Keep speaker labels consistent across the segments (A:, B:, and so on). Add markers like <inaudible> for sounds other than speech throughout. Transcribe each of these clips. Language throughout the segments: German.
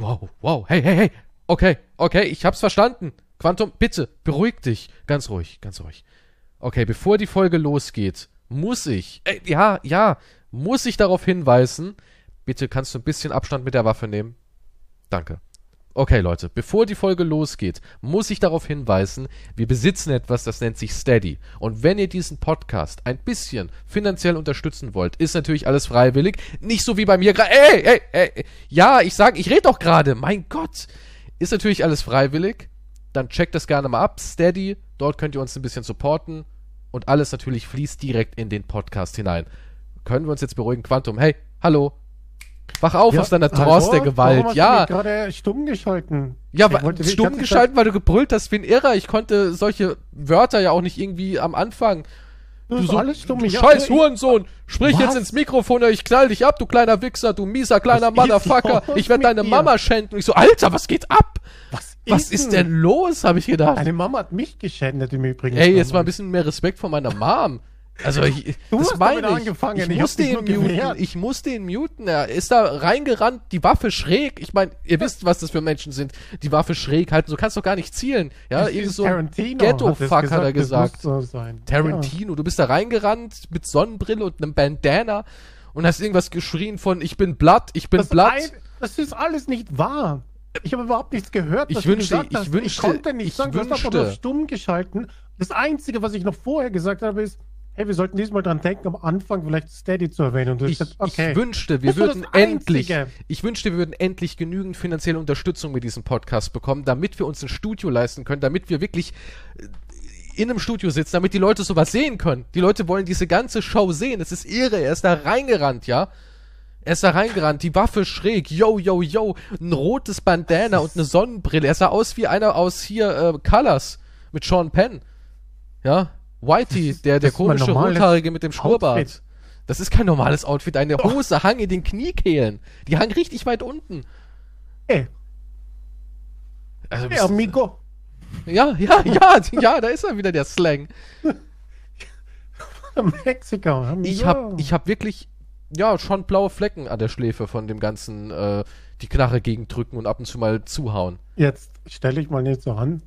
A: Wow, wow, hey, hey, hey. Okay, okay, ich hab's verstanden. Quantum, bitte, beruhig dich. Ganz ruhig, ganz ruhig. Okay, bevor die Folge losgeht, muss ich, äh, ja, ja, muss ich darauf hinweisen, bitte kannst du ein bisschen Abstand mit der Waffe nehmen? Danke. Okay, Leute, bevor die Folge losgeht, muss ich darauf hinweisen, wir besitzen etwas, das nennt sich Steady. Und wenn ihr diesen Podcast ein bisschen finanziell unterstützen wollt, ist natürlich alles freiwillig. Nicht so wie bei mir gerade. Ey, ey, ey, ja, ich sag, ich rede doch gerade. Mein Gott. Ist natürlich alles freiwillig. Dann checkt das gerne mal ab. Steady, dort könnt ihr uns ein bisschen supporten. Und alles natürlich fließt direkt in den Podcast hinein. Können wir uns jetzt beruhigen? Quantum, hey, hallo, Wach auf
B: Ja,
A: aus deiner? Trance der Gewalt. Ja,
B: Du mich gerade stumm geschalten.
A: ja,
B: Ich
A: stumm geschalten, weil du gebrüllt hast wie ein Irrer. Ich konnte solche Wörter ja auch nicht irgendwie am Anfang.
B: Du, so, alles stumm.
A: du
B: Ich-
A: scheiß
B: ich-
A: Hurensohn, sprich
B: Was?
A: jetzt ins Mikrofon oder ich knall dich ab, du kleiner Wichser, du mieser kleiner
B: Was ist
A: Motherfucker. Ich werde deine
B: dir?
A: Mama schänden. Ich so, Alter, was geht ab?
B: Was,
A: Was ist denn los, habe ich gedacht.
B: Deine Mama hat mich geschändet im Übrigen.
A: Ey, jetzt mal ein bisschen mehr Respekt vor meiner Mom. Also, ich,
B: Du
A: das
B: hast
A: meine
B: damit
A: ich.
B: angefangen,
A: Ich
B: ich
A: musste ihn muten.
B: gewehrt.
A: Ich musste ihn muten. Er ist da reingerannt, die Waffe schräg. Ich meine, ihr wisst, was das für Menschen sind. Die Waffe schräg halten. So kannst du doch gar nicht zielen. Ja, irgend so Ghetto-Fuck hat er gesagt.
B: so.
A: Tarantino, du bist da reingerannt mit Sonnenbrille und einem Bandana und hast irgendwas geschrien von ich bin Blatt, ich bin
B: Das,
A: Blatt.
B: ein, das ist alles nicht wahr. Ich habe überhaupt nichts gehört.
A: Ich wünschte- ich wünschte-
B: ich konnte nicht
A: ich
B: sagen, du hast einfach
A: wünschte-
B: nur stumm geschalten. Das Einzige, was ich noch vorher gesagt habe, ist, hey, wir sollten diesmal dran denken, am Anfang vielleicht Steady zu erwähnen. Und
A: Ich,
B: gesagt, okay.
A: ich wünschte, wir
B: Das
A: würden endlich, ich wünschte, wir würden endlich genügend finanzielle Unterstützung mit diesem Podcast bekommen, damit wir uns ein Studio leisten können, damit wir wirklich äh, in einem Studio sitzen, damit die Leute sowas sehen können. Die Leute wollen diese ganze Show sehen. Es ist irre. Er ist da reingerannt, ja. Er ist da reingerannt, die Waffe schräg, yo, yo, yo, ein rotes Bandana und eine Sonnenbrille. Er sah aus wie einer aus hier äh, Colors mit Sean Penn. Ja, Whitey, der, der komische Rothaarige mit dem Schnurrbart.
B: Outfit.
A: Das ist kein normales Outfit. Eine Hose hang in den Kniekehlen. Die hang richtig weit unten.
B: Hey,
A: Also,
B: hey, amigo.
A: ja, ja, <laughs> ja, ja, da ist er wieder, der Slang. <laughs>
B: Mexiko. Amigo.
A: Ich hab, ich hab wirklich, ja, schon blaue Flecken an der Schläfe von dem ganzen, äh, die Knarre gegendrücken und ab und zu mal zuhauen.
B: Jetzt stelle ich mal nicht so an.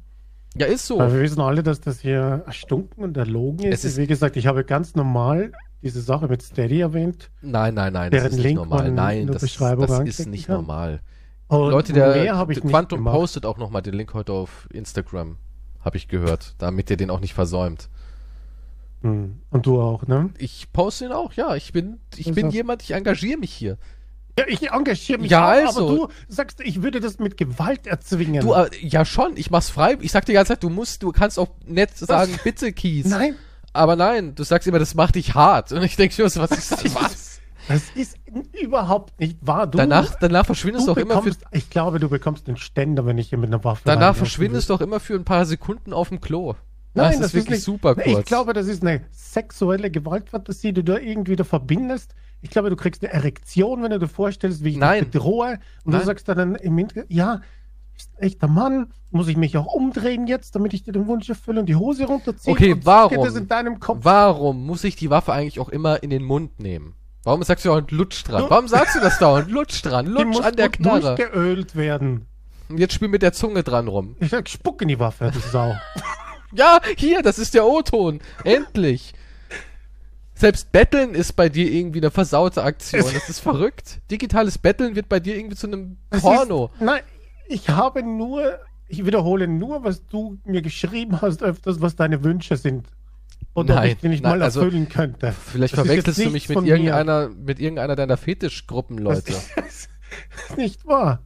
A: Ja, ist so.
B: Weil wir wissen alle, dass das hier erstunken und erlogen ist.
A: Ist-
B: Wie gesagt, ich habe ganz normal diese Sache mit Steady erwähnt.
A: Nein, nein, nein, das ist nicht
B: Link
A: normal.
B: man
A: Nein, das, das ist nicht
B: kann.
A: normal.
B: Und
A: Leute, der,
B: habe ich
A: der
B: nicht
A: Quantum postet auch nochmal den Link heute auf Instagram. Habe ich gehört, damit ihr den auch nicht versäumt.
B: Hm. Und du auch, ne?
A: Ich poste ihn auch, ja. Ich bin, ich
B: Das
A: bin jemand, ich engagiere mich hier.
B: Ja, ich engagiere mich
A: Ja,
B: auch,
A: also.
B: aber du sagst, ich würde das mit Gewalt erzwingen.
A: Du, äh, ja schon, ich mach's frei. Ich sag die ganze Zeit, du musst, du kannst auch nett sagen, bitte Kies.
B: Nein,
A: Aber nein, du sagst immer, das macht dich hart. Und ich denke schon, was ist das? <laughs> Was?
B: das ist überhaupt nicht wahr. Du,
A: Danach, danach verschwindest
B: du
A: du doch immer für,
B: bekommst, ich glaube, du bekommst den Ständer, wenn ich hier mit einer Waffe
A: danach verschwindest du doch immer für ein paar Sekunden auf dem Klo.
B: Nein,
A: das, ist wirklich
B: nicht,
A: super kurz.
B: Ich glaube, das ist eine sexuelle Gewaltfantasie, die du da irgendwie da verbindest. Ich glaube, du kriegst eine Erektion, wenn du dir vorstellst, wie ich
A: Nein.
B: dich bedrohe. Und
A: Nein.
B: du sagst dann im Hintergrund, ja, bist ein echter Mann, muss ich mich auch umdrehen jetzt, damit ich dir den Wunsch erfülle und die Hose runterziehen.
A: Okay, warum?
B: Geht das in deinem Kopf?
A: Warum muss ich die Waffe eigentlich auch immer in den Mund nehmen? Warum sagst du dauernd Lutsch dran?
B: Du-
A: Warum sagst du das dauernd? Lutsch dran,
B: die
A: Lutsch
B: muss
A: an der Knarre.
B: durchgeölt werden.
A: Und jetzt spiel mit der Zunge dran rum.
B: Ich sag, spuck in die Waffe, du Sau. <laughs>
A: Ja, hier, das ist der O-Ton. Endlich. Selbst Betteln ist bei dir irgendwie eine versaute Aktion. Das ist verrückt. Digitales Betteln wird bei dir irgendwie zu einem
B: Das
A: Porno.
B: Ist, nein, ich habe nur, ich wiederhole nur, was du mir geschrieben hast, öfters, was deine Wünsche sind. Und ob
A: Nein,
B: ich die nicht
A: nein,
B: mal
A: also,
B: erfüllen könnte.
A: Vielleicht
B: Das ist
A: verwechselst du mich mit
B: mir.
A: irgendeiner, mit irgendeiner deiner Fetischgruppen,
B: Das
A: Leute. <laughs>
B: ist nicht wahr.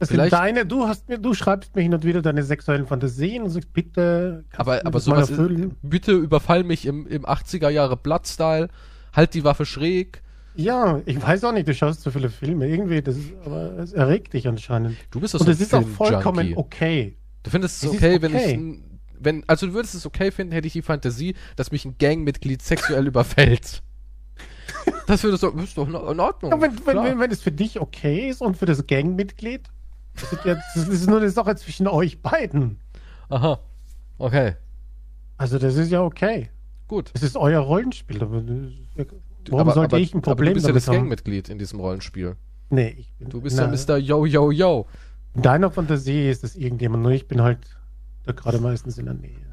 B: Das
A: Vielleicht-
B: sind deine, du hast mir, du schreibst mir hin und wieder deine sexuellen Fantasien und sagst, bitte,
A: Aber, aber
B: das
A: sowas, ist, bitte überfall mich im, im 80er Jahre Blood-Style, halt die Waffe schräg.
B: Ja, ich weiß auch nicht, du schaust zu viele Filme. Irgendwie, das ist, aber es erregt dich anscheinend.
A: Du bist doch
B: Und
A: so ein
B: es ist auch vollkommen okay.
A: Du findest es
B: Es ist
A: okay, wenn ich,
B: okay.
A: wenn, also du würdest es okay finden, hätte ich die Fantasie, dass mich ein Gangmitglied sexuell <laughs> überfällt. Das würdest du, ist doch in Ordnung.
B: Ja, wenn, wenn, wenn, wenn es für dich okay ist und für das Gangmitglied, das ist, ja, das ist nur eine Sache zwischen euch beiden.
A: Aha. Okay.
B: Also das ist ja okay.
A: Gut.
B: Es ist euer Rollenspiel. Das warum
A: aber,
B: sollte
A: aber,
B: ich ein
A: aber
B: Problem
A: du bist ja das
B: haben?
A: Gangmitglied in diesem Rollenspiel.
B: Nee, ich bin.
A: Du bist
B: na,
A: ja Mr. Yo, Yo, Yo.
B: In deiner Fantasie ist es irgendjemand, nur ich bin halt da gerade meistens in der Nähe.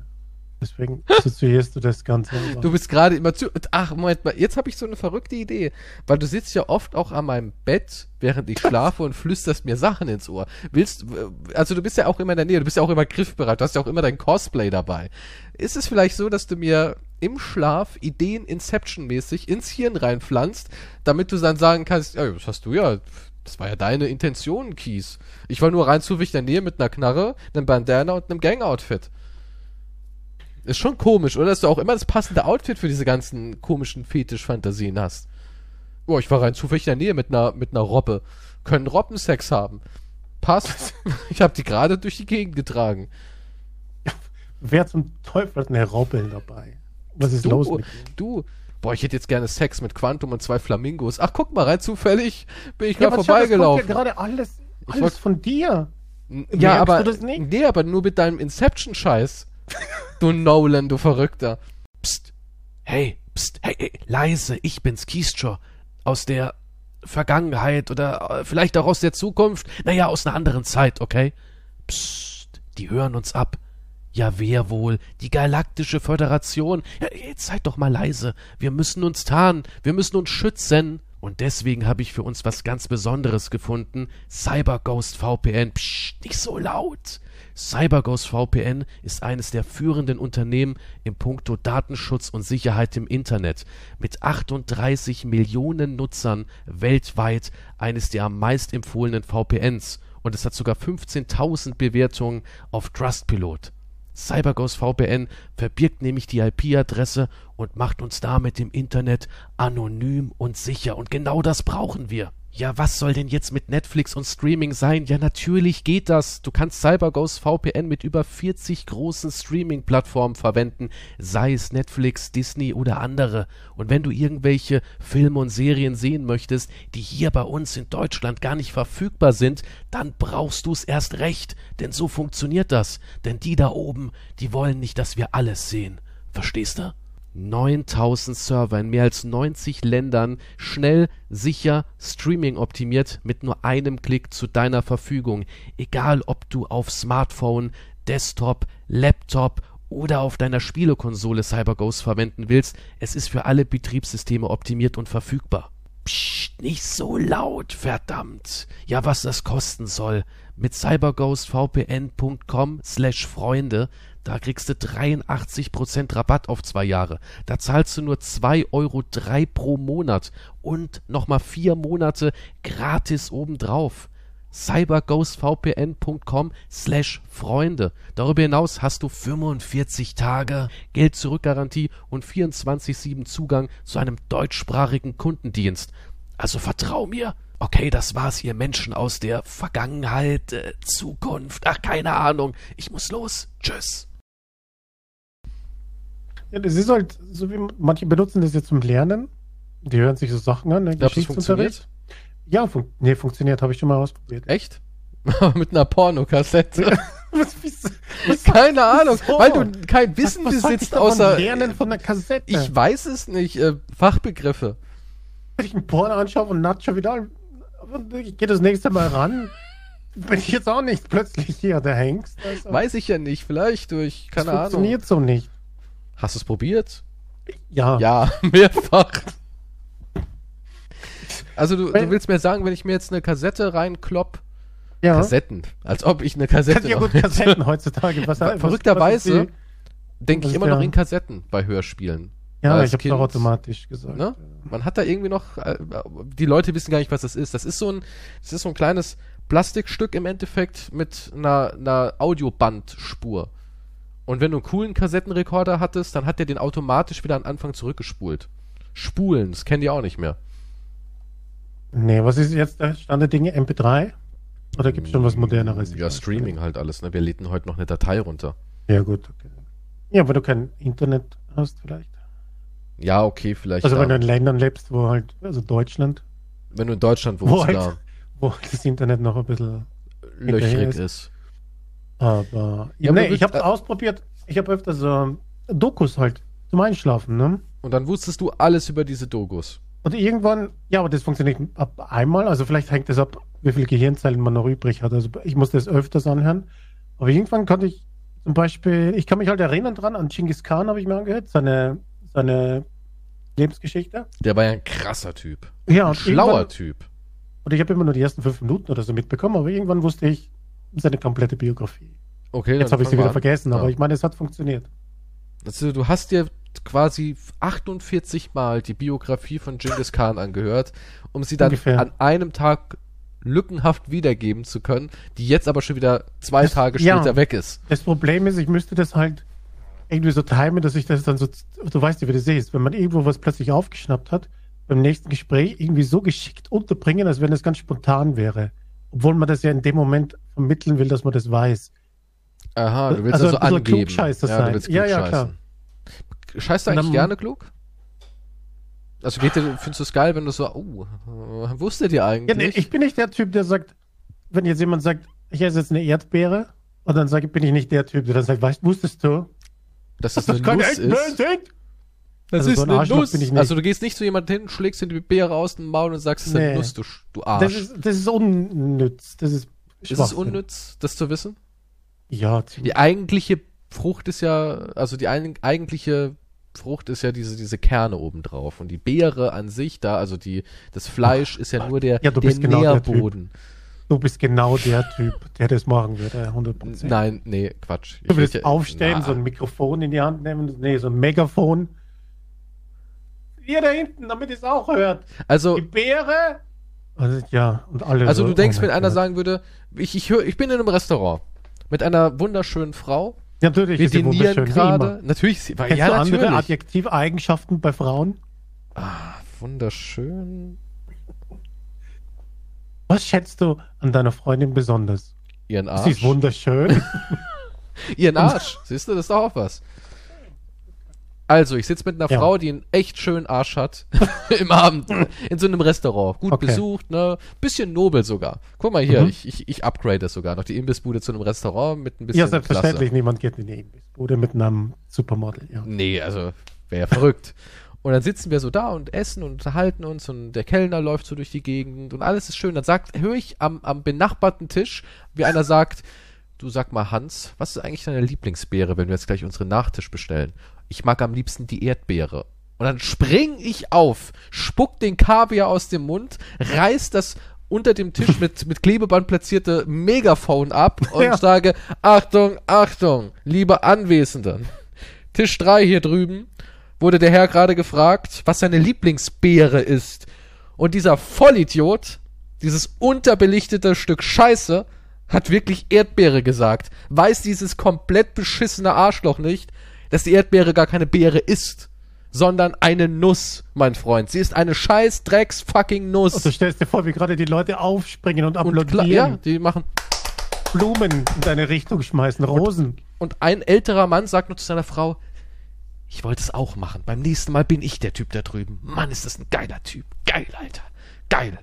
B: Deswegen assoziierst du das Ganze. aber-
A: Du bist gerade immer zu. Ach, Moment mal, jetzt habe ich so eine verrückte Idee. Weil du sitzt ja oft auch an meinem Bett, während ich schlafe und flüsterst mir Sachen ins Ohr. Willst, also du bist ja auch immer in der Nähe, du bist ja auch immer griffbereit, du hast ja auch immer dein Cosplay dabei. Ist es vielleicht so, dass du mir im Schlaf Ideen Inception-mäßig ins Hirn reinpflanzt, damit du dann sagen kannst, ja, das hast du ja, das war ja deine Intention, Kies. Ich war nur rein zufällig in der Nähe mit einer Knarre, einem Bandana und einem Gang-Outfit. Ist schon komisch, oder? Dass du auch immer das passende Outfit für diese ganzen komischen Fetisch-Fantasien hast. Oh, ich war rein zufällig in der Nähe mit einer, mit einer Robbe. Können Robben Sex haben. Passt. <laughs> ich habe die gerade durch die Gegend getragen.
B: Wer zum Teufel hat eine Robbe dabei? Was ist los
A: Du,
B: mit dir?
A: du. Boah, ich hätte jetzt gerne Sex mit Quantum und zwei Flamingos. Ach, guck mal, rein zufällig bin ich
B: Ja, kommt
A: vorbeigelaufen.
B: ja gerade alles,
A: Ich
B: alles
A: wollt-
B: von dir.
A: N-
B: Merkst
A: ja, aber, nee, aber nur mit deinem Inception-Scheiß. <laughs> du Nolan, du Verrückter. Psst. Hey, psst, hey, hey, leise, ich bin's, Keystra. Aus der Vergangenheit oder äh, vielleicht auch aus der Zukunft. Naja, aus einer anderen Zeit, okay? Psst, die hören uns ab. Ja, wer wohl? Die Galaktische Föderation. Ja, jetzt seid doch mal leise. Wir müssen uns tarnen. Wir müssen uns schützen. Und deswegen habe ich für uns was ganz Besonderes gefunden. CyberGhost VPN. Psst, nicht so laut. CyberGhost VPN ist eines der führenden Unternehmen im Puncto Datenschutz und Sicherheit im Internet. Mit 38 Millionen Nutzern weltweit eines der am meist empfohlenen VPNs. Und es hat sogar 15.000 Bewertungen auf Trustpilot. CyberGhost VPN verbirgt nämlich die IP-Adresse und macht uns damit im Internet anonym und sicher. Und genau das brauchen wir. Ja, was soll denn jetzt mit Netflix und Streaming sein? Ja, natürlich geht das. Du kannst CyberGhost VPN mit über 40 großen Streaming-Plattformen verwenden, sei es Netflix, Disney oder andere. Und wenn du irgendwelche Filme und Serien sehen möchtest, die hier bei uns in Deutschland gar nicht verfügbar sind, dann brauchst du es erst recht, denn so funktioniert das. Denn die da oben, die wollen nicht, dass wir alles sehen. Verstehst du? 9000 Server in mehr als 90 Ländern, schnell, sicher, Streaming optimiert mit nur einem Klick zu deiner Verfügung. Egal ob du auf Smartphone, Desktop, Laptop oder auf deiner Spielekonsole CyberGhost verwenden willst, es ist für alle Betriebssysteme optimiert und verfügbar. Psst, nicht so laut, verdammt. Ja, was das kosten soll. Mit cyberghostvpn.com slash Freunde, da kriegst du 83% Rabatt auf zwei Jahre. Da zahlst du nur 2,03 Euro pro Monat und nochmal vier Monate gratis obendrauf. cyberghostvpn.com slash Freunde. Darüber hinaus hast du 45 Tage Geld-Zurück-Garantie und 24-7 Zugang zu einem deutschsprachigen Kundendienst. Also vertrau mir. Okay, das war's, ihr Menschen aus der Vergangenheit, äh, Zukunft. Ach, keine Ahnung. Ich muss los. Tschüss.
B: Ja, das ist halt, so wie manche benutzen das jetzt zum Lernen. Die hören sich so Sachen an, ne?
A: Das
B: Geschichtsunterricht. Ja, fun nee, funktioniert, habe ich schon mal ausprobiert.
A: Echt? <laughs> Mit einer Pornokassette. <laughs>
B: Was, wieso- was
A: Keine Ahnung,
B: so?
A: weil du kein Wissen
B: was ich
A: besitzt außer
B: Lernen von der Kassette.
A: ich weiß es nicht, äh, Fachbegriffe.
B: Wenn ich einen Porno anschaue und Nacho Vidal, und ich gehe das nächste Mal ran, bin ich jetzt auch nicht plötzlich hier der Hengst. Also,
A: Weiß ich ja nicht, vielleicht durch
B: das
A: keine Ahnung.
B: funktioniert so nicht.
A: Hast du es probiert?
B: Ja.
A: Ja, <laughs> mehrfach. Also du, du willst mir sagen, wenn ich mir jetzt eine Kassette reinklopp,
B: ja.
A: Kassetten, als ob ich eine Kassette
B: ja gut, <laughs>
A: noch-
B: Kassetten heutzutage. Was,
A: Verrückterweise denke ich immer noch
B: der-
A: in Kassetten bei Hörspielen.
B: ja,
A: als
B: ich habe doch automatisch gesagt.
A: Ne? Man hat da irgendwie noch, äh, die Leute wissen gar nicht, was das ist. Das ist so ein, das ist so ein kleines Plastikstück im Endeffekt mit einer, einer Audiobandspur. Und wenn du einen coolen Kassettenrekorder hattest, dann hat der den automatisch wieder an Anfang zurückgespult. Spulen, das kennen die auch nicht mehr.
B: Nee, was ist jetzt der Stand der Dinge? MP3? Oder gibt es schon was moderneres? Ich
A: Ja, Streaming halt alles, ne? Wir läden heute noch eine Datei runter.
B: Ja, gut, okay. Ja, wenn du kein Internet hast, vielleicht.
A: Ja, okay, vielleicht.
B: Also, wenn du in Ländern lebst, wo halt, also Deutschland,
A: wenn du in Deutschland
B: wo
A: wohnst,
B: halt,
A: da <laughs>
B: wo halt das Internet noch ein bisschen.
A: löchrig
B: ist.
A: ist.
B: Aber.
A: Ja,
B: nee,
A: aber
B: ich habe ausprobiert. Ich habe öfter so Dokus halt zum Einschlafen, ne?
A: Und dann wusstest du alles über diese Dokus.
B: Und irgendwann, ja, aber das funktioniert ab einmal, also vielleicht hängt das ab, wie viele Gehirnzellen man noch übrig hat. Also ich muss das öfters anhören. Aber irgendwann konnte ich zum Beispiel, ich kann mich halt erinnern dran, an Genghis Khan habe ich mir angehört, seine, seine Lebensgeschichte.
A: Der war ja ein krasser Typ.
B: Ja,
A: Ein schlauer Typ.
B: Und ich habe immer nur die ersten fünf Minuten oder so mitbekommen, aber irgendwann wusste ich seine komplette Biografie.
A: Okay,
B: Jetzt habe ich sie wieder
A: an.
B: vergessen, aber
A: Ja.
B: ich meine, es hat funktioniert.
A: Also, du hast dir quasi 48 Mal die Biografie von Genghis Khan angehört, um sie dann
B: Ungefähr.
A: an einem Tag lückenhaft wiedergeben zu können, die jetzt aber schon wieder zwei
B: Das-
A: Tage
B: ja.
A: später weg ist.
B: Das Problem ist, ich müsste das halt irgendwie so timen, dass ich das dann so, du weißt ja, wie das ist, wenn man irgendwo was plötzlich aufgeschnappt hat, beim nächsten Gespräch irgendwie so geschickt unterbringen, als wenn das ganz spontan wäre. Obwohl man das ja in dem Moment vermitteln will, dass man das weiß.
A: Aha, du willst
B: Also
A: also,
B: ein
A: angeben.
B: Klugscheißer
A: ja, du
B: sein.
A: willst
B: Ja, ja,
A: klugscheißen. Scheißt du eigentlich
B: dann-
A: gerne klug? Also geht dir, findest du es geil, wenn du so, oh, wusstet ihr
B: Ja,
A: eigentlich?
B: nee, ich bin nicht der Typ, der sagt, wenn jetzt jemand sagt, ich esse jetzt eine Erdbeere, und dann sage ich, bin ich nicht der Typ, der dann sagt, weißt, wusstest du?
A: dass das,
B: dass
A: eine Nuss ist.
B: sind?
A: Das
B: Also
A: ist
B: so ein
A: eine Nuss.
B: bin ich nicht.
A: Also du gehst nicht zu jemandem hin, schlägst ihm die Beere aus dem Maul und sagst, es ist eine
B: Nee.
A: Nuss, du, du Arsch.
B: Das ist, das ist unnütz. Das ist
A: ist es unnütz, das zu wissen?
B: Ja, ziemlich.
A: Die eigentliche Frucht ist ja, also die ein, eigentliche Frucht ist ja diese, diese Kerne obendrauf. Und die Beere an sich da, also die, das Fleisch ist ja nur der,
B: Ja, du
A: der
B: bist genau der Typ.
A: Nährboden.
B: Du bist genau der Typ, der das machen würde, 100%.
A: Nein, nee, Quatsch.
B: Du willst
A: Ich-
B: aufstehen,
A: na,
B: so ein Mikrofon in die Hand nehmen, nee, so ein Megafon. Ihr da hinten, damit es auch hört.
A: Also,
B: Die Beere. Also, ja, und alle
A: also
B: so,
A: du denkst,
B: oh
A: wenn einer sagen würde, ich, ich, hör, ich bin in einem Restaurant mit einer wunderschönen Frau,
B: Ja, natürlich
A: wir
B: ist wunderschön, wie
A: gerade. Natürlich, sie-
B: Kennst
A: ja,
B: du andere
A: natürlich.
B: Adjektiveigenschaften bei Frauen?
A: Ah, wunderschön.
B: Was schätzt du an deiner Freundin besonders?
A: Ihren
B: Sie ist
A: Arsch.
B: wunderschön. <laughs>
A: Ihren Arsch. Siehst du, das ist doch auch was. Also, ich sitze mit einer
B: Ja.
A: Frau, die einen echt schönen Arsch hat. <laughs> Im Abend. In so einem Restaurant. Gut
B: Okay.
A: besucht, ne? Bisschen nobel sogar. Guck mal hier,
B: Mhm.
A: ich, ich, ich upgrade das sogar noch. Die Imbissbude zu einem Restaurant mit ein bisschen
B: ja, selbstverständlich.
A: Klasse.
B: Niemand geht in die Imbissbude mit einem Supermodel. Ja.
A: Nee, also, wäre ja verrückt. Und dann sitzen wir so da und essen und unterhalten uns und der Kellner läuft so durch die Gegend und alles ist schön. Dann sagt, höre ich am, am benachbarten Tisch, wie einer sagt, du sag mal Hans, was ist eigentlich deine Lieblingsbeere, wenn wir jetzt gleich unseren Nachtisch bestellen? Ich mag am liebsten die Erdbeere. Und dann spring ich auf, spuck den Kaviar aus dem Mund, reiß das unter dem Tisch <laughs> mit, mit Klebeband platzierte Megafon ab und
B: Ja.
A: sage, Achtung, Achtung, liebe Anwesenden. Tisch 3 hier drüben wurde der Herr gerade gefragt, was seine Lieblingsbeere ist. Und dieser Vollidiot, dieses unterbelichtete Stück Scheiße, hat wirklich Erdbeere gesagt. Weiß dieses komplett beschissene Arschloch nicht, dass die Erdbeere gar keine Beere ist, sondern eine Nuss, mein Freund. Sie ist eine scheiß Drecks fucking Nuss.
B: Und du stellst dir vor, wie gerade die Leute aufspringen und
A: Und
B: applaudieren,
A: ja, die machen.
B: Blumen in deine Richtung schmeißen, Rosen.
A: Und ein älterer Mann sagt nur zu seiner Frau, ich wollte es auch machen. Beim nächsten Mal bin ich der Typ da drüben. Mann, ist das ein geiler Typ. Geil, Alter. Geil.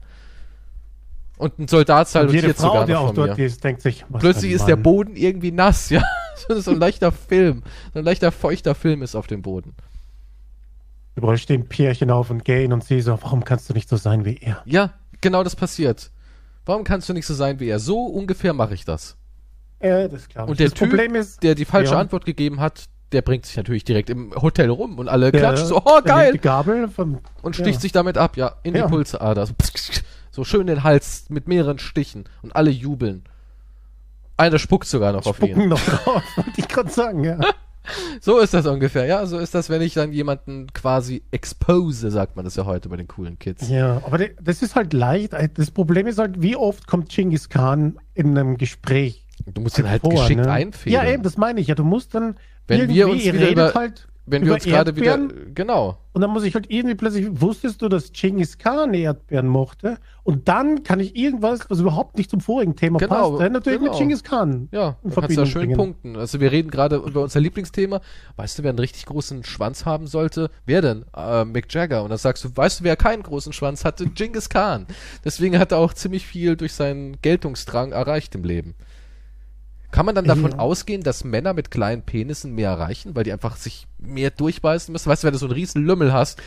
A: Und ein Soldat
B: Und jede
A: salutiert
B: Frau,
A: sogar
B: die auch dort ist, denkt sich,
A: Plötzlich ist der. Boden irgendwie nass, ja. <laughs> so ein leichter Film. So ein leichter feuchter Film ist auf dem Boden.
B: Überall stehen Pärchen auf und gehen und sie so, warum kannst du nicht so sein wie er?
A: Ja, genau das passiert. Warum kannst du nicht so sein wie er? So ungefähr mache ich das.
B: Ja, das glaube ich.
A: Und der
B: das
A: Typ,
B: Problem ist,
A: der die falsche
B: Ja.
A: Antwort gegeben hat, der bringt sich natürlich direkt im Hotel rum und alle
B: der,
A: klatschen so, oh geil,
B: Die Gabel vom,
A: und sticht
B: ja.
A: sich damit ab, ja, in
B: Ja.
A: die Pulsader. So, <laughs> so schön den Hals mit mehreren Stichen und alle jubeln. Einer spuckt sogar noch auf ihn.
B: Spucken noch drauf, <laughs> wollte ich gerade sagen, ja. <laughs>
A: So ist das ungefähr, ja. So ist das, wenn ich dann jemanden quasi expose, sagt man das ja heute bei den coolen Kids.
B: Ja, aber das ist halt leicht. Das Problem ist halt, wie oft kommt Genghis Khan in einem Gespräch
A: Du musst ihn halt
B: vor,
A: geschickt
B: ne?
A: einfädeln.
B: Ja, eben, das meine ich ja. Du musst dann
A: Wenn wir uns
B: ihr
A: wieder
B: redet
A: über-
B: halt
A: Wenn wir
B: über
A: uns gerade wieder. Genau.
B: und dann muss ich halt irgendwie plötzlich, wusstest du, dass Genghis Khan Erdbeeren mochte? Und dann kann ich irgendwas, was überhaupt nicht zum vorigen Thema
A: Genau,
B: passt, äh, natürlich
A: genau.
B: mit Genghis Khan.
A: Ja,
B: in
A: kannst da schön
B: bringen.
A: punkten. Also wir reden gerade über unser Lieblingsthema. Weißt du, wer einen richtig großen Schwanz haben sollte? Wer denn? Äh, Mick Jagger. Und dann sagst du, weißt du, wer keinen großen Schwanz hatte? Genghis Khan. Deswegen hat er auch ziemlich viel durch seinen Geltungsdrang erreicht im Leben. Kann man dann davon
B: Ja.
A: ausgehen, dass Männer mit kleinen Penissen mehr erreichen, weil die einfach sich mehr durchbeißen müssen? Weißt du, wenn du so einen riesen Lümmel hast,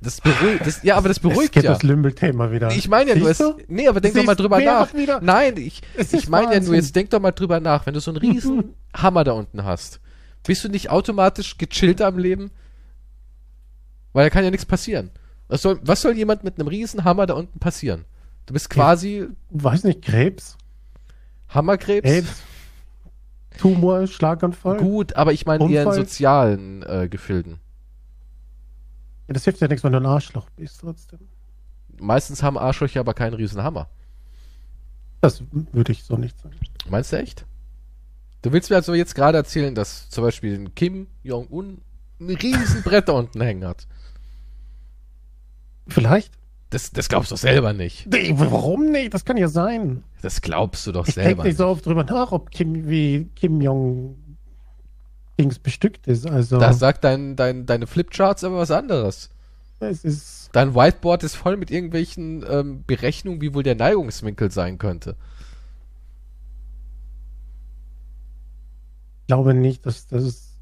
A: das beruhigt, das, ja, aber das <laughs>
B: Es
A: beruhigt
B: geht
A: ja.
B: das Lümbel-Thema wieder.
A: Ich meine ja nur, es,
B: Siehst
A: nee, aber denk doch
B: Siehst,
A: mal drüber nach.
B: wieder-
A: Nein, ich, <laughs>
B: Es
A: ich meine ja nur, jetzt denk doch mal drüber nach, wenn du so einen riesen <laughs> Hammer da unten hast, bist du nicht automatisch gechillter am Leben? Weil da kann ja nichts passieren. Was soll, was soll jemand mit einem riesen Hammer da unten passieren? Du bist quasi
B: Weiß nicht, Krebs,
A: Hammerkrebs.
B: AIDS, Tumor, Schlaganfall.
A: Gut, aber ich meine eher in sozialen äh, Gefilden.
B: Ja, das hilft ja nichts, wenn du ein Arschloch bist trotzdem.
A: Meistens haben Arschlöcher aber keinen riesen Hammer.
B: Das würde ich so nicht sagen.
A: Meinst du echt? Du willst mir also jetzt gerade erzählen, dass zum Beispiel ein Kim Jong-un ein riesen Brett da unten hängen hat.
B: Vielleicht.
A: Das, das glaubst du doch selber nicht.
B: Nee, warum nicht? Das kann ja sein.
A: Das glaubst du doch
B: Ich
A: selber
B: denke nicht so oft drüber nach, ob Kim wie Kim Jong Dings bestückt ist. Also
A: Da sagt dein, dein, deine Flipcharts aber was anderes.
B: es ist
A: Dein Whiteboard ist voll mit irgendwelchen ähm, Berechnungen, wie wohl der Neigungswinkel sein könnte.
B: ich glaube nicht, dass das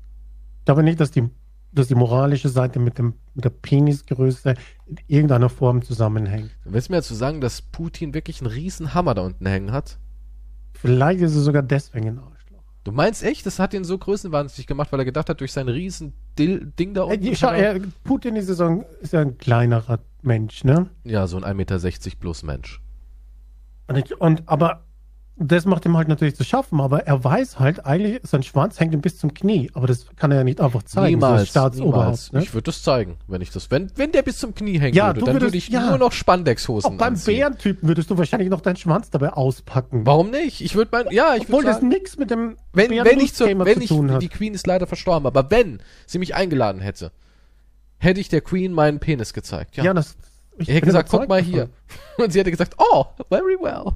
B: ich glaube nicht, dass die dass die moralische Seite mit dem mit der Penisgröße in irgendeiner Form zusammenhängt.
A: Du willst mir dazu sagen, dass Putin wirklich einen riesen Hammer da unten hängen hat?
B: Vielleicht ist es sogar deswegen ein Arschloch.
A: Du meinst echt, das hat ihn so größenwahnsinnig gemacht, weil er gedacht hat, durch sein riesen Dil Ding da unten.
B: Äh, schau,
A: er-
B: er, Putin ist ja, so ein, ist ja ein kleinerer Mensch, ne?
A: ja, so ein 1,60 Meter plus Mensch.
B: Und, und aber das macht ihm halt natürlich zu schaffen, aber er weiß halt eigentlich, sein Schwanz hängt ihm bis zum Knie, aber das kann er ja nicht einfach zeigen.
A: niemals,
B: Staatsoberhaupt,
A: niemals.
B: ne?
A: Ich würde das zeigen, wenn ich das, wenn, wenn der bis zum Knie hängen
B: Ja,
A: würde, dann
B: würdest-
A: würde ich
B: ja.
A: nur noch Spandexhosen
B: Auch beim. Bärentypen würdest du wahrscheinlich noch deinen Schwanz dabei auspacken.
A: Warum nicht? Ich würde mein, ja, ich
B: Obwohl
A: würde
B: das
A: sagen,
B: nichts mit dem
A: wenn, wenn ich
B: Bärenlust-Thema
A: wenn
B: zu
A: ich, die Queen ist leider verstorben, aber wenn sie mich eingeladen hätte, hätte ich der Queen meinen Penis gezeigt. Ja.
B: Ja, das. Ich
A: hätte gesagt, guck mal
B: davon.
A: hier. <laughs> Und sie hätte gesagt, oh, very well.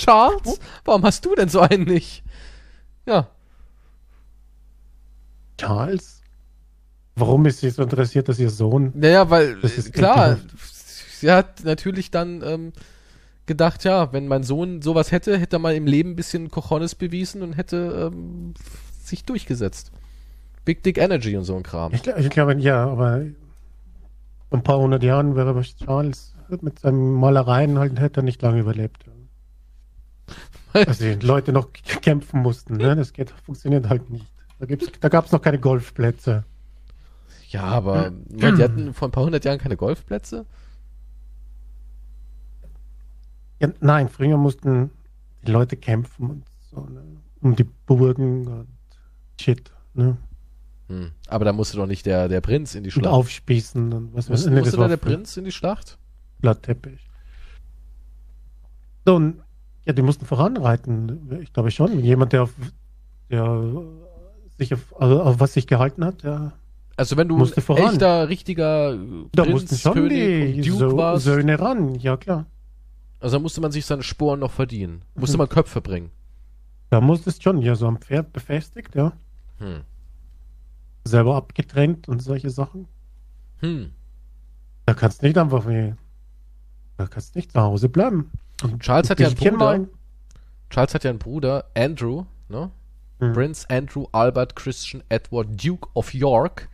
A: Charles, warum hast du denn so einen nicht? Ja,
B: Charles? Warum ist sie so interessiert, dass ihr Sohn.
A: naja, weil,
B: Das ist
A: klar, sie hat natürlich dann ähm, gedacht, ja, wenn mein Sohn sowas hätte, hätte er mal im Leben ein bisschen Cojones bewiesen und hätte ähm, sich durchgesetzt. Big Dick Energy und so ein Kram.
B: Ich, ich glaube, ja, aber vor ein paar hundert Jahren wäre Charles mit seinen Malereien halt, hätte er nicht lange überlebt. Also die Leute noch kämpfen mussten, ne? Das geht, funktioniert halt nicht. Da, gibt's, da gab es noch keine Golfplätze.
A: Ja, aber die hatten vor ein paar hundert Jahren keine Golfplätze.
B: Ja, nein, früher mussten die Leute kämpfen und so, ne? Um die Burgen und Shit, ne?
A: Hm. Aber da musste doch nicht der, der Prinz in die
B: Und
A: Schlacht.
B: aufspießen und was
A: Musste,
B: nee, das
A: musste
B: war
A: da der. Prinz in die Schlacht?
B: Blattteppich. So, und, ja, die mussten voranreiten. Ich glaube schon. Jemand, der auf, der sich auf, also auf was sich gehalten hat, der,
A: Also wenn du
B: Musste
A: ein
B: voran.
A: echter, richtiger
B: da
A: Prinz,
B: mussten schon
A: König
B: die
A: Duke
B: so,
A: warst,
B: Söhne ran. Ja, klar.
A: also da musste man sich seine Sporen noch verdienen. Musste
B: Mhm.
A: man Köpfe bringen.
B: Da musstest schon, ja, so am Pferd befestigt, ja.
A: Hm.
B: Selber abgetrennt und solche Sachen.
A: Hm.
B: Da kannst nicht einfach wie, da kannst nicht zu Hause bleiben. Und
A: Charles hat ja einen Bruder. Charles hat ja einen Bruder, Andrew, ne?
B: Hm.
A: Prince Andrew Albert Christian Edward Duke of York.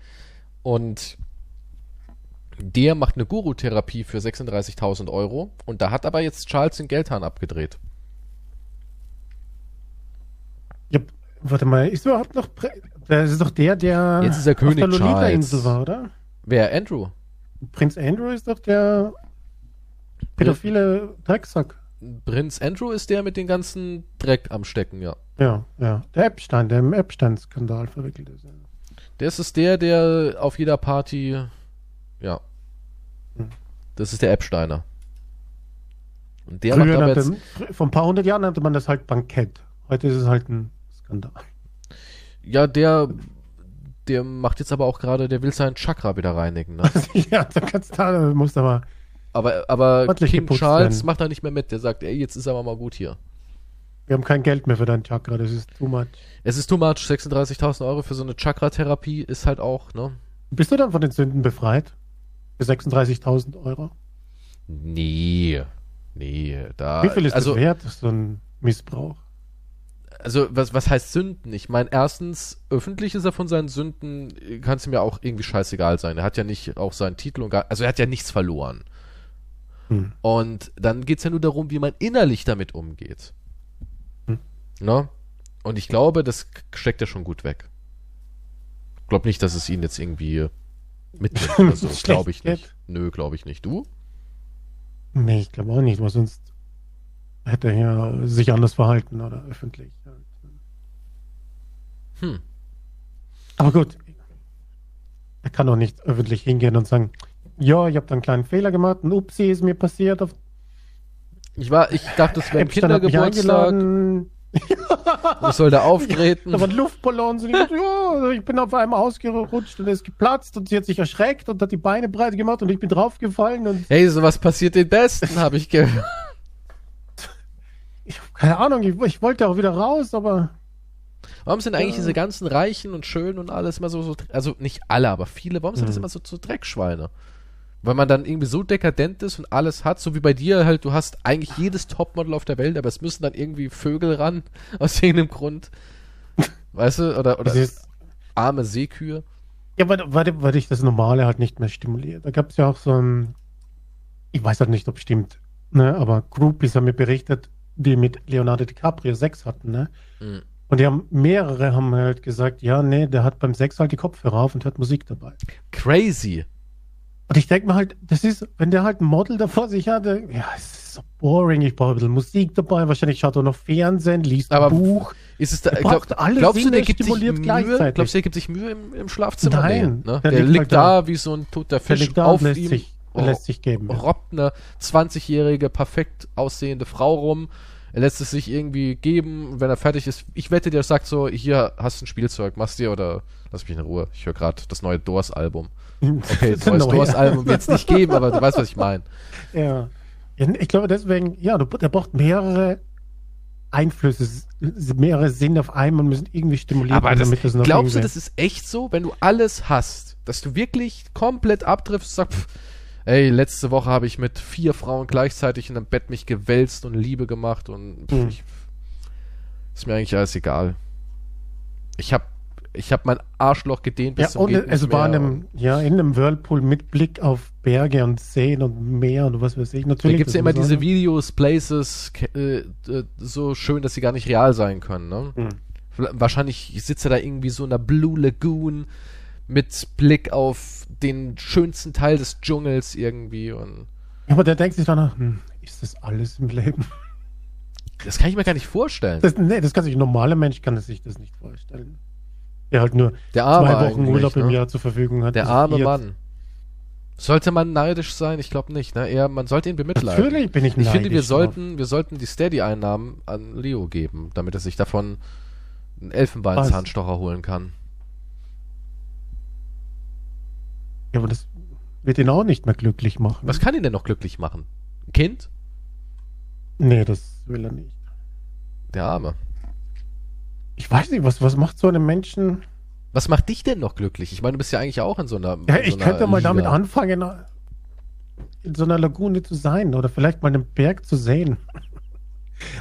A: Und der macht eine Guru-Therapie für 36.000 Euro. Und da hat aber jetzt Charles den Geldhahn abgedreht.
B: Ja, warte mal, ist überhaupt noch, Prä- das ist doch der, der
A: Jetzt ist er König
B: auf der
A: Charles.
B: War, oder?
A: Wer? Andrew?
B: Prinz Andrew ist doch der pädophile Drecksack.
A: Prinz Andrew ist der mit den ganzen Dreck am Stecken, ja.
B: Ja, ja. Der Epstein, der im Epstein-Skandal verwickelt ist. Ja.
A: Das ist der, der auf jeder Party, ja.
B: Hm.
A: Das ist der Epsteiner. Und der macht aber
B: fr- vor ein paar hundert Jahren nannte man das halt Bankett. Heute ist es halt ein Skandal.
A: ja, der, der macht jetzt aber auch gerade, der will sein Chakra wieder reinigen, ne? <laughs>
B: ja, da kannst du, musst aber.
A: Aber, aber King Charles
B: werden.
A: macht da nicht mehr mit. Der sagt, ey, jetzt ist aber mal gut hier.
B: Wir haben kein Geld mehr für dein Chakra, das ist too much.
A: Es ist too much. 36.000 Euro für so eine Chakra-Therapie ist halt auch, ne?
B: Bist du dann von den Sünden befreit? Für 36.000 Euro?
A: Nee. Nee, da.
B: Wie viel ist
A: also,
B: das wert, so ein Missbrauch?
A: also was, was heißt Sünden? Ich meine, erstens, öffentlich ist er von seinen Sünden, kann es ihm ja auch irgendwie scheißegal sein. Er hat ja nicht auch seinen Titel und gar, also er hat ja nichts verloren.
B: Hm.
A: Und dann geht's ja nur darum, wie man innerlich damit umgeht.
B: Hm.
A: Ne? Und ich glaube, das steckt er schon gut weg. Ich glaube nicht, dass es ihn jetzt irgendwie mitnimmt <laughs> oder so. Glaube ich
B: geht.
A: nicht. Nö, glaube ich nicht. Du?
B: Nee, ich glaube auch nicht, weil sonst hätte er ja sich anders verhalten oder öffentlich.
A: Hm.
B: Aber gut, er kann doch nicht öffentlich hingehen und sagen, ja, ich habe da einen kleinen Fehler gemacht, ein Upsi ist mir passiert.
A: Ich war, ich dachte, das wäre ein Kindergeburtstag. Ich soll da auftreten. <laughs>
B: Da waren Luftballons und ich, dachte, ja, ich bin auf einmal ausgerutscht und er ist geplatzt und sie hat sich erschreckt und hat die Beine breit gemacht und ich bin draufgefallen und
A: Hey, sowas passiert den Besten, habe ich gehört. <laughs>
B: ich, keine Ahnung, ich, ich wollte auch wieder raus, aber
A: Warum sind eigentlich diese ganzen Reichen und Schönen und alles immer so, so also nicht alle, aber viele, warum sind das
B: Mhm.
A: immer so, so Dreckschweine? Weil man dann irgendwie so dekadent ist und alles hat, so wie bei dir halt, du hast eigentlich jedes Topmodel auf der Welt, aber es müssen dann irgendwie Vögel ran, <laughs> aus irgendeinem Grund. Weißt du? Oder, oder
B: es
A: arme Seekühe.
B: ja, weil, weil, weil dich das Normale halt nicht mehr stimuliert. Da gab es ja auch so ein, ich weiß halt nicht, ob stimmt, ne, aber Groupies haben mir berichtet, die mit Leonardo DiCaprio Sex hatten, ne?
A: Mhm.
B: Und die haben, mehrere haben halt gesagt, ja, nee, der hat beim Sex halt die Kopfhörer auf und hört Musik dabei.
A: Crazy.
B: Und ich denke mir halt, das ist, wenn der halt ein Model da vor sich hatte, ja, es ist so boring, ich brauche ein bisschen Musik dabei, wahrscheinlich schaut er noch Fernsehen, liest
A: Aber
B: ein Buch.
A: Ist es da,
B: Er
A: glaub,
B: braucht alle
A: glaubst du, der gibt sich
B: stimuliert
A: Mühe? Glaubst du, der gibt sich Mühe im, im Schlafzimmer?
B: Nein,
A: Nee, ne?
B: der
A: Der,
B: liegt
A: liegt
B: halt
A: da wie so ein toter
B: Der
A: Fisch
B: da
A: auf
B: lässt
A: ihm.
B: sich,
A: Oh.
B: lässt sich geben.
A: Robbt eine 20-jährige, perfekt aussehende Frau rum. Er lässt es sich irgendwie geben. Wenn er fertig ist, ich wette, der sagt so, hier hast du ein Spielzeug, machst dir oder lass mich in Ruhe. Ich höre gerade das neue Doors-Album. <laughs> Okay, das neue
B: Neu.
A: Doors-Album wird es nicht geben, aber du weißt, was ich meine.
B: Ja. Ich glaube deswegen, ja, du, der braucht mehrere Einflüsse, mehrere Sinne auf einmal und müssen irgendwie stimuliert werden, damit das noch
A: glaubst du, das ist echt so, wenn du alles hast, dass du wirklich komplett abtriffst und sagst, pff, ey, letzte Woche habe ich mit vier Frauen gleichzeitig in einem Bett mich gewälzt und Liebe gemacht und pff,
B: Hm.
A: ich, ist mir eigentlich alles egal. Ich habe ich hab mein Arschloch gedehnt bis
B: Ja,
A: zum
B: und es war in einem, ja, in einem Whirlpool mit Blick auf Berge und Seen und Meer und was weiß ich.
A: Da
B: Natürlich.
A: gibt es ja immer diese. Videos, Places, äh, so schön, dass sie gar nicht real sein können. Ne?
B: Hm.
A: Wahrscheinlich sitzt er da irgendwie so in der Blue Lagoon mit Blick auf den schönsten Teil des Dschungels irgendwie und
B: Ja, aber der denkt sich danach, hm, ist das alles im Leben?
A: das kann ich mir gar nicht vorstellen.
B: Das, nee, das kann sich ein normaler Mensch kann sich das nicht vorstellen. Der halt nur zwei Wochen Urlaub im
A: ne?
B: Jahr zur Verfügung hat.
A: Der arme Mann. Sollte man neidisch sein? Ich glaube nicht. Ne? Eher, man sollte ihn bemitleiden.
B: Natürlich bin ich
A: Ich finde, wir
B: neidisch
A: sollten, wir sollten die Steady-Einnahmen an Leo geben, damit er sich davon einen Elfenbeinzahnstocher holen kann.
B: Ja, aber das wird ihn auch nicht mehr glücklich machen.
A: Was kann ihn denn noch glücklich machen? Ein Kind?
B: Nee, das will er nicht.
A: Der Arme.
B: Ich weiß nicht, was, was macht so einen Menschen?
A: Was macht dich denn noch glücklich? Ich meine, du bist ja eigentlich auch in so einer.
B: Ja,
A: in so
B: ich
A: einer
B: könnte mal
A: Liga.
B: damit anfangen, in so einer Lagune zu sein oder vielleicht mal einen Berg zu sehen. <laughs>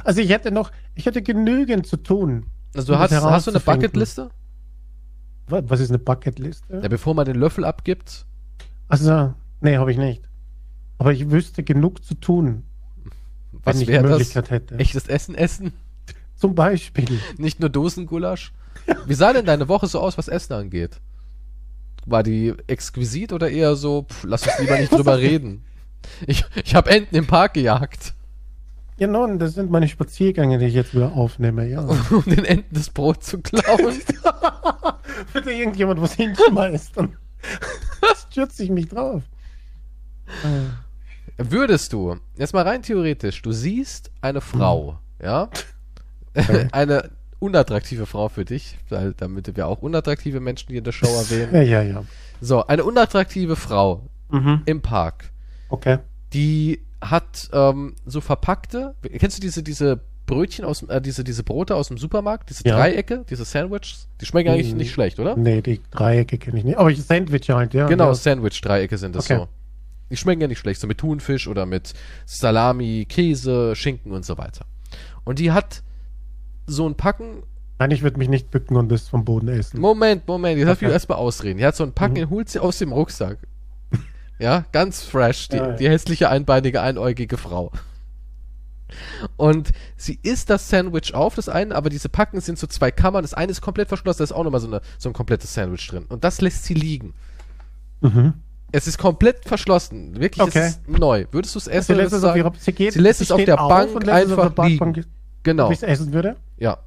B: Also ich hätte noch, ich hätte genügend zu tun.
A: Also, du
B: um
A: hast, hast du eine. Bucketliste?
B: Wa- Was ist eine Bucketliste?
A: Ja, bevor man den Löffel abgibt.
B: Also, nee, habe ich nicht. Aber ich wüsste genug zu tun,
A: Was
B: wenn ich die
A: wäre das?
B: Möglichkeit hätte.
A: Echtes Essen essen?
B: Zum Beispiel.
A: Nicht nur Dosengulasch? Wie sah denn deine Woche so aus, was Essen angeht? War die exquisit oder eher so, pff, lass uns lieber nicht drüber <laughs> reden? Ich, ich habe Enten im Park gejagt,
B: Ja, nun, das sind meine Spaziergänge, die ich jetzt wieder aufnehme, ja. <laughs>
A: um den Enten das Brot zu klauen. <laughs>
B: Da irgendjemand was hinschmeißt, dann stürze ich mich drauf.
A: Würdest du, jetzt mal rein theoretisch, du siehst eine Frau, ja?
B: Okay. <laughs>
A: eine unattraktive Frau für dich, weil, damit wir auch unattraktive Menschen hier in der Show <laughs> erwähnen.
B: Ja, ja, ja.
A: So, eine unattraktive Frau
B: Mhm.
A: im Park,
B: Okay.
A: die hat ähm, so verpackte, kennst du diese, diese Brötchen aus, dem- äh, diese, diese Brote aus dem Supermarkt, diese
B: Ja.
A: Dreiecke, diese Sandwiches? Die schmecken eigentlich
B: Mm,
A: nicht schlecht, oder?
B: Nee, die Dreiecke kenne ich nicht. Aber ich Sandwich halt, ja.
A: Genau,
B: Ja.
A: Sandwich-Dreiecke sind das
B: Okay.
A: so. Die schmecken ja nicht schlecht, so mit Thunfisch oder mit Salami, Käse, Schinken und so weiter. Und die hat so ein Packen.
B: Nein, ich würde mich nicht bücken und das vom Boden essen.
A: Moment, Moment, jetzt darf ich erstmal ausreden. Die hat so ein Packen,
B: Mhm.
A: holt sie aus dem Rucksack. ja, ganz fresh, die,
B: Ja, ja.
A: die hässliche, einbeinige, einäugige Frau. Und sie isst das Sandwich auf, das eine, aber diese Packen sind so zwei Kammern. Das eine ist komplett verschlossen, da ist auch nochmal so, eine, so ein komplettes Sandwich drin. Und das lässt sie liegen.
B: Mhm.
A: Es ist komplett verschlossen. Wirklich,
B: Okay.
A: es ist neu. Würdest du es essen?
B: Sie lässt es auf ihrer, sie geht,
A: sie lässt es auf der Bank
B: auf der
A: einfach
B: Parkbank,
A: liegen.
B: Ob
A: Genau,
B: ich es essen würde?
A: Ja.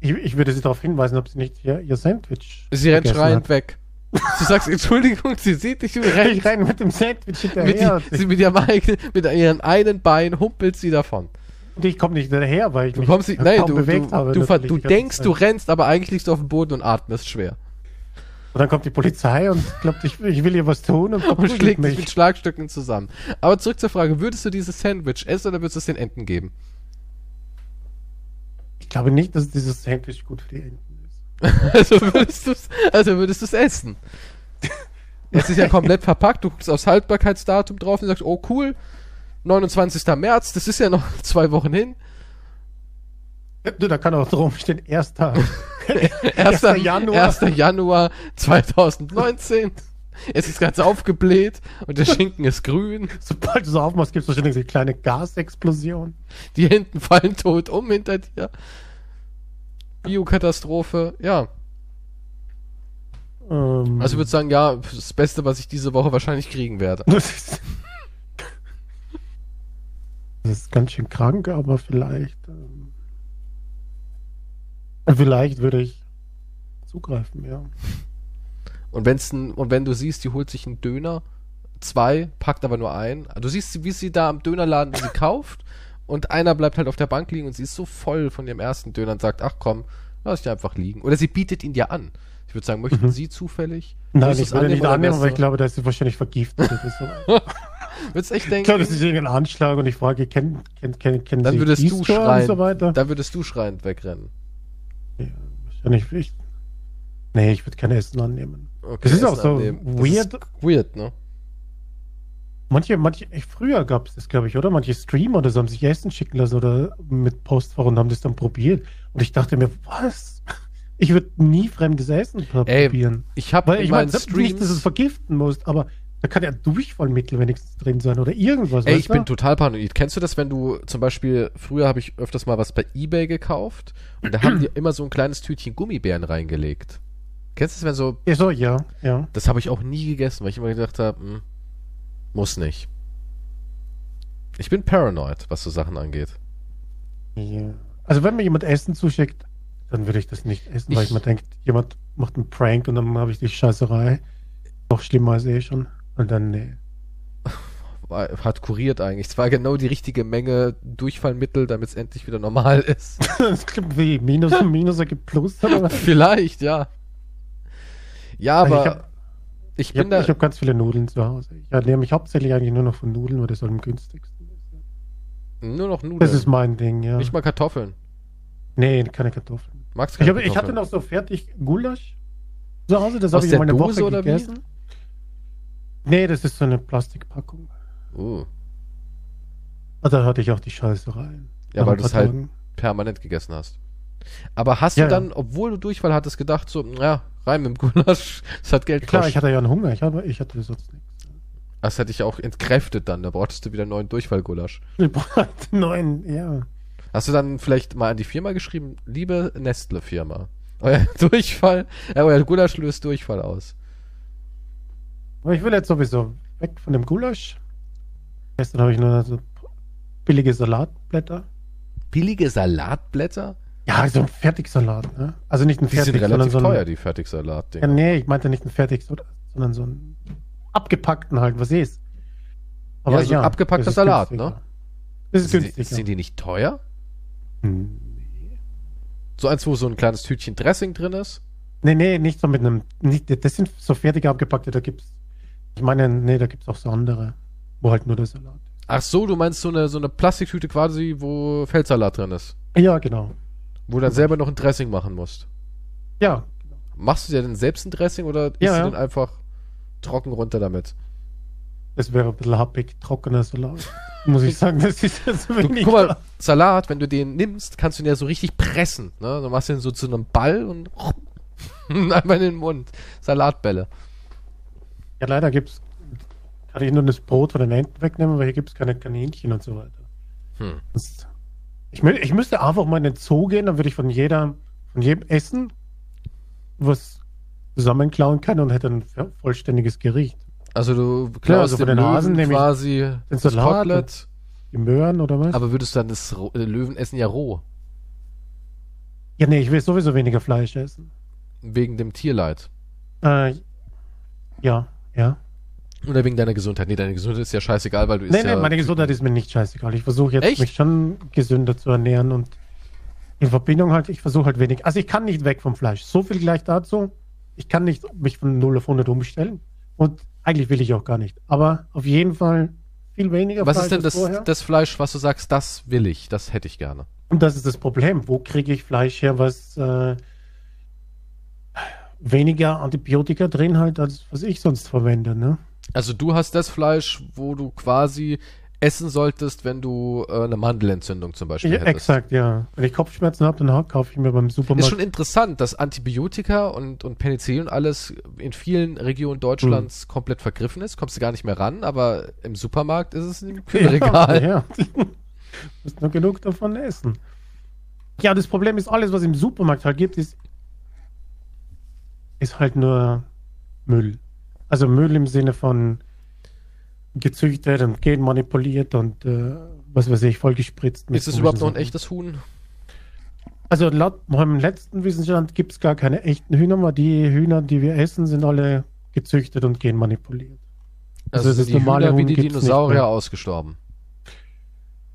B: Ich, ich würde sie darauf hinweisen, ob sie nicht ihr, ihr Sandwich
A: Sie rennt schreiend weg. Du sagst, Entschuldigung, sie sieht dich rennt.
B: rein mit dem Sandwich
A: Mit,
B: hinterher.
A: die, sie mit, ihrem eigenen, mit ihren einen Bein humpelt sie davon.
B: und ich komme nicht hinterher, weil ich
A: Du
B: mich
A: kommst nicht,
B: kaum
A: nein, du,
B: bewegt
A: du,
B: habe.
A: du, du
B: ganze
A: denkst, du rennst, aber eigentlich liegst du auf dem Boden und atmest schwer.
B: Und dann kommt die Polizei und glaubt, ich, ich will ihr was tun und <laughs>
A: Und schlägt dich
B: mich.
A: mit Schlagstücken zusammen. Aber zurück zur Frage, würdest du dieses Sandwich essen oder würdest du es den Enten geben?
B: Ich glaube nicht, dass dieses Sandwich gut für die Enten ist. <laughs>
A: Also würdest du es also würdest du's essen. <laughs> Es ist ja komplett verpackt, du guckst aufs Haltbarkeitsdatum drauf und sagst, oh cool, 29. März, das ist ja noch <laughs> zwei Wochen hin.
B: Du, da kann auch drum stehen, erster.
A: 1.
B: 1. Januar.
A: 1. Januar 2019. Es ist ganz aufgebläht und der Schinken ist grün.
B: Sobald du so aufmachst, gibt es wahrscheinlich eine kleine Gasexplosion.
A: Die Enten fallen tot um hinter dir. Biokatastrophe, ja.
B: Ähm,
A: Also ich würde sagen, ja, das Beste, was ich diese Woche wahrscheinlich kriegen werde.
B: das ist, <laughs> das ist ganz schön krank, aber vielleicht. Ähm, vielleicht würde ich zugreifen, ja.
A: Und wenn's ein, und wenn du siehst, die holt sich einen Döner, zwei, packt aber nur ein. Du siehst, wie sie da am Dönerladen sie <laughs> kauft und einer bleibt halt auf der Bank liegen und sie ist so voll von dem ersten Döner und sagt, ach komm, lass ich einfach liegen. Oder sie bietet ihn dir an. Ich würde sagen, möchten
B: Mhm.
A: Sie zufällig?
B: Nein, ich würde nicht annehmen, aber ich glaube, das ist wahrscheinlich vergiftet. <laughs>
A: Würdest echt
B: Ich
A: denken,
B: glaube, das ist irgendein Anschlag und ich frage, kennen, kennen, kennen, kennen
A: dann
B: Sie
A: würdest
B: die
A: du schreien,
B: und so weiter?
A: dann würdest du schreiend wegrennen.
B: Ja, wahrscheinlich. Ich, nee, ich würde kein Essen annehmen.
A: Okay,
B: Das ist auch so weird.
A: Weird, ne?
B: Manche, manche, früher gab es das, glaube ich, oder? Manche Streamer oder so haben sich Essen schicken lassen oder mit Postfach und haben das dann probiert. Und ich dachte mir, was? Ich würde nie fremdes Essen pr-
A: Ey,
B: probieren.
A: Ich habe
B: ich meine, selbst nicht, dass du es
A: Streams...
B: vergiften musst, aber da kann ja Durchfallmittel wenigstens drin sein oder irgendwas.
A: Ey, ich
B: du?
A: bin total paranoid. Kennst du das, wenn du zum Beispiel, früher habe ich öfters mal was bei Ebay gekauft und da haben die <clears throat> immer so ein kleines Tütchen Gummibären reingelegt. Kennst du das, wenn so,
B: Ja, so, ja, ja.
A: das habe ich auch nie gegessen, weil ich immer gedacht habe, hm, muss nicht. Ich bin paranoid, was so Sachen angeht.
B: ja. Also wenn mir jemand Essen zuschickt, dann würde ich das nicht essen, weil
A: Ich-
B: ich mir denke, jemand macht einen Prank und dann habe ich die Scheißerei. Noch schlimmer als eh schon. Und dann, nee. <laughs>
A: Hat kuriert eigentlich. Es war genau die richtige Menge Durchfallmittel, damit es endlich wieder normal ist. <laughs>
B: Das klingt wie Minus und Minus ergibt Plus? <laughs>
A: Vielleicht, ja. Ja,
B: Ich
A: aber
B: hab-
A: ich,
B: Ich
A: bin
B: habe
A: da.
B: hab ganz viele Nudeln zu Hause. Ich ernähre mich hauptsächlich eigentlich nur noch von Nudeln, weil das soll am günstigsten ist.
A: nur noch Nudeln.
B: Das ist mein Ding, ja.
A: Nicht mal Kartoffeln.
B: Nee, keine Kartoffeln.
A: Magst du
B: Ich,
A: keine
B: hab, ich hatte
A: Kartoffeln?
B: noch so fertig Gulasch zu Hause, das habe ich in meiner
A: Dose
B: Woche
A: oder wie?
B: gegessen. Nee, das ist so eine Plastikpackung.
A: Uh,
B: Und da hatte ich auch die Scheiße rein.
A: Ja, weil du es halt permanent gegessen hast. Aber hast
B: Ja,
A: du dann, obwohl du Durchfall hattest, gedacht, so, ja, rein mit dem Gulasch, das hat Geld
B: Klar, ich
A: gekostet.
B: hatte ja einen Hunger, ich hatte, ich hatte sonst nichts.
A: Das hätte ich auch entkräftet dann, da brauchtest du wieder neuen Durchfallgulasch.
B: Ich brauchte neun, ja.
A: Hast du dann vielleicht mal an die Firma geschrieben, liebe Nestle-Firma, euer <laughs> Durchfall, ja, euer Gulasch löst Durchfall aus.
B: Ich will jetzt sowieso weg von dem Gulasch. Gestern habe ich nur so billige Salatblätter.
A: Billige Salatblätter?
B: Ja, so ein Fertigsalat, ne? Also nicht ein
A: Die sind
B: Fertig, sondern so ein,
A: teuer, die
B: Ja,
A: Fertigsalat-Dinger.
B: nee, ich meinte nicht einen fertig, so- sondern so einen abgepackten halt, was ist.
A: Ja, so ein abgepackter
B: das ist
A: Salat,
B: günstiger.
A: ne?
B: Das ist
A: Sind, die,
B: günstig,
A: sind die nicht teuer?
B: ja. Hm.
A: So eins, wo so ein kleines Tütchen Dressing drin ist?
B: Nee, nee, nicht so mit einem, nicht, das sind so fertig abgepackte, da gibt's, ich meine, nee, da gibt's auch so andere, wo halt nur der Salat.
A: Ach so, du meinst so eine, so eine Plastiktüte quasi, wo Feldsalat drin ist.
B: Ja, genau.
A: Wo du dann selber noch ein Dressing machen musst.
B: Ja,
A: Machst du dir denn selbst ein Dressing oder isst
B: Ja,
A: du
B: ja.
A: denn einfach trocken runter damit?
B: Das wäre ein bisschen happig, trockener Salat. Muss ich sagen, das ist jetzt
A: Du,
B: wenig.
A: guck mal, Salat, wenn du den nimmst, kannst du ihn ja so richtig pressen. Ne? Du machst den so zu einem Ball und <laughs> einfach in den Mund. Salatbälle.
B: Ja, leider gibt's, kann ich nur das Brot von den Enten wegnehmen, weil hier gibt's keine Kaninchen und so weiter.
A: Hm.
B: Das, ich, mü- ich müsste einfach mal in den Zoo gehen, dann würde ich von jeder, von jedem Essen was zusammenklauen können und hätte ein ja, vollständiges Gericht.
A: Also du klaust
B: also von den Hasen
A: Löwen quasi
B: den Salat
A: Kotelett,
B: Die Möhren oder was?
A: aber würdest du dann das Ro- äh, Löwen essen ja roh.
B: ja, nee, ich will sowieso weniger Fleisch essen.
A: Wegen dem Tierleid.
B: Äh, ja, ja.
A: Oder wegen deiner Gesundheit. Nee, deine Gesundheit ist ja scheißegal, weil du
B: Nee, nee,
A: ja
B: meine Gesundheit ist mir nicht scheißegal. Ich versuche jetzt
A: Echt?
B: mich schon gesünder zu ernähren und in Verbindung halt, ich versuche halt wenig. Also ich kann nicht weg vom Fleisch. So viel gleich dazu. Ich kann nicht mich von 0 auf 100 umstellen. Und eigentlich will ich auch gar nicht. Aber auf jeden Fall viel weniger
A: Was ist denn das,
B: vorher.
A: das Fleisch, was du sagst, das will ich, das hätte ich gerne?
B: Und das ist das Problem. Wo kriege ich Fleisch her, was äh, weniger Antibiotika drin hat, als was ich sonst verwende, ne?
A: Also du hast das Fleisch, wo du quasi essen solltest, wenn du äh, eine Mandelentzündung zum Beispiel
B: Ja,
A: hättest.
B: exakt, ja. Wenn ich Kopfschmerzen habe, dann kaufe ich mir beim
A: Ist
B: Supermarkt.
A: schon interessant, dass Antibiotika und, und Penicillin alles in vielen Regionen Deutschlands komplett vergriffen ist. Kommst du gar nicht mehr ran, aber im Supermarkt ist es im <laughs> Kühlregal.
B: Ja, <laughs> ja. Du musst nur genug davon essen. Ja, das Problem ist, alles, was im Supermarkt halt gibt, ist, ist halt nur Müll. Also Müll im Sinne von gezüchtet und genmanipuliert und äh, was weiß ich, vollgespritzt. mit
A: Ist es überhaupt noch ein echtes Huhn?
B: Also laut meinem letzten Wissensstand gibt es gar keine echten Hühner, weil die Hühner, die wir essen, sind alle gezüchtet und genmanipuliert.
A: Also,
B: Also das
A: die
B: normale
A: Hühner wie die Dinosaurier ausgestorben.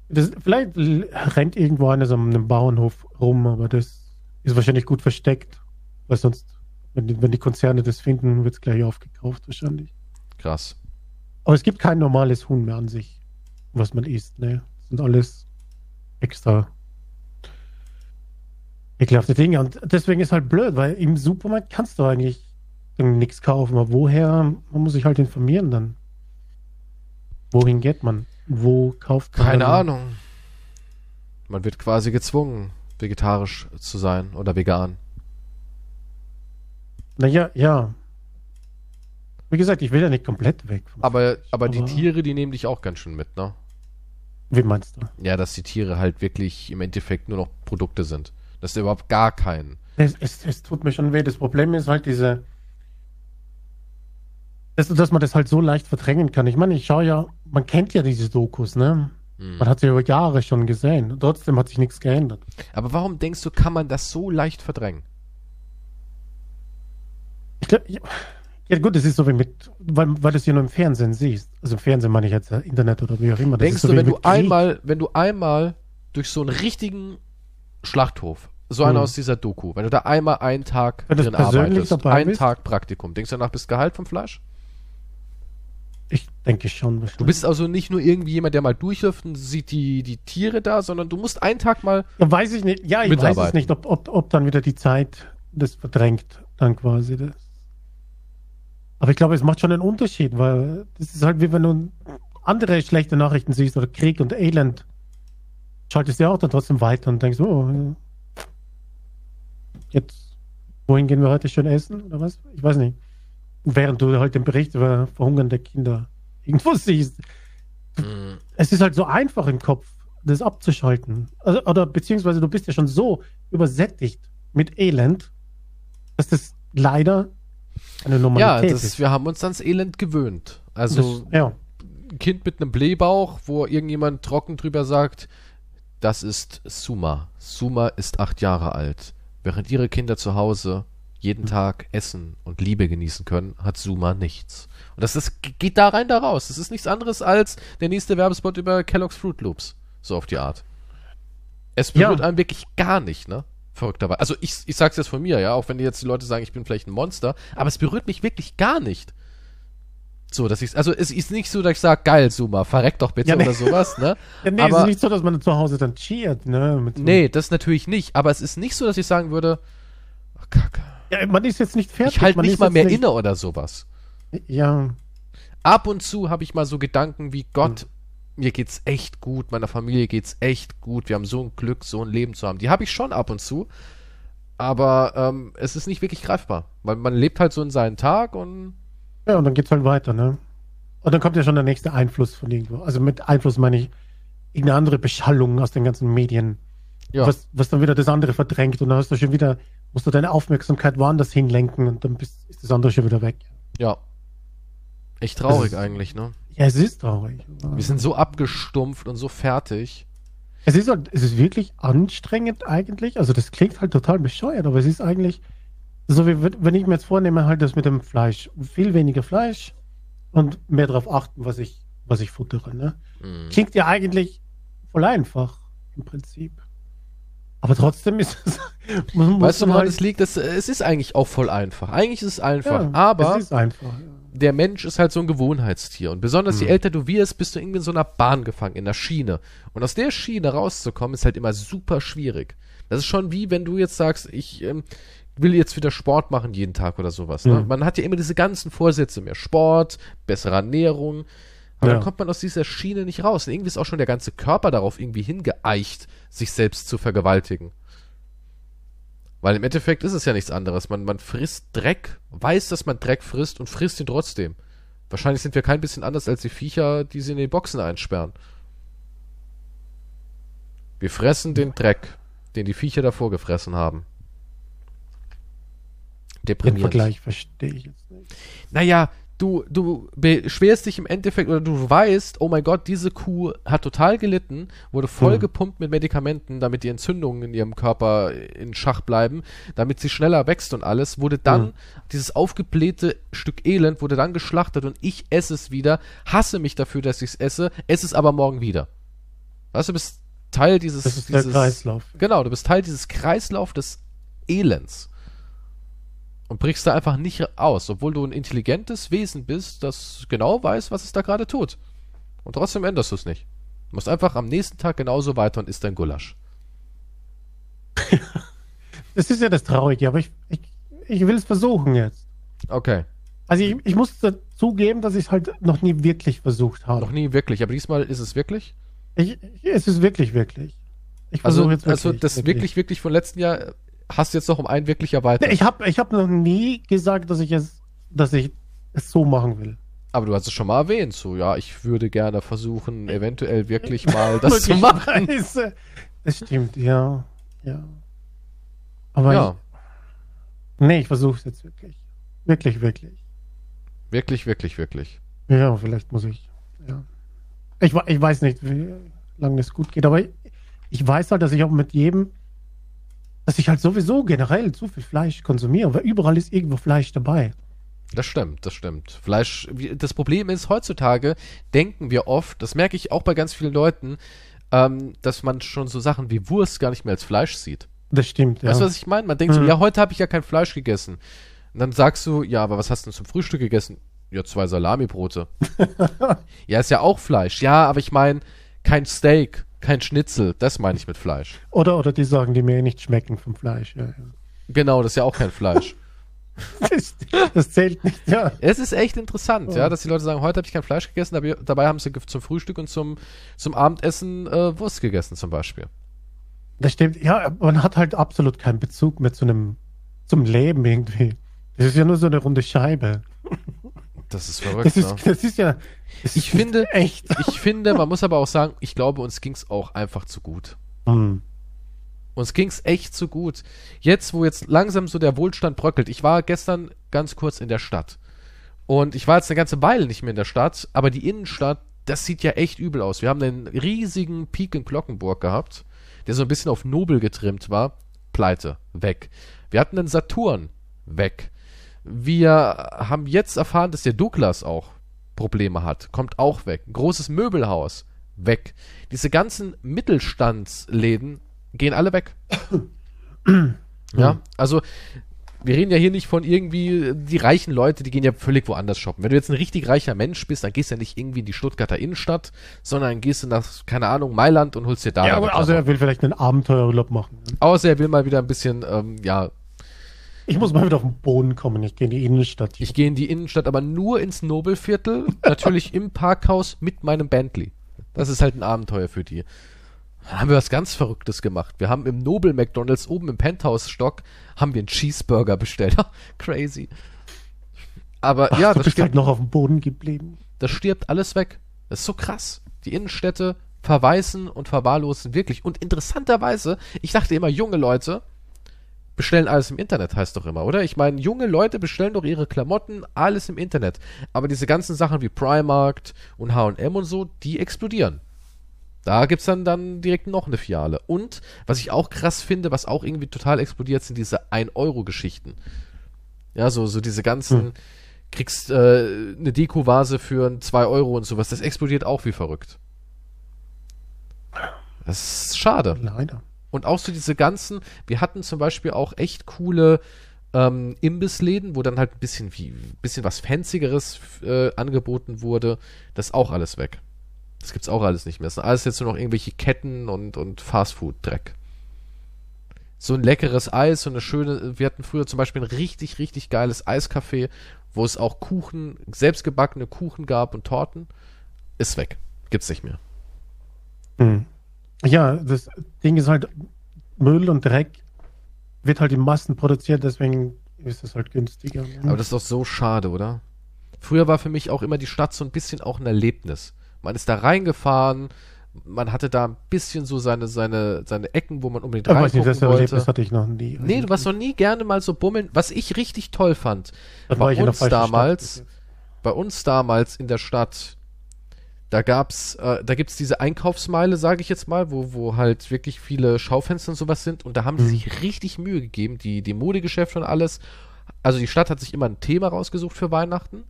B: Das, vielleicht rennt irgendwo eines am einem Bauernhof rum, aber das ist wahrscheinlich gut versteckt, weil sonst, wenn die, wenn die Konzerne das finden, wird es gleich aufgekauft wahrscheinlich.
A: Krass.
B: Aber es gibt kein normales Huhn mehr an sich, was man isst. Ne? Das sind alles extra ekelhafte Dinge. Und deswegen ist halt blöd, weil im Supermarkt kannst du eigentlich nichts kaufen. Aber woher? Man muss sich halt informieren dann. Wohin geht man? Wo kauft man?
A: Keine
B: dann-
A: Ahnung. Man wird quasi gezwungen, vegetarisch zu sein oder vegan.
B: Naja, ja. Wie gesagt, ich will ja nicht komplett weg.
A: Aber,
B: Fleisch,
A: aber die Tiere, die nehmen dich auch ganz schön mit, ne?
B: Wie meinst du?
A: Ja, dass die Tiere halt wirklich im Endeffekt nur noch Produkte sind. Dass da überhaupt gar keinen.
B: Es, es, es tut mir schon weh. Das Problem ist halt diese. Dass, dass man das halt so leicht verdrängen kann. Ich meine, ich schaue ja, man kennt ja diese Dokus, ne?
A: Hm.
B: Man hat sie über Jahre schon gesehen. Trotzdem hat sich nichts geändert.
A: Aber warum denkst du, kann man das so leicht verdrängen?
B: Ich glaub, ja, ja, gut, das ist so wie mit, weil, weil du es ja nur im Fernsehen siehst. Also im Fernsehen meine ich jetzt äh, Internet oder wie auch immer. Das
A: Denkst
B: ist so
A: du, wenn du
B: Krieg.
A: einmal, wenn du einmal durch so einen richtigen Schlachthof, so einer
B: Hm.
A: aus dieser Doku, wenn du da einmal einen Tag
B: Wenn du
A: drin arbeitest,
B: dabei
A: einen
B: bist?
A: Tag Praktikum, denkst du danach bist Gehalt vom Fleisch?
B: Ich denke schon.
A: Du bist also nicht nur irgendwie jemand, der mal durchläuft und sieht die, die Tiere da, sondern du musst einen Tag mal.
B: Ja, weiß ich nicht. Ja, ich weiß es nicht, ob, ob, ob dann wieder die Zeit das verdrängt, dann quasi das. Aber ich glaube, es macht schon einen Unterschied, weil das ist halt wie wenn du andere schlechte Nachrichten siehst oder Krieg und Elend. Schaltest du ja auch dann trotzdem weiter und denkst, oh, jetzt, wohin gehen wir heute schön essen oder was? Ich weiß nicht. Während du halt den Bericht über verhungernde Kinder irgendwo <laughs> siehst es ist halt so einfach im Kopf, das abzuschalten. Also, oder beziehungsweise du bist ja schon so übersättigt mit Elend, dass das leider eine
A: Ja,
B: Normalität
A: das,
B: ist.
A: wir haben uns ans Elend gewöhnt. Also
B: das, ja,
A: ein Kind mit einem Blähbauch, wo irgendjemand trocken drüber sagt, das ist Suma. Suma ist acht Jahre alt. Während ihre Kinder zu Hause jeden
B: Hm.
A: Tag essen und Liebe genießen können, hat Suma nichts. Und das ist, geht da rein, da raus. Das ist nichts anderes als der nächste Werbespot über Kellogg's Fruit Loops. So auf die Art. Es
B: Ja.
A: berührt einem wirklich gar nicht, ne? Verrückterweise. Also ich, ich sag's jetzt von mir, ja, auch wenn jetzt die Leute sagen, ich bin vielleicht ein Monster, aber es berührt mich wirklich gar nicht. So, dass ich also es ist nicht so, dass ich sage, geil, Suma, verreck doch bitte
B: Ja, nee.
A: oder sowas, ne? <laughs>
B: ja nee, es
A: aber
B: ist nicht so, dass man zu Hause dann cheert. Ne, mit so-
A: nee, das natürlich nicht, aber es ist nicht so, dass ich sagen würde, ach, Kacke.
B: Ja, man ist jetzt nicht fertig.
A: Ich halte
B: man
A: nicht
B: ist
A: mal mehr
B: nicht,
A: inne oder sowas.
B: Ja,
A: Ab und zu habe ich mal so Gedanken wie Gott, mir geht's echt gut, meiner Familie geht's echt gut, wir haben so ein Glück, so ein Leben zu haben. Die habe ich schon ab und zu, aber ähm, es ist nicht wirklich greifbar, weil man lebt halt so in seinen Tag und
B: Ja, und dann geht's halt weiter, ne? Und dann kommt ja schon der nächste Einfluss von irgendwo. Also mit Einfluss meine ich irgendeine andere Beschallung aus den ganzen Medien,
A: ja,
B: was, was dann wieder das andere verdrängt und dann hast du schon wieder, musst du deine Aufmerksamkeit woanders hinlenken und dann bist, ist das andere schon wieder weg.
A: ja. Echt traurig
B: ist-
A: eigentlich, ne?
B: Ja, es ist traurig.
A: Wir sind so abgestumpft und so fertig.
B: Es ist halt, es ist wirklich anstrengend eigentlich. Also das klingt halt total bescheuert, aber es ist eigentlich so wie wenn ich mir jetzt vornehme, halt das mit dem Fleisch. Viel weniger Fleisch und mehr darauf achten, was ich, was ich futtere. Ne?
A: Mhm.
B: Klingt ja eigentlich voll einfach im Prinzip. Aber trotzdem ist es. <laughs> muss- muss
A: Weißt du, woran
B: halt-
A: es liegt? Das, es ist eigentlich auch voll einfach. Eigentlich ist es einfach.
B: ja,
A: aber
B: Es ist einfach. Ja.
A: Der Mensch ist halt so ein Gewohnheitstier. Und besonders je
B: Mhm.
A: älter du wirst, bist du irgendwie in so einer Bahn gefangen, in einer Schiene. Und aus der Schiene rauszukommen, ist halt immer super schwierig. Das ist schon wie, wenn du jetzt sagst, ich ähm, will jetzt wieder Sport machen jeden Tag oder sowas. Ne?
B: Mhm.
A: Man hat ja immer diese ganzen Vorsätze, mehr Sport, bessere Ernährung. Aber
B: Ja.
A: dann kommt man aus dieser Schiene nicht raus. Und irgendwie ist auch schon der ganze Körper darauf irgendwie hingeeicht, sich selbst zu vergewaltigen. Weil im Endeffekt ist es ja nichts anderes. Man, man frisst Dreck, weiß, dass man Dreck frisst und frisst ihn trotzdem. Wahrscheinlich sind wir kein bisschen anders als die Viecher, die sie in die Boxen einsperren. Wir fressen den Dreck, den die Viecher davor gefressen haben.
B: Den
A: Deprimierend.
B: Vergleich verstehe ich jetzt nicht.
A: Naja, du, du beschwerst dich im Endeffekt oder du weißt, oh mein Gott, diese Kuh hat total gelitten, wurde voll
B: Hm.
A: gepumpt mit Medikamenten, damit die Entzündungen in ihrem Körper in Schach bleiben, damit sie schneller wächst und alles, wurde dann,
B: Hm.
A: dieses aufgeblähte Stück Elend wurde dann geschlachtet und ich esse es wieder, hasse mich dafür, dass ich es esse, esse es aber morgen wieder. Weißt du, du bist Teil dieses,
B: Das ist der
A: dieses
B: Kreislauf.
A: Genau, du bist Teil dieses Kreislauf des Elends. Und brichst da einfach nicht aus, obwohl du ein intelligentes Wesen bist, das genau weiß, was es da gerade tut. Und trotzdem änderst du es nicht. Du musst einfach am nächsten Tag genauso weiter und isst dein Gulasch. <laughs>
B: Das ist ja das Traurige, aber ich, ich, ich will es versuchen jetzt.
A: Okay.
B: Also ich, ich muss zugeben, dass ich es halt noch nie wirklich versucht habe.
A: Noch nie wirklich, aber diesmal ist es wirklich.
B: Ich, es ist wirklich, wirklich. Ich
A: Also,
B: versuche jetzt
A: also das wirklich, wirklich von letzten Jahr hast du jetzt noch um ein wirklich erweitert.
B: Ich habe ich hab noch nie gesagt, dass ich es, dass ich es so machen will.
A: aber du hast es schon mal erwähnt, so, ja, ich würde gerne versuchen, eventuell wirklich <laughs> mal das zu machen.
B: Das stimmt, ja. Ja. Aber
A: Ja,
B: ich, nee, ich versuche es jetzt wirklich. Wirklich, wirklich.
A: wirklich, wirklich, wirklich.
B: Ja, vielleicht muss ich. Ja. Ich, ich weiß nicht, wie lange es gut geht, aber ich, ich weiß halt, dass ich auch mit jedem, dass ich halt sowieso generell zu viel Fleisch konsumiere, weil überall ist irgendwo Fleisch dabei.
A: Das stimmt, das stimmt. Fleisch, das Problem ist, heutzutage denken wir oft, das merke ich auch bei ganz vielen Leuten, ähm, dass man schon so Sachen wie Wurst gar nicht mehr als Fleisch sieht.
B: Das stimmt, ja.
A: Weißt du, was ich meine? Man denkt so,
B: Mhm.
A: ja, heute habe ich ja kein Fleisch gegessen. Und dann sagst du, ja, aber was hast du denn zum Frühstück gegessen? Ja, zwei Salamibrote. <laughs> ja, ist ja auch Fleisch. Ja, aber ich meine, kein Steak, kein Schnitzel, das meine ich mit Fleisch.
B: Oder, oder die Sachen, die mir nicht schmecken vom Fleisch. Ja, ja.
A: Genau, das ist ja auch kein Fleisch. <laughs>
B: Das, das zählt nicht, ja.
A: Es ist echt interessant, ja,
B: Ja.
A: dass die Leute sagen, heute habe ich kein Fleisch gegessen, aber dabei haben sie zum Frühstück und zum, zum Abendessen äh, Wurst gegessen zum Beispiel.
B: Das stimmt. Ja, man hat halt absolut keinen Bezug mehr zu einem, zum Leben irgendwie. Das ist ja nur so eine runde Scheibe.
A: Das ist verrückt.
B: Das ist,
A: ne?
B: das ist ja. Das
A: Ich
B: ist
A: finde-
B: echt.
A: Ich finde, man muss aber auch sagen, ich glaube, uns ging's auch einfach zu gut.
B: Hm.
A: Uns ging's echt zu gut. Jetzt, wo jetzt langsam so der Wohlstand bröckelt. Ich war gestern ganz kurz in der Stadt. Und ich war jetzt eine ganze Weile nicht mehr in der Stadt, aber die Innenstadt, das sieht ja echt übel aus. Wir haben einen riesigen Peak in Glockenburg gehabt, der so ein bisschen auf Nobel getrimmt war. Pleite, weg. Wir hatten einen Saturn, weg. Wir haben jetzt erfahren, dass der Douglas auch Probleme hat. Kommt auch weg. Ein großes Möbelhaus, weg. Diese ganzen Mittelstandsläden gehen alle weg. <coughs> ja, also wir reden ja hier nicht von irgendwie die reichen Leute, die gehen ja völlig woanders shoppen. Wenn du jetzt ein richtig reicher Mensch bist, dann gehst du ja nicht irgendwie in die Stuttgarter Innenstadt, sondern gehst du nach, keine Ahnung, Mailand und holst dir da.
B: Ja, aber
A: Klamotten.
B: er will vielleicht einen Abenteuerurlaub machen. ne?
A: Außer er will mal wieder ein bisschen, ähm, ja,
B: Ich muss mal wieder auf den Boden kommen. Ich gehe in die Innenstadt.
A: Ich gehe in die Innenstadt, aber nur ins Nobelviertel. natürlich im Parkhaus mit meinem Bentley. Das ist halt ein Abenteuer für die. Dann haben wir was ganz Verrücktes gemacht. Wir haben im Nobel McDonalds oben im Penthouse-Stock haben wir einen Cheeseburger bestellt. <laughs> Crazy. Aber
B: Ach,
A: ja,
B: du
A: das
B: bist
A: stirbt,
B: halt noch auf dem Boden geblieben.
A: das stirbt alles weg. Das ist so krass. Die Innenstädte verweißen und verwahrlosen wirklich. Und interessanterweise, ich dachte immer, junge Leute bestellen alles im Internet, heißt doch immer, oder? Ich meine, junge Leute bestellen doch ihre Klamotten alles im Internet. Aber diese ganzen Sachen wie Primark und H&M und so, die explodieren. Da gibt's dann, dann direkt noch eine Filiale. Und, was ich auch krass finde, was auch irgendwie total explodiert, sind diese 1-Euro-Geschichten. Ja, so, so diese ganzen,
B: Hm.
A: kriegst äh, eine Deko-Vase für 2 Euro und sowas. Das explodiert auch wie verrückt. Das ist schade.
B: Leider.
A: Und auch so diese ganzen, wir hatten zum Beispiel auch echt coole ähm, Imbissläden, wo dann halt ein bisschen wie bisschen was Fanzigeres äh, angeboten wurde. Das ist auch alles weg. Das gibt's auch alles nicht mehr. Das sind alles jetzt nur noch irgendwelche Ketten und, und Fastfood-Dreck. So ein leckeres Eis, so eine schöne, wir hatten früher zum Beispiel ein richtig, richtig geiles Eiscafé, wo es auch Kuchen, selbstgebackene Kuchen gab und Torten. Ist weg. Gibt's nicht mehr.
B: Hm. Ja, das Ding ist halt, Müll und Dreck wird halt in Massen produziert, deswegen ist es halt günstiger.
A: Aber das ist doch so schade, oder? Früher war für mich auch immer die Stadt so ein bisschen auch ein Erlebnis. Man ist da reingefahren, man hatte da ein bisschen so seine, seine, seine Ecken, wo man unbedingt
B: ich weiß nicht,
A: reingucken
B: das Erlebnis
A: wollte.
B: hatte ich noch nie.
A: Nee, du warst noch nie gerne mal so bummeln. Was ich richtig toll fand,
B: Dann
A: bei uns damals- bei uns damals in der Stadt, da gab's, äh, da gibt's diese Einkaufsmeile, sage ich jetzt mal, wo, wo halt wirklich viele Schaufenster und sowas sind. Und da haben die
B: Mhm.
A: sich richtig Mühe gegeben, die, die Modegeschäfte und alles. Also die Stadt hat sich immer ein Thema rausgesucht für Weihnachten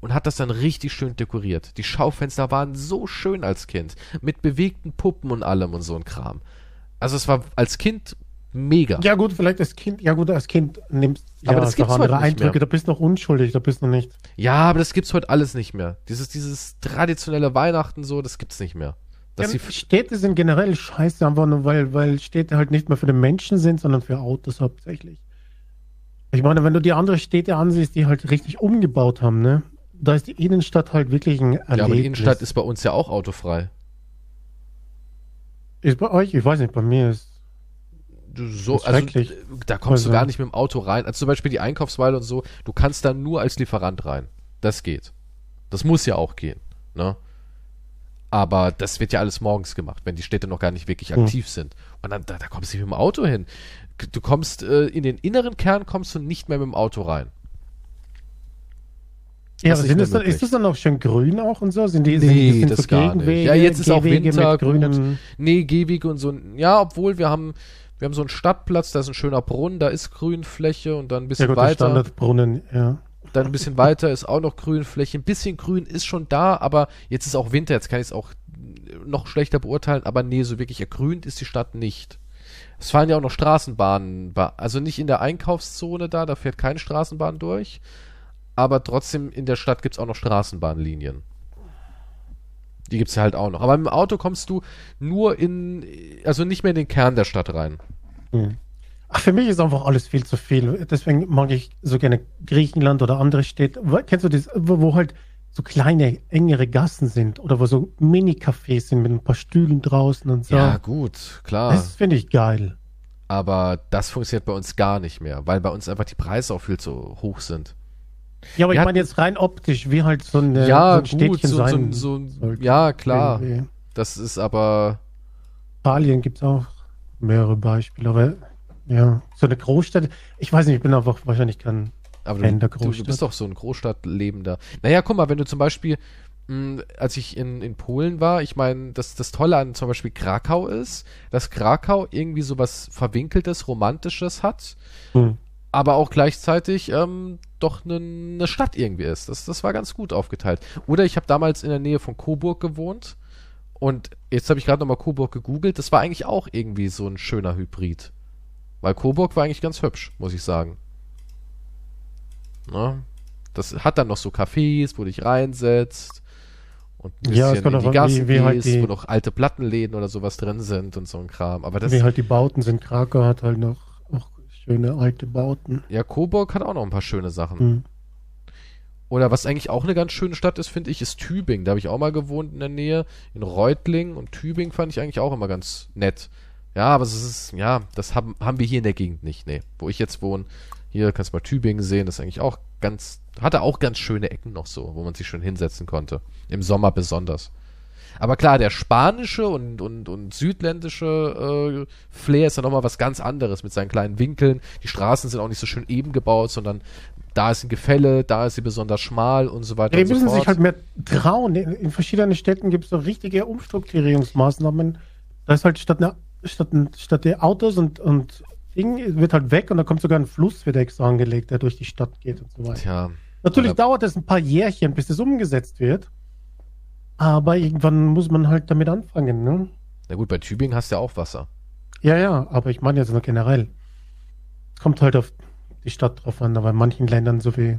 A: und hat das dann richtig schön dekoriert. Die Schaufenster waren so schön als Kind, mit bewegten Puppen und allem und so ein Kram. Also es war als Kind mega.
B: Ja gut, vielleicht als Kind, ja gut, als Kind nimmst
A: Aber
B: ja,
A: das
B: ist
A: gibt's
B: doch andere Eindrücke,
A: mehr.
B: da bist du noch unschuldig, da bist du nicht.
A: Ja, aber das gibt's heute alles nicht mehr. Dieses, dieses traditionelle Weihnachten so, das gibt's nicht mehr. Dass
B: Ja, Städte sind generell scheiße, einfach nur weil, weil Städte halt nicht mehr für den Menschen sind, sondern für Autos hauptsächlich. Ich meine, wenn du die andere Städte ansiehst, die halt richtig umgebaut haben, ne? Da ist die Innenstadt halt wirklich ein Erlebnis.
A: ja, aber die Innenstadt ist bei uns ja auch autofrei.
B: Ist bei euch? Ich weiß nicht, bei mir ist.
A: Du, so, also, da kommst du
B: Also-
A: gar nicht mit dem Auto rein. Also zum Beispiel die Einkaufsweile und so, du kannst da nur als Lieferant rein. Das geht. Das muss ja auch gehen. Ne? Aber das wird ja alles morgens gemacht, wenn die Städte noch gar nicht wirklich
B: Hm.
A: aktiv sind. Und dann, da, da kommst du nicht mit dem Auto hin. Du kommst äh, in den inneren Kern kommst du nicht mehr mit dem Auto rein.
B: Ja,
A: Das ist nicht
B: dann, ist das dann auch schön grün auch und so? Sind die,
A: Nee,
B: sind,
A: das
B: so
A: gar nicht.
B: Gegenwege,
A: Ja, jetzt ist auch
B: Gehwege
A: Winter,
B: mit grünen.
A: Nee, Gehwege und so. Ja, obwohl wir haben, wir haben so einen Stadtplatz, da ist ein schöner Brunnen, da ist Grünfläche und dann ein
B: Ja
A: bisschen
B: gut, der
A: weiter.
B: Standardbrunnen, ja.
A: Dann ein bisschen weiter ist auch noch Grünfläche. Ein bisschen Grün ist schon da, aber jetzt ist auch Winter, jetzt kann ich es auch noch schlechter beurteilen, aber nee, so wirklich ergrünt ist die Stadt nicht. Es fahren ja auch noch Straßenbahnen, ba- also nicht in der Einkaufszone da, da fährt keine Straßenbahn durch, aber trotzdem in der Stadt gibt's auch noch Straßenbahnlinien. Die gibt's ja halt auch noch. Aber mit dem Auto kommst du nur in, also nicht mehr in den Kern der Stadt rein.
B: Hm. Ach, für mich ist einfach alles viel zu viel. Deswegen mag ich so gerne Griechenland oder andere Städte. Kennst du das, wo halt so kleine, engere Gassen sind oder wo so Mini-Cafés sind mit ein paar Stühlen draußen und so.
A: Ja, gut, klar.
B: das finde ich geil.
A: Aber das funktioniert bei uns gar nicht mehr, weil bei uns einfach die Preise auch viel zu hoch sind.
B: Ja, aber
A: Wir
B: ich meine jetzt rein optisch, wie halt so, eine,
A: ja,
B: so ein Städtchen
A: gut, so, so,
B: sein
A: so,
B: sollte.
A: ja, klar.
B: Irgendwie.
A: Das ist aber,
B: Italien gibt es auch mehrere Beispiele, aber ja, so eine Großstadt. Ich weiß nicht, ich bin einfach wahrscheinlich kein.
A: aber
B: Fan
A: du,
B: der
A: du, du
B: Großstadt.
A: bist doch so ein Großstadtlebender. Naja, guck mal, wenn du zum Beispiel, mh, als ich in, in Polen war, ich meine, das, das Tolle an zum Beispiel Krakau ist, dass Krakau irgendwie sowas Verwinkeltes, Romantisches hat,
B: Hm.
A: aber auch gleichzeitig ähm, doch eine ne Stadt irgendwie ist. Das, das war ganz gut aufgeteilt. Oder ich habe damals in der Nähe von Coburg gewohnt und jetzt habe ich gerade nochmal Coburg gegoogelt. Das war eigentlich auch irgendwie so ein schöner Hybrid. Weil Coburg war eigentlich ganz hübsch, muss ich sagen. Na, das hat dann noch so Cafés, wo dich reinsetzt und ein
B: Ja,
A: bisschen
B: kommt
A: in die Gassen
B: wie- wie halt die-
A: wo noch alte Plattenläden oder sowas drin sind und so ein Kram. Aber das,
B: Wie halt die Bauten sind. Krakau hat halt noch schöne alte Bauten.
A: Ja, Coburg hat auch noch ein paar schöne Sachen.
B: Hm.
A: Oder was eigentlich auch eine ganz schöne Stadt ist, finde ich, ist Tübingen. Da habe ich auch mal gewohnt in der Nähe. In Reutlingen und Tübingen fand ich eigentlich auch immer ganz nett. Ja, aber es ist, ja, das haben, haben wir hier in der Gegend nicht, nee. Wo ich jetzt wohne, hier kannst du mal Tübingen sehen, das ist eigentlich auch ganz, hatte auch ganz schöne Ecken noch so, wo man sich schön hinsetzen konnte. Im Sommer besonders. Aber klar, der spanische und, und, und südländische äh, Flair ist ja nochmal was ganz anderes mit seinen kleinen Winkeln. Die Straßen sind auch nicht so schön eben gebaut, sondern da ist ein Gefälle, da ist sie besonders schmal und so weiter
B: Ja, die
A: so
B: müssen
A: fort.
B: sich halt mehr trauen. In, verschiedenen Städten gibt es so richtige Umstrukturierungsmaßnahmen. Da ist halt statt, einer, statt, statt der Autos und, und Ding wird halt weg und da kommt sogar ein Fluss wird extra angelegt, der durch die Stadt geht und so weiter.
A: Tja,
B: Natürlich dauert es ein paar Jährchen, bis das umgesetzt wird. Aber irgendwann muss man halt damit anfangen, ne?
A: na gut, bei Tübingen hast du ja auch Wasser.
B: Ja, ja, aber ich meine jetzt nur generell. Es kommt halt auf die Stadt drauf an, aber in manchen Ländern so wie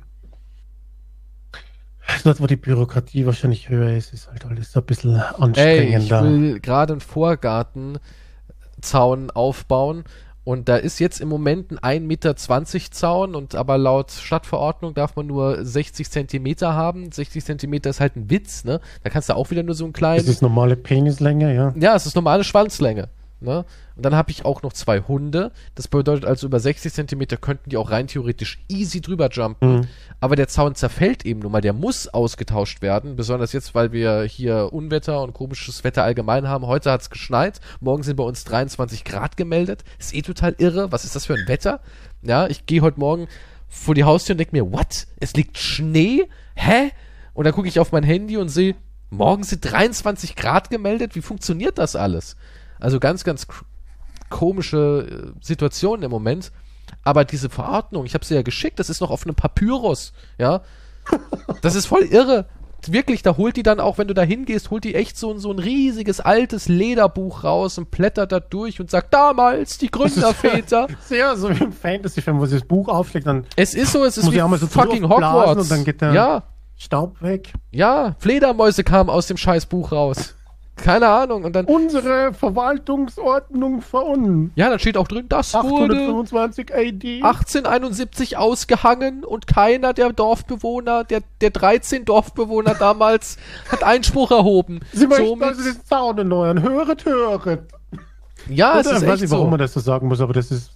B: dort, wo die Bürokratie wahrscheinlich höher ist, ist halt alles ein bisschen
A: Ey, ich
B: anstrengender.
A: will gerade einen Vorgartenzaun aufbauen und da ist jetzt im Moment ein 1,20 Meter Zaun und aber laut Stadtverordnung darf man nur 60 Zentimeter haben. 60 Zentimeter ist halt ein Witz, ne? Da kannst du auch wieder nur so einen kleinen...
B: das ist normale Penislänge, ja.
A: Ja, es ist normale Schwanzlänge. Ne? Und dann habe ich auch noch zwei Hunde. Das bedeutet also, über 60 Zentimeter könnten die auch rein theoretisch easy drüber jumpen.
B: Mhm.
A: Aber der Zaun zerfällt eben nun mal. Der muss ausgetauscht werden. Besonders jetzt, weil wir hier Unwetter und komisches Wetter allgemein haben. Heute hat es geschneit. Morgen sind bei uns 23 Grad gemeldet. Ist eh total irre. Was ist das für ein Wetter? Ja, ich gehe heute Morgen vor die Haustür und denke mir, what? Es liegt Schnee? Hä? Und dann gucke ich auf mein Handy und sehe, morgen sind 23 Grad gemeldet. Wie funktioniert das alles? Also ganz, ganz komische äh, Situation im Moment. Aber diese Verordnung, ich habe sie ja geschickt, das ist noch auf einem Papyrus, ja. <laughs> Das ist voll irre. Wirklich, da holt die dann auch, wenn du da hingehst, holt die echt so, ein- so ein riesiges altes Lederbuch raus und blättert da durch und sagt, damals die Gründerväter. <laughs>
B: Sehr so wie im Fantasy-Film, wo sie das Buch aufschlägt, dann
A: es ist so, es ist wie
B: so
A: fucking Hogwarts.
B: und dann geht der-
A: ja,
B: Staub weg.
A: ja, Fledermäuse kamen aus dem scheiß Buch raus. Keine Ahnung. Und dann,
B: Unsere Verwaltungsordnung von
A: ja, dann steht auch drin, das wurde
B: 825 AD.
A: 1871 ausgehangen und keiner der Dorfbewohner, der, der 13 Dorfbewohner <laughs> damals, hat Einspruch erhoben.
B: Sie möchten
A: Somit-
B: also den Zaun erneuern. Höret, höret.
A: ja, es
B: Oder,
A: ist
B: ich weiß nicht, warum
A: so.
B: man das so sagen muss, aber das ist,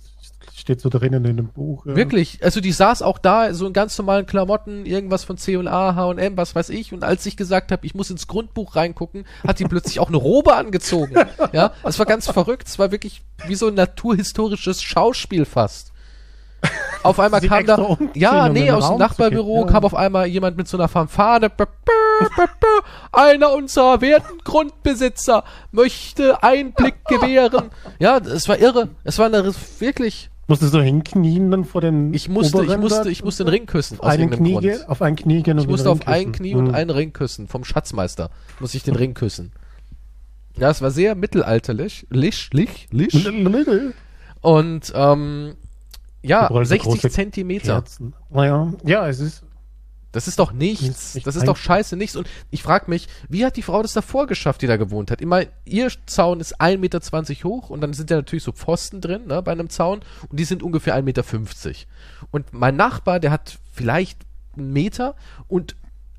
B: steht so drinnen in dem Buch. Ja.
A: Wirklich, also die saß auch da, so in ganz normalen Klamotten, irgendwas von C&A, H&M, was weiß ich. Und als ich gesagt habe, ich muss ins Grundbuch reingucken, hat die plötzlich auch eine Robe angezogen. <laughs> Ja, es war ganz verrückt. Es war wirklich wie so ein naturhistorisches Schauspiel fast. Auf <laughs> einmal kam da, ja, nee, aus dem
B: Raum zu
A: Nachbarbüro
B: ja.
A: kam auf einmal jemand mit so einer Fanfare. Einer unserer werten Grundbesitzer möchte Einblick gewähren. Ja, es war irre. Es war eine, wirklich,
B: Musstest du hinknien dann vor den
A: ich musste, ich musste, ich musste den Ring küssen. Aus
B: einen Knie,
A: Grund.
B: auf ein Knie gehen und
A: Ich musste auf ein. Knie und
B: Hm.
A: einen Ring küssen. Vom Schatzmeister muss ich den Ring küssen. Ja, es war sehr mittelalterlich. Lisch, lich, lisch. Und, ähm, ja,
B: Überall so
A: 60
B: große
A: Zentimeter.
B: Kerzen. Naja, ja, es ist.
A: Das ist doch nichts.
B: Nicht-
A: Das ist doch scheiße nichts. Und ich frage mich, wie hat die Frau das davor geschafft, die da gewohnt hat? Immer, ihr Zaun ist 1,20 Meter hoch und dann sind ja natürlich so Pfosten drin, ne, bei einem Zaun. Und die sind ungefähr 1,50 Meter. Und mein Nachbar, der hat vielleicht einen Meter und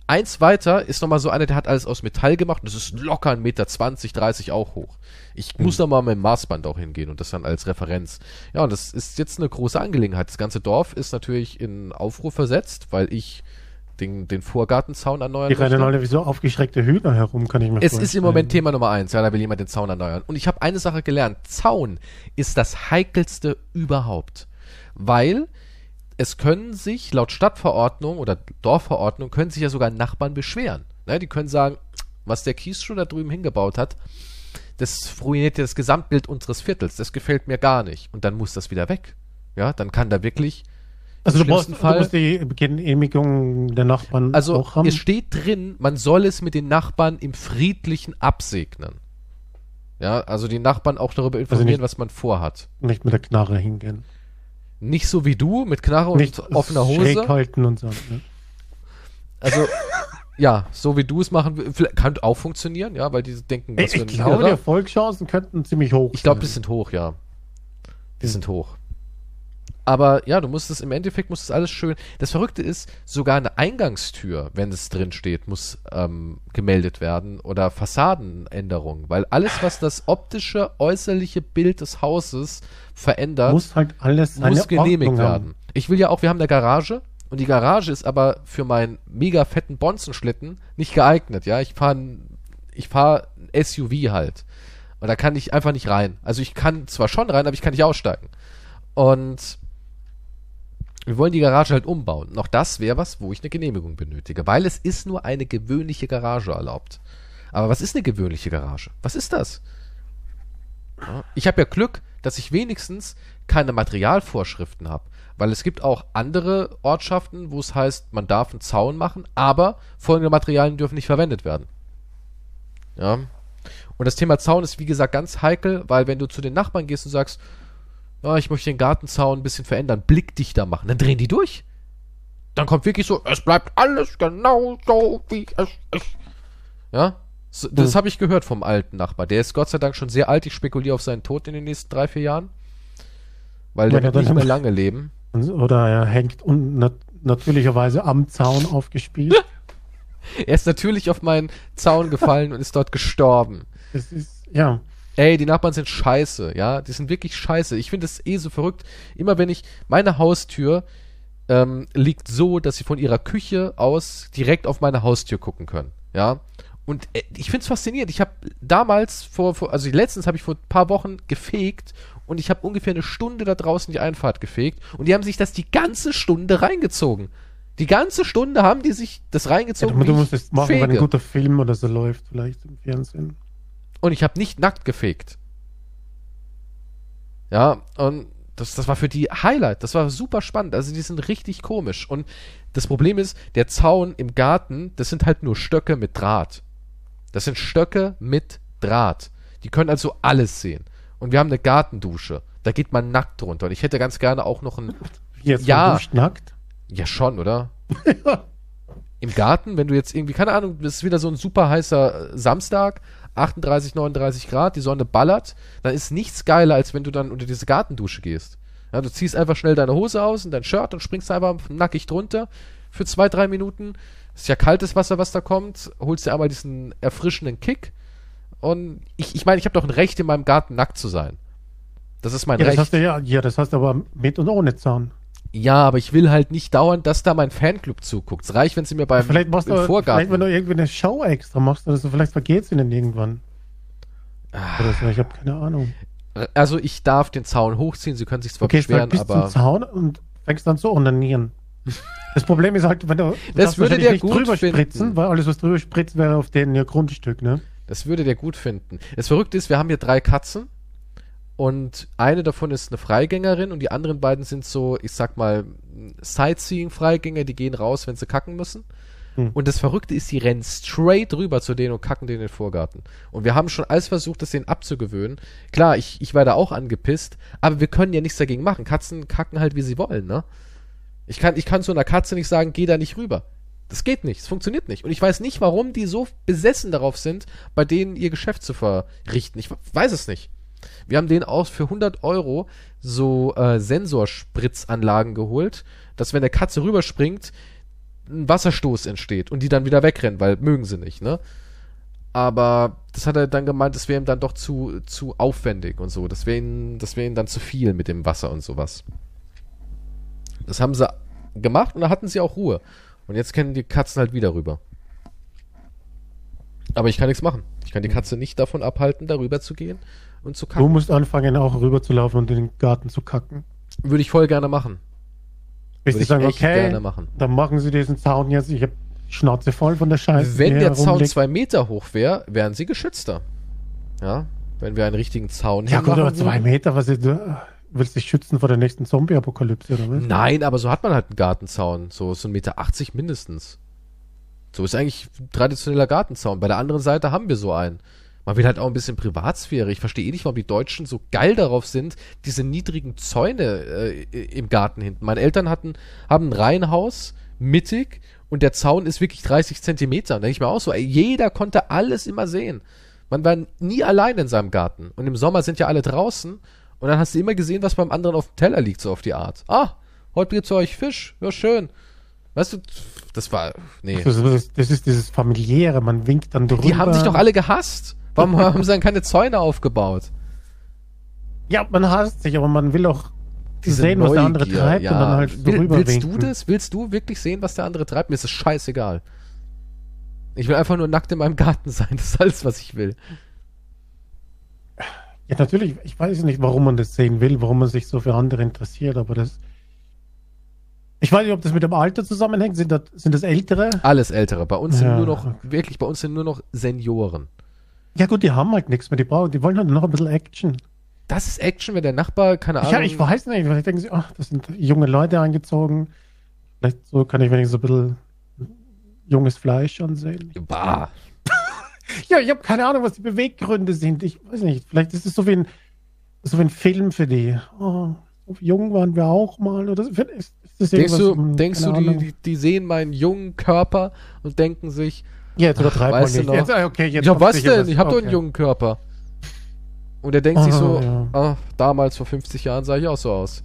A: eins weiter ist nochmal so einer, der hat alles aus Metall gemacht und das ist locker 1,20 Meter, 30 auch hoch. Ich muss da mal mit dem Maßband auch hingehen und das dann als Referenz. Ja, und das ist jetzt eine große Angelegenheit. Das ganze Dorf ist natürlich in Aufruhr versetzt, weil ich den, den Vorgartenzaun erneuern
B: Die rennen alle wie so aufgeschreckte Hühner herum, kann ich mir
A: Es
B: vorstellen.
A: ist im Moment Thema Nummer eins. Ja, da will jemand den Zaun erneuern. Und ich habe eine Sache gelernt. Zaun ist das heikelste überhaupt. Weil es können sich laut Stadtverordnung oder Dorfverordnung können sich ja sogar Nachbarn beschweren. Ne, die können sagen, was der Kiesschuh da drüben hingebaut hat, das ruiniert ja das Gesamtbild unseres Viertels. Das gefällt mir gar nicht. Und dann muss das wieder weg. Ja, dann kann da wirklich
B: Also du, brauchst,
A: schlimmsten
B: du
A: Fall-
B: musst die Genehmigung der Nachbarn
A: Also
B: auch haben.
A: es steht drin, man soll es mit den Nachbarn im Friedlichen absegnen. Ja, also die Nachbarn auch darüber informieren,
B: nicht-
A: was man vorhat.
B: nicht mit der Knarre hingehen.
A: Nicht so wie du mit Knarre und
B: nicht
A: offener
B: schräg
A: Hose.
B: halten und so. Ne?
A: Also ja, so wie du es machen willst, kann auch funktionieren, ja, weil die denken,
B: Ich,
A: was
B: ich
A: ein
B: glaube, die. Erfolgschancen könnten ziemlich hoch
A: Ich glaube, die
B: sein.
A: sind hoch, ja. Die sind hoch. Aber ja, du musst es im Endeffekt, muss es alles schön. Das Verrückte ist, sogar eine Eingangstür, wenn es drin steht, muss ähm, gemeldet werden oder Fassadenänderungen, weil alles, was das optische, äußerliche Bild des Hauses verändert,
B: Muss halt alles
A: muss genehmigt werden. Ich will ja auch, wir haben eine Garage und die Garage ist aber für meinen mega fetten Bonzenschlitten nicht geeignet, ja. Ich fahre ich fahr ein SUV halt. Und da kann ich einfach nicht rein. Also ich kann zwar schon rein, aber ich kann nicht aussteigen. Und wir wollen die Garage halt umbauen. Auch das wäre was, wo ich eine Genehmigung benötige, weil es ist nur eine gewöhnliche Garage erlaubt. Aber was ist eine gewöhnliche Garage? Was ist das? Ich habe ja Glück, dass ich wenigstens keine Materialvorschriften habe. Weil es gibt auch andere Ortschaften, wo es heißt, man darf einen Zaun machen, aber folgende Materialien dürfen nicht verwendet werden. Ja. Und das Thema Zaun ist, wie gesagt, ganz heikel, weil wenn du zu den Nachbarn gehst und sagst, ja, ich möchte den Gartenzaun ein bisschen verändern, blickdichter machen, dann drehen die durch. Dann kommt wirklich so, es bleibt alles genau so, wie es ist. Ja, so, das
B: Hm.
A: habe ich gehört vom alten Nachbar. Der ist Gott sei Dank schon sehr alt. Ich spekuliere auf seinen Tod in den nächsten drei, vier Jahren. Weil der
B: Ja,
A: wird
B: dann-
A: nicht mehr lange leben.
B: Oder er hängt un nat natürlicherweise am Zaun aufgespielt. <laughs>
A: Er ist natürlich auf meinen Zaun gefallen und ist dort gestorben.
B: Das ist, ja.
A: Ey, die Nachbarn sind scheiße, ja. Die sind wirklich scheiße. Ich finde es eh so verrückt. Immer wenn ich, meine Haustür ähm, liegt so, dass sie von ihrer Küche aus direkt auf meine Haustür gucken können, ja. Und äh, ich finde es faszinierend. Ich habe damals vor, vor, also letztens habe ich vor ein paar Wochen gefegt und ich habe ungefähr eine Stunde da draußen die Einfahrt gefegt und die haben sich das die ganze Stunde reingezogen. Die ganze Stunde haben die sich das
B: ja
A: reingezogen.
B: du,
A: wie
B: du musst es machen, wenn ein
A: fege.
B: guter Film oder so läuft, vielleicht im Fernsehen.
A: Und ich habe nicht nackt gefegt. Ja, und das, das war für die Highlight. Das war super spannend. Also die sind richtig komisch. Und das Problem ist, der Zaun im Garten, das sind halt nur Stöcke mit Draht. Das sind Stöcke mit Draht. Die können also alles sehen. Und wir haben eine Gartendusche. Da geht man nackt drunter. Und ich hätte ganz gerne auch noch ein.
B: Jetzt
A: Ja.
B: nackt.
A: Ja, schon, oder? <laughs> Im Garten, wenn du jetzt irgendwie, keine Ahnung, das ist wieder so ein super heißer äh, Samstag, 38, 39 Grad, die Sonne ballert, dann ist nichts geiler, als wenn du dann unter diese Gartendusche gehst. Ja, du ziehst einfach schnell deine Hose aus und dein Shirt und springst einfach nackig drunter für zwei, drei Minuten. Ist ja kaltes Wasser, was da kommt, holst dir einmal diesen erfrischenden Kick. Und ich, ich meine, ich habe doch ein Recht, in meinem Garten nackt zu sein. Das ist mein
B: Ja, das
A: Recht.
B: hast du ja, ja, das hast du aber mit und ohne Zaun.
A: Ja, aber ich will halt nicht dauernd, dass da mein Fanclub zuguckt. Es reicht, wenn sie mir beim
B: vielleicht machst du,
A: Vorgarten.
B: vielleicht wenn du irgendwie eine Show extra machst oder so, vielleicht vergeht es ihnen irgendwann.
A: Ah.
B: Oder so, ich habe keine Ahnung.
A: also ich darf den Zaun hochziehen, sie können sich zwar
B: Okay,
A: beschweren,
B: bis
A: aber
B: zum Zaun und fängst dann so an onanieren. Das Problem ist halt, wenn du, <laughs> darfst
A: würde der
B: nicht
A: gut
B: drüber
A: finden.
B: spritzen, weil alles, was drüber spritzt, wäre auf denen ihr Grundstück, ne?
A: das würde der gut finden. Das Verrückte ist, wir haben hier drei Katzen und eine davon ist eine Freigängerin und die anderen beiden sind so, ich sag mal, Sightseeing-Freigänger, die gehen raus, wenn sie kacken müssen.
B: Hm.
A: Und das Verrückte ist, die rennen straight rüber zu denen und kacken denen in den Vorgarten. Und wir haben schon alles versucht, das denen abzugewöhnen. Klar, ich, ich war da auch angepisst, aber wir können ja nichts dagegen machen. Katzen kacken halt, wie sie wollen, ne? Ich kann, ich kann zu einer Katze nicht sagen, geh da nicht rüber. Das geht nicht, es funktioniert nicht. Und ich weiß nicht, warum die so besessen darauf sind, bei denen ihr Geschäft zu verrichten. Ich weiß es nicht. Wir haben denen auch für 100 Euro so äh, Sensorspritzanlagen geholt, dass wenn der Katze rüberspringt, ein Wasserstoß entsteht und die dann wieder wegrennen, weil mögen sie nicht, ne? Aber das hat er dann gemeint, das wäre ihm dann doch zu, zu aufwendig und so. Das wäre ihm, das ihm dann zu viel mit dem Wasser und sowas. Das haben sie gemacht und da hatten sie auch Ruhe. Und jetzt kennen die Katzen halt wieder rüber. Aber ich kann nichts machen. Ich kann die Katze nicht davon abhalten, darüber zu gehen und zu
B: Du
A: kacken.
B: musst anfangen, auch rüber zu laufen und in den Garten zu kacken.
A: Würde ich voll gerne machen.
B: Bis
A: Würde ich
B: sagen, okay,
A: gerne machen.
B: dann machen sie diesen Zaun jetzt. Ich habe Schnauze voll von der Scheiße.
A: Wenn der Zaun
B: rumliegt.
A: zwei Meter hoch wäre, wären sie geschützter. Ja, wenn wir einen richtigen Zaun
B: Ja, gut, aber zwei. Meter, was ist, du willst dich schützen vor der nächsten Zombie-Apokalypse, oder was?
A: Nein, aber so hat man halt einen Gartenzaun. So, so ein Meter 80 mindestens. So ist eigentlich ein traditioneller Gartenzaun. Bei der anderen Seite haben wir so einen. Man will halt auch ein bisschen Privatsphäre. Ich verstehe eh nicht, warum die Deutschen so geil darauf sind, diese niedrigen Zäune äh, im Garten hinten. Meine Eltern hatten, haben ein Reihenhaus, mittig, und der Zaun ist wirklich 30 Zentimeter. Denke ich mir auch so, ey, jeder konnte alles immer sehen. Man war nie allein in seinem Garten. Und im Sommer sind ja alle draußen Und dann hast du immer gesehen, was beim anderen auf dem Teller liegt, so auf die Art. Ah, heute gibt's für euch Fisch. Ja, schön. Weißt du, das war, nee.
B: Das ist, das ist dieses familiäre, man winkt dann drüber.
A: Die haben sich doch alle gehasst. Warum <laughs> haben sie dann keine Zäune aufgebaut?
B: Ja, man hasst sich, aber man will auch
A: Diese
B: sehen, was der andere
A: Neugier,
B: treibt
A: ja.
B: und dann halt
A: Will, Willst du
B: winken.
A: das? Willst du wirklich sehen, was der andere treibt? Mir ist es scheißegal. Ich will einfach nur nackt in meinem Garten sein. Das ist alles, was ich will.
B: Ja, natürlich, ich weiß nicht, warum man das sehen will, warum man sich so für andere interessiert, aber das. Ich weiß nicht, ob das mit dem Alter zusammenhängt. Sind das, sind das Ältere?
A: Alles Ältere. Bei uns sind
B: Ja.
A: nur noch, wirklich, bei uns sind nur noch Senioren.
B: Ja, gut, die haben halt nichts mehr. Die brauchen, die wollen halt noch ein bisschen Action.
A: Das ist Action, wenn der Nachbar, keine Ahnung.
B: Ja, ich weiß nicht. Vielleicht denken sie, ach, das sind junge Leute eingezogen. Vielleicht so kann ich wenigstens ein bisschen junges Fleisch ansehen.
A: Bah. <laughs>
B: Ja, ich habe keine Ahnung, was die Beweggründe sind. Ich weiß nicht. Vielleicht ist es so wie ein, so wie ein Film für die. Oh, so jung waren wir auch mal. Oder so. ist, ist
A: Denkst du, denkst du die, die, die sehen meinen jungen Körper und denken sich,
B: Ja, jetzt übertreibt man nicht. Jetzt, ah, okay, jetzt
A: ja, was denn? Ich habe doch einen
B: okay.
A: jungen Körper. Und er denkt sich
B: Ah,
A: so,
B: ja.
A: ah, damals vor 50 Jahren sah ich auch so aus.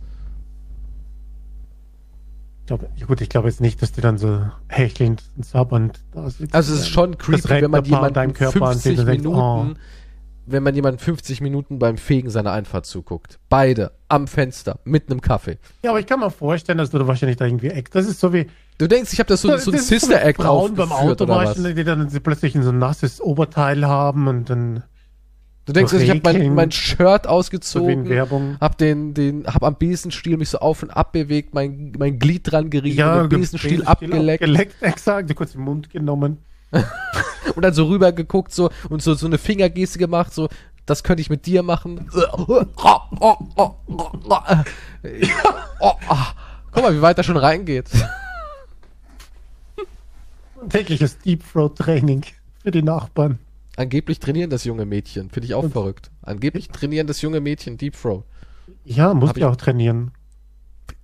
B: Ich glaub, gut, ich glaube jetzt nicht, dass die dann so hechelnd da sitzen.
A: Also es ist schon creepy, wenn man jemanden
B: deinem Körper
A: 50
B: ansieht und denkt,
A: Minuten, wenn man jemanden 50 Minuten beim Fegen seiner Einfahrt zuguckt. Beide am Fenster mit einem Kaffee.
B: Ja, aber ich kann mir vorstellen, dass du da wahrscheinlich da irgendwie. Das ist so wie
A: Du denkst, ich habe das so, so ein
B: ist so
A: Sister
B: wie
A: Act
B: Frauen beim
A: aufgeführt oder was?
B: Die dann plötzlich ein so nasses Oberteil haben und dann
A: Du denkst, also, ich habe mein, mein Shirt
B: so
A: ausgezogen,
B: Werbung.
A: hab den, den, hab am Besenstiel mich so auf und ab bewegt, mein, mein Glied dran gerieben, den Besenstiel abgeleckt
B: abgeleckt, exakt, kurz im Mund genommen. <laughs>
A: und dann so rüber geguckt so und so, so eine Fingergeste gemacht, so, das könnte ich mit dir machen. <laughs> Guck mal, wie weit er schon reingeht.
B: Tägliches Deep Throat Training für die Nachbarn.
A: Angeblich trainieren das junge Mädchen. Finde ich auch
B: Und-
A: verrückt. Angeblich trainieren das junge Mädchen Deep Throw.
B: Ja, muss ja
A: ich-
B: auch trainieren.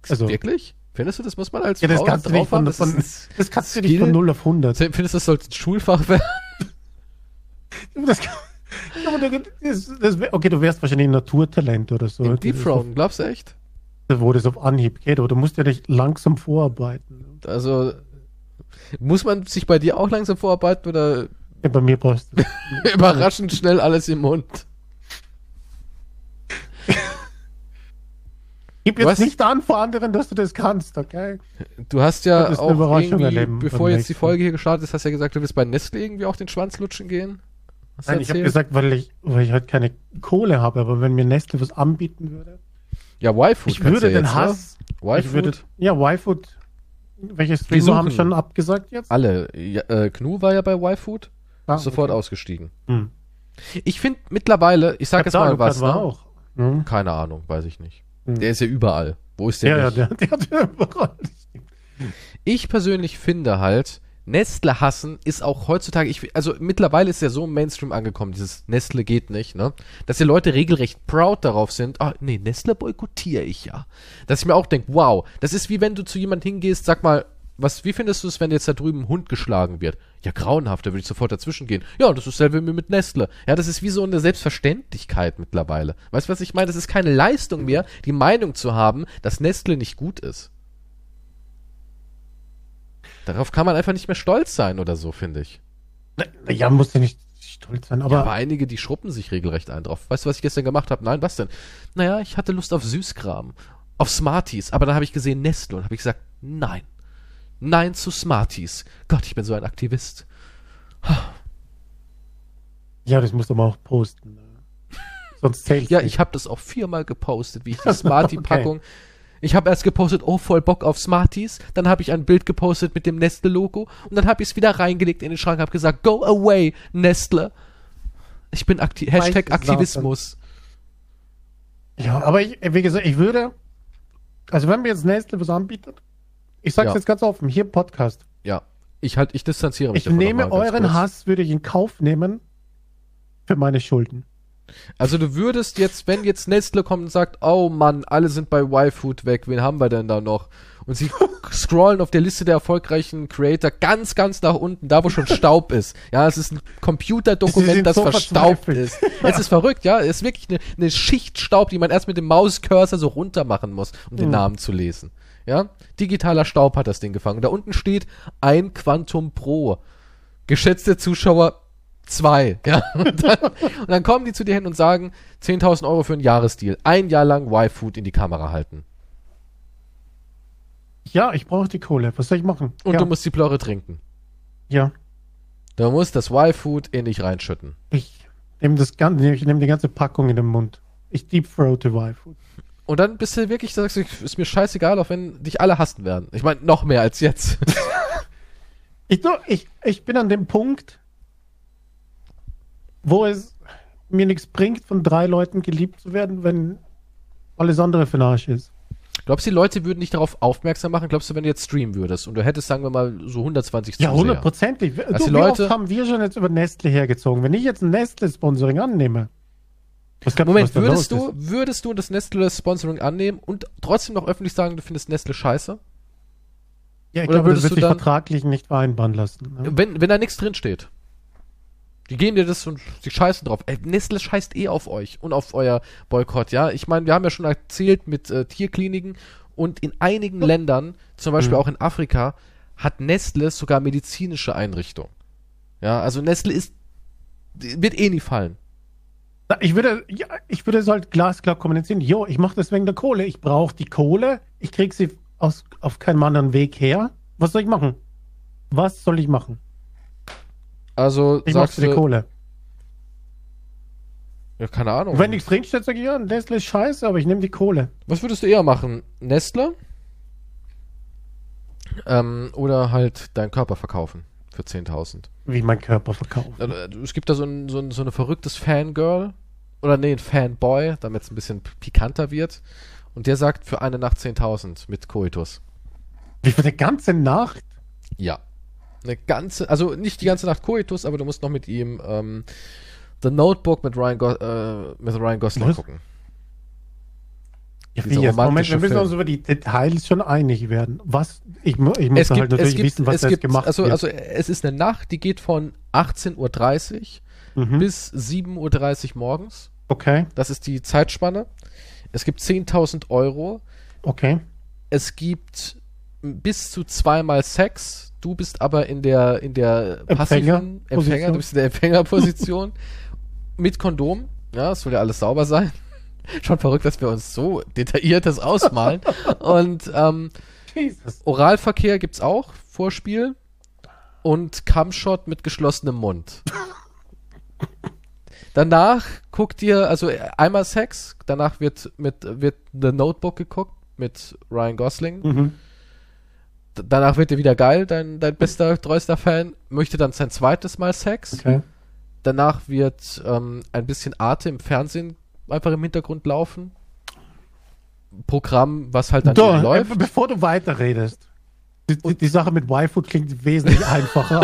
B: Also-
A: Wirklich? Findest du, das muss man als
B: Ja, das
A: Frau
B: kannst du nicht von,
A: Das
B: von das kannst du nicht
A: Skill.
B: von 0 auf 100.
A: ein- Findest du, das sollte ein Schulfach werden?
B: Das, das, das, okay, du wärst wahrscheinlich ein Naturtalent oder so. Das
A: Deep Throw, glaubst du echt?
B: Wo das auf Anhieb geht, aber du musst ja nicht langsam vorarbeiten.
A: Also, muss man sich bei dir auch langsam vorarbeiten oder
B: Ja, bei mir brauchst du. <laughs>
A: überraschend schnell alles im Mund?
B: Gib jetzt
A: Was?
B: nicht an vor anderen, dass du das kannst, okay?
A: Du hast ja auch irgendwie, bevor jetzt die. Folge hier gestartet ist, hast du ja gesagt, du willst bei Nestle irgendwie auch den Schwanz lutschen gehen? Hast
B: Nein, ich habe gesagt, weil ich, weil ich halt keine Kohle habe, aber wenn mir Nestle was anbieten würde,
A: ja, Y-Food
B: ich würde
A: ja
B: den
A: jetzt,
B: Hass,
A: Ne?
B: ich würde,
A: Y-Food?
B: ja, Y-Food, welche Streamer haben schon abgesagt jetzt?
A: Alle. Ja, äh, Knu war ja bei Y-Food,
B: Ah,
A: sofort
B: okay.
A: ausgestiegen.
B: Hm.
A: Ich finde mittlerweile, ich sag jetzt mal
B: Alucard
A: was,
B: war
A: ne?
B: auch. Hm.
A: Keine Ahnung, weiß ich nicht.
B: Hm.
A: Der ist ja überall. Wo ist der
B: Ja, ja, der, der hat ja überall.
A: Ich persönlich finde halt, Nestle hassen ist auch heutzutage, ich, also mittlerweile ist ja so im Mainstream angekommen, dieses Nestle geht nicht, ne? Dass die Leute regelrecht proud darauf sind, ah, nee, Nestle boykottiere ich ja. Dass ich mir auch denke, wow, das ist wie wenn du zu jemand hingehst, sag mal, was, wie findest du es, wenn jetzt da drüben ein Hund geschlagen wird? Ja, grauenhaft, da würde ich sofort dazwischen gehen. Ja, das ist dasselbe wie mit Nestle. Ja, das ist wie so eine Selbstverständlichkeit mittlerweile. Weißt du, was ich meine? Das ist keine Leistung mehr, die Meinung zu haben, dass Nestle nicht gut ist. Darauf kann man einfach nicht mehr stolz sein oder so, finde ich.
B: Ja, muss ja nicht stolz sein, aber,
A: Aber einige, die schruppen sich regelrecht ein drauf. Weißt du, was ich gestern gemacht habe? Nein, was denn? Naja, ich hatte Lust auf Süßkram, auf Smarties, aber dann habe ich gesehen Nestle und habe ich gesagt, nein. Nein zu Smarties. Gott, ich bin so ein Aktivist.
B: ja, das musst du mal auch posten. ne? <laughs> Sonst zählt
A: Ja, ich habe das auch viermal gepostet, wie ich die <laughs> Smartie-Packung.
B: Okay.
A: Ich habe erst gepostet, oh, voll Bock auf Smarties. Dann habe ich ein Bild gepostet mit dem Nestle-Logo. Und dann habe ich es wieder reingelegt in den Schrank, habe gesagt, go away, Nestle. Ich bin akti Hashtag Aktivismus.
B: Ja, aber ich, wie gesagt, ich würde, also wenn mir jetzt Nestle was anbietet, ich sag's
A: Ja.
B: jetzt ganz offen, hier im Podcast,
A: Ja, ich halt, ich distanziere mich
B: ich nehme euren. Hass, würde ich in Kauf nehmen für meine Schulden.
A: Also du würdest jetzt, wenn jetzt Nestle kommt und sagt, oh Mann, alle sind bei Y-Food weg, wen haben wir denn da noch? Und sie <laughs> scrollen auf der Liste der erfolgreichen Creator ganz, ganz nach unten, da wo schon <laughs> Staub ist. Ja, es ist ein Computerdokument, das
B: so
A: verstaubt ist. Es ist verrückt, ja. Es ist wirklich eine, eine Schicht Staub, die man erst mit dem Mauscursor so runter machen muss, um den
B: Mhm.
A: Namen zu lesen. Ja, digitaler Staub hat das Ding gefangen. Da unten steht ein Quantum Pro. Geschätzte Zuschauer zwei. <laughs> Ja, und dann, und dann kommen die zu dir hin und sagen 10.000 Euro für einen Jahresdeal. Ein Jahr lang Y-Food in die Kamera halten.
B: Ja, ich brauche die Kohle. Was soll ich machen?
A: Und
B: ja.
A: du musst die Plörre trinken.
B: ja.
A: Du musst das Y-Food in dich reinschütten.
B: Ich nehme das ganze, ich nehme die ganze Packung in den Mund. Ich deep throate Y-Food.
A: Und dann bist du wirklich, sagst du, ist mir scheißegal, auch wenn dich alle hassen werden. Ich meine, noch mehr als jetzt. <laughs>
B: Ich, ich, ich bin an dem Punkt, wo es mir nichts bringt, von drei Leuten geliebt zu werden, wenn alles andere für den Arsch ist.
A: Glaubst du, die Leute würden dich darauf aufmerksam machen? Glaubst du, wenn du jetzt streamen würdest und du hättest, sagen wir mal, so 120
B: Ja,
A: Zuseher?
B: hundertprozentig. Du,
A: die
B: wie
A: Leute-
B: oft haben wir schon jetzt über Nestle hergezogen? Wenn ich jetzt ein Nestle-Sponsoring annehme, was glaubst
A: Moment,
B: was
A: würdest du, würdest du das Nestle-Sponsoring annehmen und trotzdem noch öffentlich sagen, du findest Nestle scheiße?
B: Ja, ich
A: oder
B: glaube,
A: würdest
B: das wird
A: du
B: sich
A: dann-
B: vertraglich nicht vereinbaren lassen. Ne?
A: Wenn, wenn da nichts drin steht. Die geben dir das und die scheißen drauf. Ey, Nestle scheißt eh auf euch und auf euer Boykott, ja. Ich meine, wir haben ja schon erzählt mit äh, Tierkliniken und in einigen Ländern, zum Beispiel
B: Mhm.
A: auch in Afrika, hat Nestle sogar medizinische Einrichtungen. Ja, also Nestle ist, wird eh nie fallen.
B: Ich würde, ja, ich würde es halt glasklar kommunizieren. Jo, ich mache das wegen der Kohle. Ich brauche die Kohle. Ich krieg sie aus, auf keinem anderen Weg her. Was soll ich machen? Was soll ich machen?
A: Also
B: Ich mache
A: sagst
B: für die Kohle.
A: ja, keine Ahnung.
B: Und wenn nichts drinsteht, sage ich, ja, Nestle ist scheiße, aber ich nehme die Kohle.
A: Was würdest du eher machen? Nestle? Ähm, oder halt deinen Körper verkaufen für 10.000?
B: Wie mein Körper verkauft.
A: Also, äh, Es gibt da so ein, so ein, so eine verrücktes Fangirl. Oder nee, ein Fanboy, damit es ein bisschen pikanter wird. Und der sagt für eine Nacht 10.000 mit Coitus.
B: Wie für die ganze Nacht?
A: Ja. Eine ganze, also nicht die ganze Nacht Coitus, aber du musst noch mit ihm ähm, The Notebook mit Ryan, Go äh, mit Ryan Gosling
B: Was?
A: gucken.
B: Ja, wie jetzt? Moment, wir müssen uns über die Details schon einig werden. Was, ich, ich muss halt natürlich wissen, was
A: es gibt,
B: gemacht
A: also,
B: wird.
A: also es ist eine Nacht, die geht von 18.30 Uhr
B: mhm.
A: bis 7.30 Uhr morgens.
B: Okay,
A: Das ist die Zeitspanne. Es gibt 10.000 Euro.
B: okay.
A: Es gibt bis zu zweimal Sex. Du bist aber in der, in der passiven
B: Empfängerposition.
A: Empfänger, du bist in der Empfängerposition <laughs> mit Kondom. Ja, es soll ja alles sauber sein. <laughs> Schon verrückt, dass wir uns so detailliert das ausmalen. <laughs> Und ähm,
B: Jesus.
A: Oralverkehr gibt's auch, Vorspiel. Und Cumshot mit geschlossenem Mund. Danach guckt ihr, also äh, einmal Sex, danach wird mit wird The Notebook geguckt mit Ryan Gosling.
B: Mhm.
A: Danach wird dir wieder geil, dein, dein bester, treuester Fan, möchte dann sein zweites Mal Sex.
B: Okay.
A: Danach wird ähm, ein bisschen Arte im Fernsehen einfach im Hintergrund laufen. Programm, was halt dann
B: So,
A: eben
B: äh,
A: läuft.
B: bevor du weiterredest. Die, die, die Sache mit Y-Food klingt wesentlich <laughs> einfacher.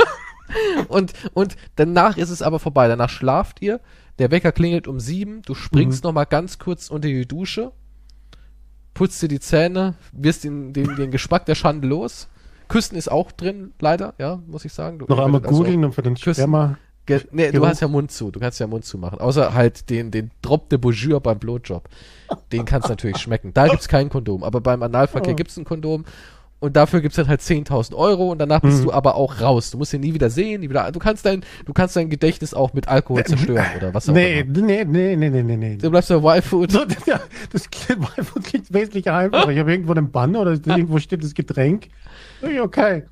A: Und, und danach ist es aber vorbei. Danach schlaft ihr. Der Wecker klingelt um sieben. Du springst noch mal ganz kurz unter die Dusche. Putzt dir die Zähne. Wirst den, den, den Geschmack der Schande los. Küssen ist auch drin, leider, ja, muss ich sagen. Du,
B: Noch einmal
A: also,
B: googeln und für den
A: Küssen.
B: Sperma.
A: Ge nee, du hast ja Mund zu. Du kannst ja Mund zu machen. Außer halt den, den Drop de Bonjour beim Blowjob. Den kannst du natürlich schmecken. Da gibt's kein Kondom. Aber beim Analverkehr
B: Oh.
A: gibt's ein Kondom. Und dafür gibt's dann halt 10.000 Euro und danach bist
B: Mhm.
A: du aber auch raus. Du musst ihn nie wieder sehen, nie wieder. Du kannst dein, du kannst dein Gedächtnis auch mit Alkohol zerstören oder was auch
B: Nee,
A: immer.
B: nee, nee, nee, nee, nee, nee.
A: Du bleibst bei Y-Food.
B: So, das, <laughs> ja, das klingt, Y-Food klingt wesentlich einfacher. Ich habe irgendwo einen Banner oder <laughs> irgendwo steht das Getränk. Okay.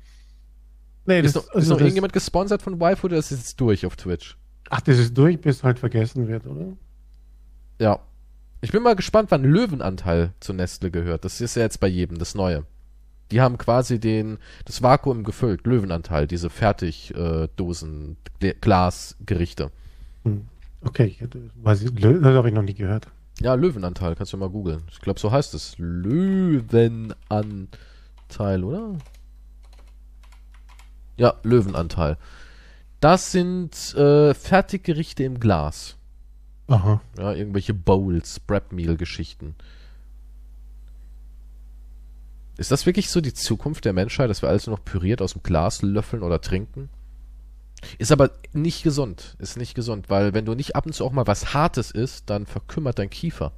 B: Nee, das,
A: Ist noch, ist
B: also
A: noch
B: das,
A: irgendjemand gesponsert von Y-Food oder ist es jetzt durch auf Twitch?
B: Ach, das ist durch, bis halt vergessen wird, oder?
A: Ja. Ich bin mal gespannt, wann Löwenanteil zu Nestle gehört. Das ist ja jetzt bei jedem das Neue. Die haben quasi den, das Vakuum gefüllt, Löwenanteil, diese Fertigdosen, äh, Glasgerichte.
B: Hm. Okay, weiß ich, das habe ich noch nie gehört.
A: Ja, Löwenanteil, kannst du mal googeln. Ich glaube, so heißt es. Löwenanteil, oder? Ja, Löwenanteil. Das sind äh, Fertiggerichte im Glas.
B: Aha.
A: Ja, irgendwelche Bowls, Prep Meal Geschichten. Ist das wirklich so die Zukunft der Menschheit, dass wir alles nur noch püriert aus dem Glas löffeln oder trinken? Ist aber nicht gesund. Ist nicht gesund, weil wenn du nicht ab und zu auch mal was Hartes isst, dann verkümmert dein Kiefer.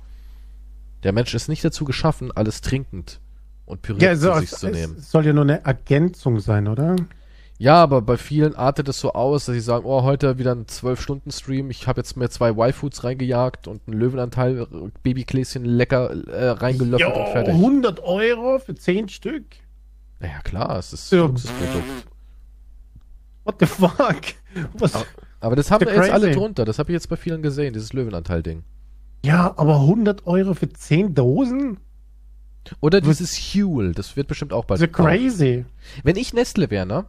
A: Der Mensch ist nicht dazu geschaffen, alles trinkend und püriert
B: Ja, so,
A: zu sich zu nehmen.
B: es soll ja nur eine Ergänzung sein, oder?
A: Ja, aber bei vielen artet es so aus, dass sie sagen, oh, heute wieder ein 12-Stunden-Stream, ich habe jetzt mir zwei Y-Foods reingejagt und einen Löwenanteil, äh, Babykläschen lecker äh, reingelöffelt und fertig.
B: 100 Euro für 10 Stück?
A: Naja, klar, es ist
B: Ja.
A: Luxusprodukt.
B: What the fuck? Was?
A: Aber- Aber das haben
B: ja
A: jetzt alle drunter, das habe ich jetzt bei vielen gesehen, dieses Löwenanteil-Ding.
B: Ja, aber 100 Euro für 10 Dosen?
A: Oder dieses Huel, das wird bestimmt auch bald
B: Das ist ja
A: gekauft.
B: crazy.
A: Wenn ich Nestle wäre, ne?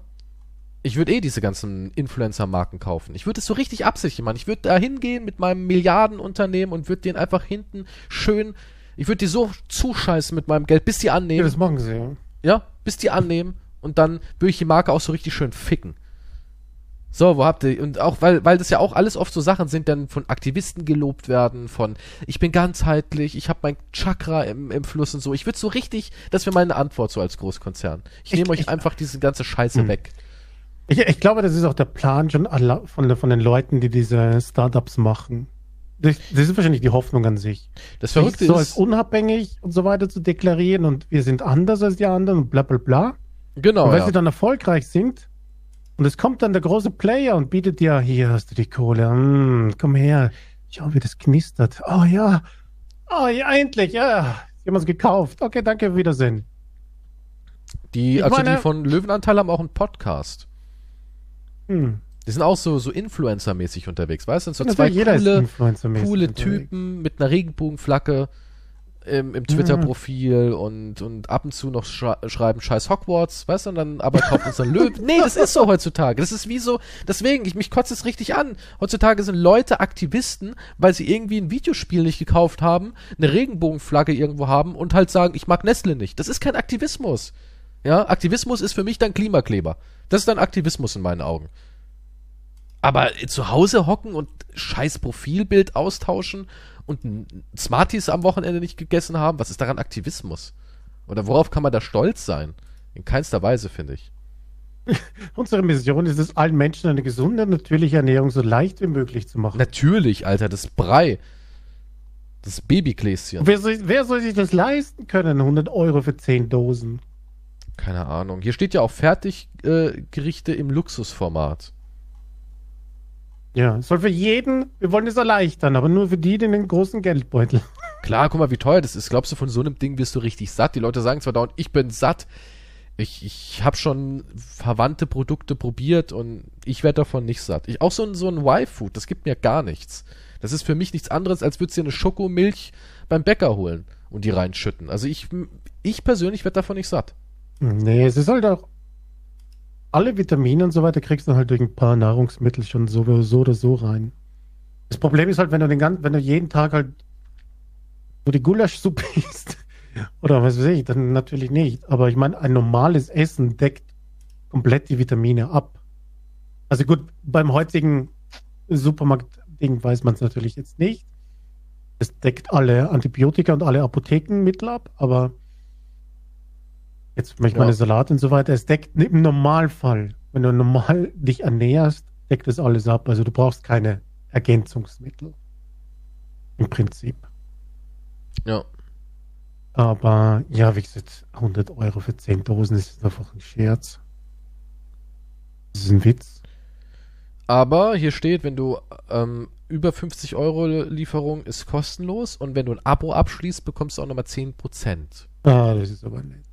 A: Ich würde eh diese ganzen Influencer-Marken kaufen. Ich würde es so richtig absichtlich machen. Ich würde da hingehen mit meinem Milliardenunternehmen und würde den einfach hinten schön, ich würde die so zuscheißen mit meinem Geld, bis die
B: Ja,
A: annehmen.
B: das machen sie.
A: Ja, bis die annehmen und dann würde ich die Marke auch so richtig schön ficken. So, wo habt ihr, und auch, weil, weil das ja auch alles oft so Sachen sind, dann von Aktivisten gelobt werden, von, ich bin ganzheitlich, ich habe mein Chakra im, im Fluss und so. Ich würde so richtig, das wäre meine Antwort so als Großkonzern. Ich,
B: Ich-
A: nehme euch
B: ich-
A: einfach diese ganze Scheiße
B: Hm.
A: weg.
B: Ich, ich glaube, das ist auch der Plan schon von, von den Leuten, die diese Startups machen. Das, das ist wahrscheinlich die Hoffnung an sich.
A: Das Verrückte
B: sich so als
A: ist,
B: unabhängig und so weiter zu deklarieren und wir sind anders als die anderen und bla bla bla.
A: genau,
B: und weil
A: ja.
B: sie dann erfolgreich sind und es kommt dann der große Player und bietet dir, hier hast du die Kohle, mm, komm her, schau wie das knistert. Oh ja, oh ja, endlich, ja, sie haben es gekauft. Okay, danke, Wiedersehen.
A: die,
B: ich
A: also
B: meine-
A: die von Löwenanteil haben auch einen Podcast.
B: Hm.
A: Die sind auch so, so Influencer-mäßig unterwegs, weißt du? Und so
B: Natürlich,
A: zwei coole, coole. Typen mit einer Regenbogenflagge im, im Twitter-Profil und, und ab und zu noch schreiben Scheiß Hogwarts, weißt du, und dann aber kauft uns ein Löwen. <laughs> Nee, das ist so heutzutage. Das ist wie so, deswegen, ich, mich kotzt es richtig an. Heutzutage sind Leute Aktivisten, weil sie irgendwie ein Videospiel nicht gekauft haben, eine Regenbogenflagge irgendwo haben und halt sagen, ich mag Nestle nicht. Das ist kein Aktivismus. Ja, Aktivismus ist für mich dann Klimakleber. Das ist dann Aktivismus in meinen Augen. Aber zu Hause hocken und scheiß Profilbild austauschen und Smarties am Wochenende nicht gegessen haben, was ist daran Aktivismus? Oder worauf kann man da stolz sein? In keinster Weise, finde ich. <laughs>
B: Unsere Mission ist es, allen Menschen eine gesunde, natürliche Ernährung so leicht wie möglich zu machen.
A: Natürlich, Alter, das Brei. Das Babygläschen.
B: Wer soll, wer soll sich das leisten können? 100 Euro für 10 Dosen.
A: Keine Ahnung. Hier steht ja auch Fertiggerichte Gerichte im Luxusformat.
B: Ja, es soll für jeden, wir wollen es erleichtern, aber nur für die, die den großen Geldbeutel.
A: Klar, guck mal, wie teuer das ist. Glaubst du, von so einem Ding wirst du richtig satt? Die Leute sagen zwar dauernd, ich bin satt. Ich, ich habe schon verwandte Produkte probiert und ich werde davon nicht satt. Ich, auch so ein, so ein Y-Food, das gibt mir gar nichts. Das ist für mich nichts anderes, als würdest du dir eine Schokomilch beim Bäcker holen und die reinschütten. Also ich, ich persönlich werde davon nicht satt.
B: Nee, es ist halt auch, alle Vitamine und so weiter kriegst du halt durch ein paar Nahrungsmittel schon so, so oder so rein. Das Problem ist halt, wenn du den ganzen, wenn du jeden Tag halt so die Gulaschsuppe <laughs> isst, oder was weiß ich, dann natürlich nicht. Aber ich meine, ein normales Essen deckt komplett die Vitamine ab. Also gut, beim heutigen Supermarkt-Ding weiß man es natürlich jetzt nicht. Es deckt alle Antibiotika und alle Apothekenmittel ab, aber jetzt möchte ich
A: Ja.
B: meine Salat und so weiter, es deckt im Normalfall, wenn du normal dich ernährst, deckt das alles ab. Also du brauchst keine Ergänzungsmittel. Im Prinzip.
A: Ja.
B: Aber ja, wie gesagt, 100 Euro für 10 Dosen ist einfach ein Scherz. Das ist ein Witz.
A: Aber hier steht, wenn du ähm, über 50 Euro Lieferung ist kostenlos und wenn du ein Abo abschließt, bekommst du auch nochmal 10%.
B: Ah, das ist aber nett.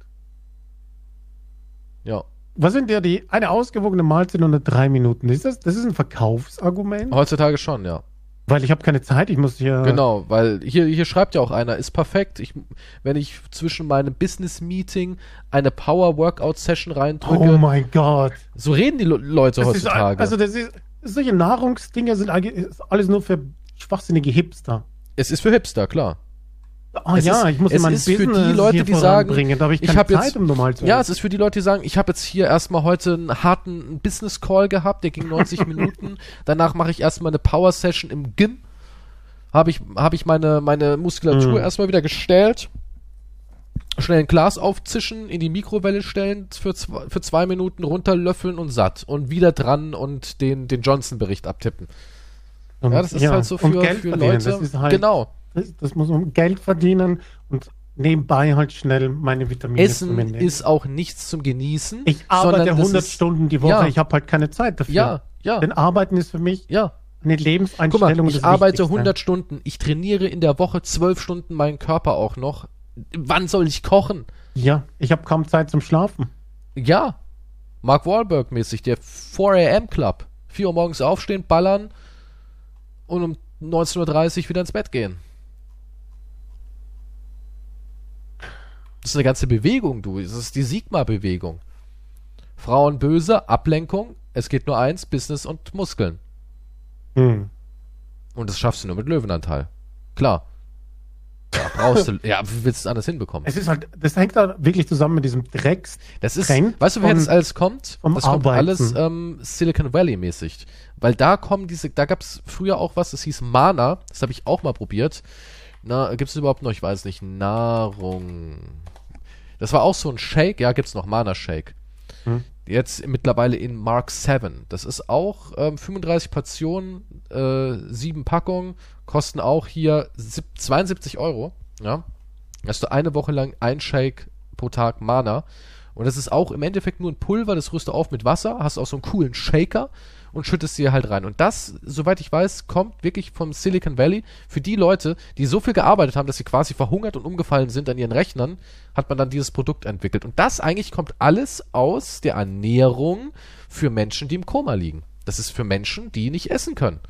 A: Ja.
B: Was sind ja die, eine ausgewogene Mahlzeit unter drei Minuten? Ist das, das ist ein Verkaufsargument?
A: Heutzutage schon, ja.
B: Weil ich habe keine Zeit, ich muss hier.
A: Genau, weil hier, hier schreibt ja auch einer, ist perfekt. Ich, wenn ich zwischen meinem Business-Meeting eine Power-Workout-Session reindrücke,
B: Oh mein Gott.
A: so reden die Le Leute
B: Das ist,
A: heutzutage.
B: also das ist, solche Nahrungsdinger sind ist alles nur für schwachsinnige Hipster.
A: es ist für Hipster, klar.
B: Oh
A: Es
B: ja,
A: ist-
B: ich muss
A: es
B: in mein
A: ist für die
B: Business
A: Leute, die sagen,
B: habe ich
A: ich
B: keine
A: hab
B: Zeit,
A: jetzt-
B: um
A: Ja, es ist für die Leute, die sagen, ich habe jetzt hier erstmal heute einen harten Business-Call gehabt, der ging 90 <laughs> Minuten. Danach mache ich erstmal eine Power-Session im Gym. habe ich, hab ich meine, meine Muskulatur
B: Mhm.
A: erstmal wieder gestellt. Schnell ein Glas aufzischen, in die Mikrowelle stellen, für zwei, für zwei Minuten runterlöffeln und satt. Und wieder dran und den, den Johnson-Bericht abtippen.
B: Und,
A: Ja, das ist halt so für, für. Leute.
B: Halt,
A: genau.
B: Das, muss man Geld verdienen und nebenbei halt schnell meine Vitamine
A: Essen
B: nehmen.
A: ist auch nichts zum Genießen.
B: Ich arbeite
A: sondern das
B: 100
A: ist-
B: Stunden die Woche,
A: Ja.
B: ich habe halt keine Zeit dafür.
A: Ja, ja,
B: Denn Arbeiten ist für mich
A: ja.
B: eine
A: Guck
B: Lebenseinstellung.
A: mal, ich arbeite
B: Wichtigste.
A: 100 Stunden. Ich trainiere in der Woche 12 Stunden meinen Körper auch noch. Wann soll ich kochen?
B: Ja, ich habe kaum Zeit zum Schlafen.
A: Ja. Mark Wahlberg mäßig, der 4 AM Club. 4 Uhr morgens aufstehen, ballern und um 19.30 Uhr wieder ins Bett gehen. Das ist eine ganze Bewegung, du. Das ist die Sigma-Bewegung. Frauen böse, Ablenkung. Es geht nur eins, Business und Muskeln.
B: Hm.
A: Und das schaffst du nur mit Löwenanteil. Klar. Ja, brauchst du. <laughs> ja, wie willst du es anders hinbekommen?
B: Es ist halt, das hängt da wirklich zusammen mit diesem Drecks.
A: Das ist,
B: Trend
A: weißt du, woher das alles kommt? das kommt
B: Arbeiten.
A: alles ähm, Silicon Valley mäßig. Weil da kommen diese, da gab es früher auch was, das hieß Mana, das habe ich auch mal probiert. Na, gibt es überhaupt noch, ich weiß nicht, Nahrung. Das war auch so ein Shake, ja, gibt's noch, Mana Shake.
B: Hm.
A: Jetzt mittlerweile in Mark 7. Das ist auch ähm, 35 Portionen, äh, 7 Packungen, kosten auch hier sieb- 72 Euro. Ja. Hast du eine Woche lang ein Shake pro Tag Mana. Und das ist auch im Endeffekt nur ein Pulver, das rührst du auf mit Wasser, hast auch so einen coolen Shaker und schüttest dir halt rein. Und das, soweit ich weiß, kommt wirklich vom Silicon Valley. Für die Leute, die so viel gearbeitet haben, dass sie quasi verhungert und umgefallen sind an ihren Rechnern, hat man dann dieses Produkt entwickelt. Und das eigentlich kommt alles aus der Ernährung für Menschen, die im Koma liegen. Das ist für Menschen, die nicht essen können.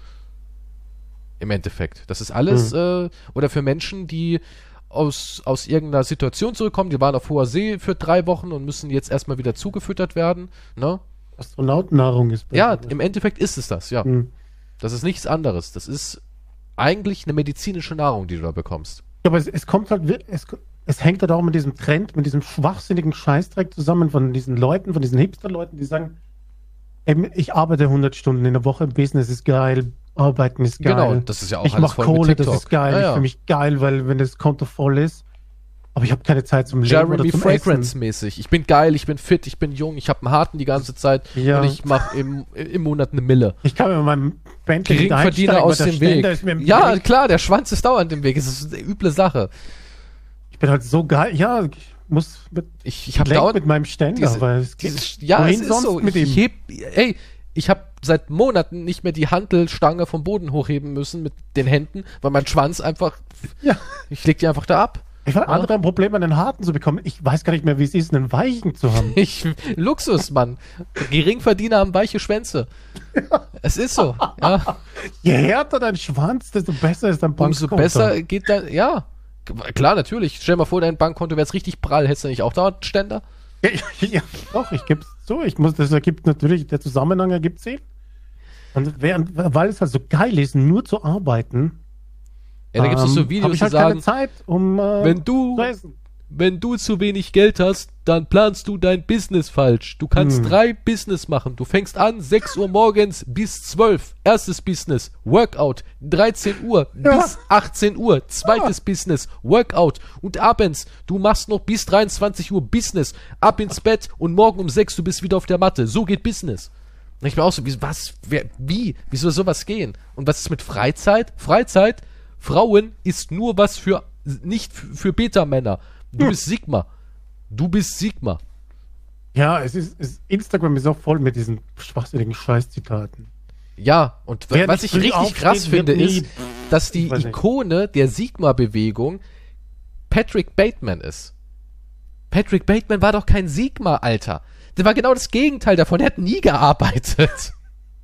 A: Im Endeffekt. Das ist alles, äh, oder für Menschen, die aus, aus irgendeiner Situation zurückkommen, die waren auf hoher See für drei Wochen und müssen jetzt erstmal wieder zugefüttert werden. Ne?
B: Astronautennahrung ist
A: Ja,
B: mir.
A: im Endeffekt ist es das, ja.
B: Hm.
A: Das ist nichts anderes. Das ist eigentlich eine medizinische Nahrung, die du da bekommst.
B: Aber es, es kommt halt, es, es hängt halt auch mit diesem Trend, mit diesem schwachsinnigen Scheißdreck zusammen von diesen Leuten, von diesen Hipster-Leuten, die sagen, eben, ich arbeite 100 Stunden in der Woche, Business ist geil, Arbeiten ist geil.
A: Genau, das ist ja auch
B: ich mache Kohle, das ist geil,
A: Ja, ja.
B: für mich geil, weil wenn das Konto voll ist, aber ich habe keine Zeit zum Leben oder
A: Jeremy
B: zum
A: Fragrance mäßig. Ich bin geil, ich bin fit, ich bin jung, ich habe einen harten die ganze Zeit
B: Ja.
A: und ich mache im, im Monat eine Mille.
B: Ich kann mit meinem Bentley nicht
A: Geringverdiener aus dem Weg.
B: Mir
A: Ja,
B: Weg.
A: klar, der Schwanz ist dauernd im Weg. Es ist eine üble Sache.
B: Ich bin halt so geil, ja, ich muss mit,
A: Ich, ich dauernd
B: mit meinem Ständer,
A: diese-
B: weil es
A: dieses, ja,
B: wohin
A: es ist so.
B: mit
A: ich
B: ihm?
A: heb, ey, ich habe seit Monaten nicht mehr die Hantelstange vom Boden hochheben müssen mit den Händen, weil mein Schwanz einfach,
B: Ja.
A: ich leg die einfach da ab.
B: Ich war andere ein Problem, einen harten zu bekommen. Ich weiß gar nicht mehr, wie es ist, einen weichen zu haben. <laughs>
A: Ich, Luxus, Mann. Geringverdiener haben weiche Schwänze. Es ist so. Ja.
B: Je härter dein Schwanz, desto besser ist dein
A: Umso
B: Bankkonto.
A: besser geht dann, ja. Klar, natürlich. Stell dir mal vor, dein Bankkonto wäre jetzt richtig prall. Hättest du nicht auch da einen Ständer?
B: Ja, <laughs> ja, doch, ich gebe es zu. Ich muss, das ergibt natürlich, der Zusammenhang ergibt Sinn. Und während, weil es halt so geil ist, nur zu arbeiten,
A: Ja, da gibt es so
B: ähm,
A: Videos, die
B: halt
A: sagen,
B: Zeit, um äh,
A: wenn du, wenn du zu wenig Geld hast, dann planst du dein Business falsch. Du kannst
B: Hm.
A: drei Business machen. Du fängst an, 6 Uhr morgens bis 12. Erstes Business, Workout. 13 Uhr
B: Ja.
A: bis 18 Uhr. Zweites Business, Workout. Und abends, du machst noch bis 23 Uhr Business. Ab ins Bett und morgen um 6 du bist wieder auf der Matte. So geht Business. Und ich bin auch so, wie, was, wer, wie, wie soll sowas gehen? Und was ist mit Freizeit? Freizeit, Frauen ist nur was für, nicht für, Beta-Männer. Du
B: Hm.
A: bist Sigma. Du bist Sigma.
B: Ja, es ist, es, Instagram ist auch voll mit diesen schwachsinnigen Scheißzitaten.
A: Ja, und
B: Wer
A: was ich richtig krass finde, ist, dass die
B: weiß nicht.
A: Ikone der Sigma-Bewegung Patrick Bateman ist. Patrick Bateman war doch kein Sigma, Alter. Der war genau das Gegenteil davon. Der hat nie gearbeitet.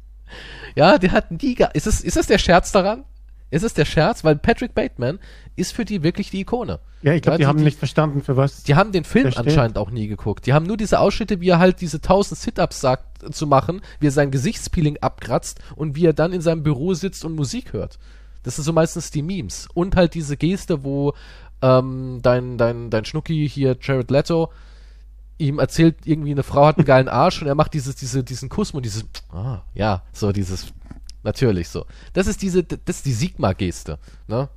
A: <laughs> ja, der hat nie ge ist, es, ist das der Scherz daran? Ist es der Scherz? Weil Patrick Bateman ist für die wirklich die Ikone.
B: Ja, ich glaube,
A: Ja,
B: die,
A: die-
B: haben
A: die-
B: nicht verstanden, für was.
A: Die haben den Film
B: steht.
A: anscheinend auch nie geguckt. Die haben nur diese Ausschnitte, wie er halt diese 1000 Sit-Ups sagt, zu machen, wie er sein Gesichtspeeling abkratzt und wie er dann in seinem Büro sitzt und Musik hört. Das sind so meistens die Memes. Und halt diese Geste, wo ähm, dein, dein, dein Schnucki hier, Jared Leto, ihm erzählt, irgendwie eine Frau hat einen geilen Arsch und er macht dieses, diese, diesen Kuss und dieses, ah, ja, so dieses, Natürlich so. Das ist diese, das ist die Sigma-Geste. Ne?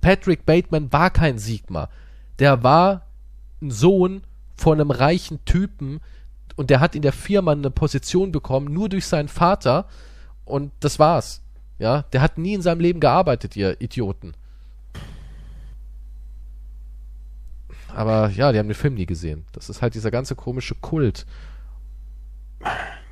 A: Patrick Bateman war kein Sigma. Der war ein Sohn von einem reichen Typen und der hat in der Firma eine Position bekommen, nur durch seinen Vater und das war's. Ja, der hat nie in seinem Leben gearbeitet, ihr Idioten. Aber ja, die haben den Film nie gesehen. Das ist halt dieser ganze komische Kult.